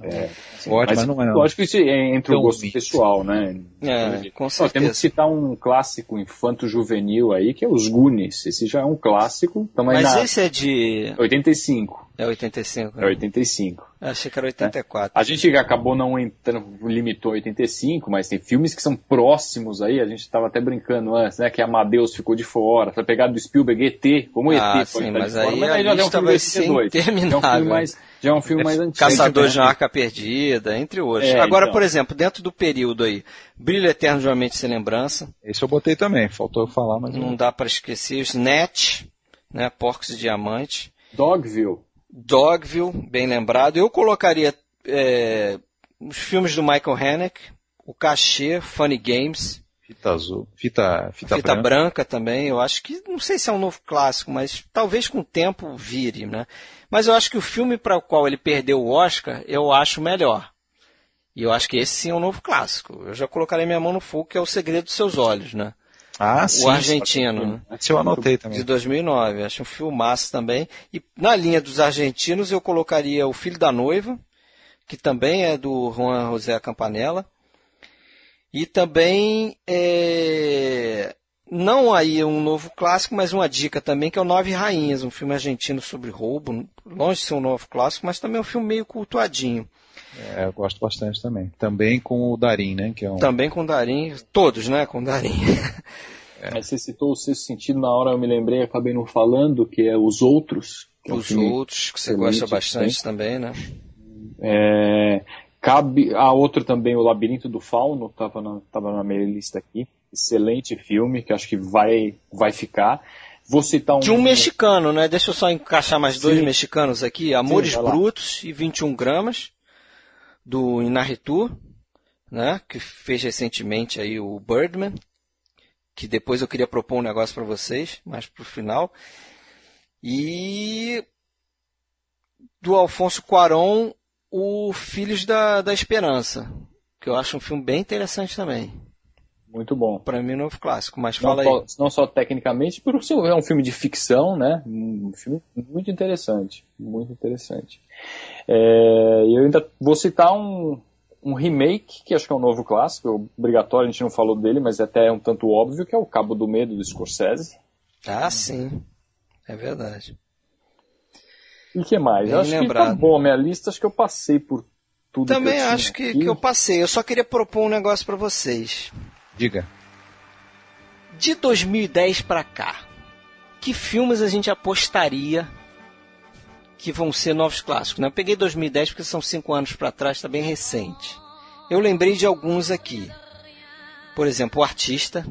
É, assim, Pode, mas, mas, não é. Lógico que isso é entre o gosto pessoal, né? É, com certeza. Temos que citar um clássico infanto-juvenil aí, que é os Goonies. Esse já é um clássico. Mas na... esse é de... 85. É 85. Né? É 85. Achei que era 84. A gente acabou não entrando, limitou 85, mas tem filmes que são próximos aí, a gente estava até brincando antes, né, que Amadeus ficou de fora, foi pegado do Spielberg ET, como ah, ET sim, mas, aí mas aí já é um filme vai ser interminável. Já é um filme mais, já é um filme mais antigo. Caçador de uma Arca Perdida, entre outros. É, Agora, então. por exemplo, dentro do período aí, Brilho Eterno de uma Mente Sem Lembrança. Esse eu botei também, faltou eu falar, mas... Não dá para esquecer, Snatch, né, Porcos e Diamante. Dogville. Dogville, bem lembrado. Eu colocaria é, os filmes do Michael Haneke, o Cachê, Funny Games. Fita azul, fita, fita, fita branca. branca. também. Eu acho que, não sei se é um novo clássico, mas talvez com o tempo vire, né? Mas eu acho que o filme para o qual ele perdeu o Oscar, eu acho melhor. E eu acho que esse sim é um novo clássico. Eu já colocarei minha mão no fogo, que é O Segredo dos Seus Olhos, né? Ah, o sim. O argentino. Né? Esse eu anotei também. De 2009. Acho um filmaço também. E na linha dos argentinos eu colocaria O Filho da Noiva, que também é do Juan José Campanella. E também, é... não aí um novo clássico, mas uma dica também, que é o Nove Rainhas, um filme argentino sobre roubo. Longe de ser um novo clássico, mas também é um filme meio cultuadinho. É, eu gosto bastante também. Também com o Darim, né? Que é um... Também com o Darim, todos, né? Com o Darim. [LAUGHS] É. Mas você citou o sexto sentido, na hora eu me lembrei, acabei não falando, que é Os Outros. É um os Outros, que você gosta bastante também, né? É, cabe a outro também, O Labirinto do Fauno, estava na, tava na minha lista aqui. Excelente filme, que acho que vai, vai ficar. Vou citar um. De um mexicano, né? Deixa eu só encaixar mais dois Sim. mexicanos aqui: Amores Sim, Brutos e 21 Gramas, do Inarritu, né? Que fez recentemente aí o Birdman. Que depois eu queria propor um negócio para vocês, mais pro final. E do Alfonso Cuarón, o Filhos da, da Esperança, que eu acho um filme bem interessante também. Muito bom. Para mim, novo clássico, mas fala não, aí. Não só tecnicamente, porque é um filme de ficção, né? Um filme muito interessante. Muito interessante. É, eu ainda vou citar um, um remake, que acho que é um novo clássico, é obrigatório, a gente não falou dele, mas é até um tanto óbvio, que é o Cabo do Medo do Scorsese. Ah, sim. É verdade. E que mais? Bem acho lembrado. que tá bom, minha lista acho que eu passei por tudo Também que eu acho que, que, eu passei. Eu só queria propor um negócio para vocês. Diga. De 2010 para cá, que filmes a gente apostaria que vão ser novos clássicos? Né? Eu peguei 2010 porque são cinco anos para trás, está bem recente. Eu lembrei de alguns aqui. Por exemplo, O Artista,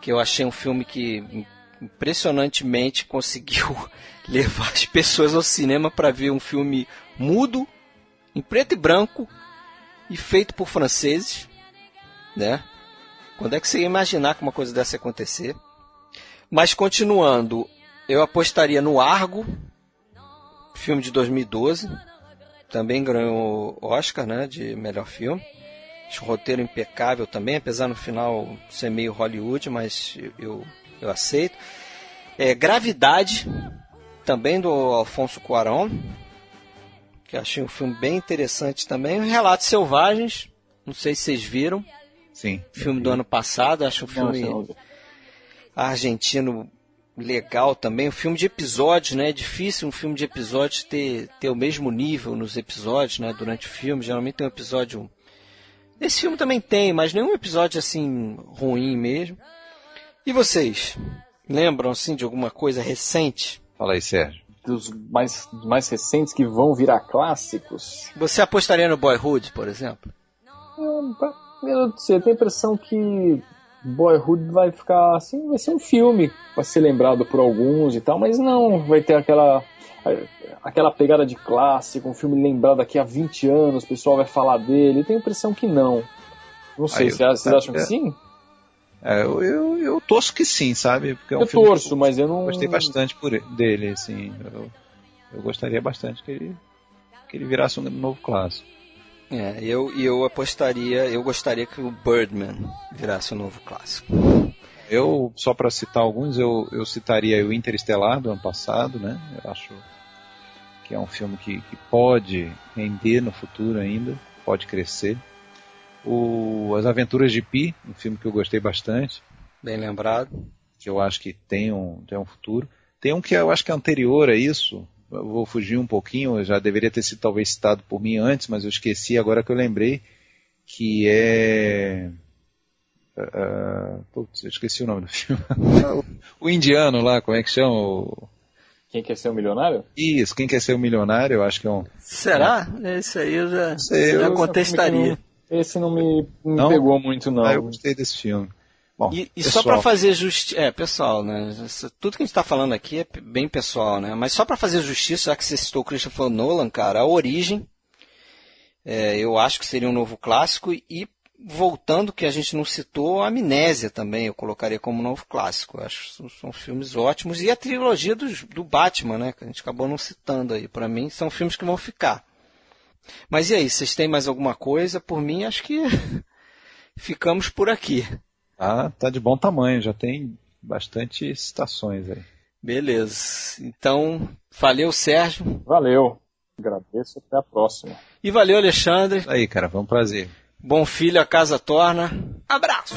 que eu achei um filme que impressionantemente conseguiu [LAUGHS] levar as pessoas ao cinema para ver um filme mudo, em preto e branco e feito por franceses, né? Quando é que você ia imaginar que uma coisa dessa ia acontecer? Mas continuando, eu apostaria no Argo, filme de 2012, também ganhou Oscar, né, de melhor filme. Acho um roteiro impecável também, apesar no final ser meio Hollywood, mas eu, eu aceito. É, Gravidade, também do Alfonso Cuarón, que achei um filme bem interessante também. Relatos Selvagens, não sei se vocês viram. Sim. Filme do ano passado, acho um filme não, argentino legal também. Um filme de episódios, né? É difícil um filme de episódios ter, ter o mesmo nível nos episódios, né? Durante o filme. Geralmente tem um episódio. Esse filme também tem, mas nenhum episódio assim ruim mesmo. E vocês? Lembram assim de alguma coisa recente? Fala aí, Sérgio. Dos mais, mais recentes que vão virar clássicos. Você apostaria no Boyhood, por exemplo? Eu, eu tenho a impressão que Boyhood vai ficar assim, vai ser um filme, vai ser lembrado por alguns e tal, mas não vai ter aquela aquela pegada de clássico, um filme lembrado daqui a 20 anos, o pessoal vai falar dele. Eu tenho a impressão que não. Não sei, vocês acham que sim? É, eu, eu, eu, torço que sim, sabe? Porque é um eu torço, que mas eu não. Gostei bastante por dele, assim. Eu, eu gostaria bastante que ele, que ele virasse um novo clássico. É, eu, eu apostaria, eu gostaria que o Birdman virasse um novo clássico. Eu, só para citar alguns, eu, eu citaria o Interestelar do ano passado, né? Eu acho que é um filme que, que pode render no futuro ainda, pode crescer. O As Aventuras de Pi, um filme que eu gostei bastante. Bem lembrado. Que eu acho que tem um, tem um futuro. Tem um que eu acho que é anterior a isso, vou fugir um pouquinho, já deveria ter sido talvez citado por mim antes, mas eu esqueci agora que eu lembrei, que é... Uh, putz, eu esqueci o nome do [LAUGHS] filme. o, indiano lá, como é que chama? O... Quem quer ser um milionário? Isso, quem quer ser um milionário, eu acho que é um. Será? É. Esse aí eu já, Sei, já eu contestaria. esse não me, me não? pegou muito, não. Ah, eu gostei desse filme. Bom, e, e só para fazer justiça, é pessoal, né? Tudo que a gente está falando aqui é bem pessoal, né? Mas só para fazer justiça, já que você citou o Christopher Nolan, cara, a origem, é, eu acho que seria um novo clássico e voltando que a gente não citou, a Amnésia também eu colocaria como novo clássico. Eu acho que são filmes ótimos e a trilogia do, do Batman, né? Que a gente acabou não citando aí. Para mim são filmes que vão ficar. Mas e aí, vocês têm mais alguma coisa? Por mim, acho que [LAUGHS] ficamos por aqui. Ah, tá de bom tamanho, já tem bastante citações aí. Beleza. Então, valeu, Sérgio. Valeu. Agradeço, até a próxima. E valeu, Alexandre. Aí, cara, foi um prazer. Bom filho, a casa torna. Abraço!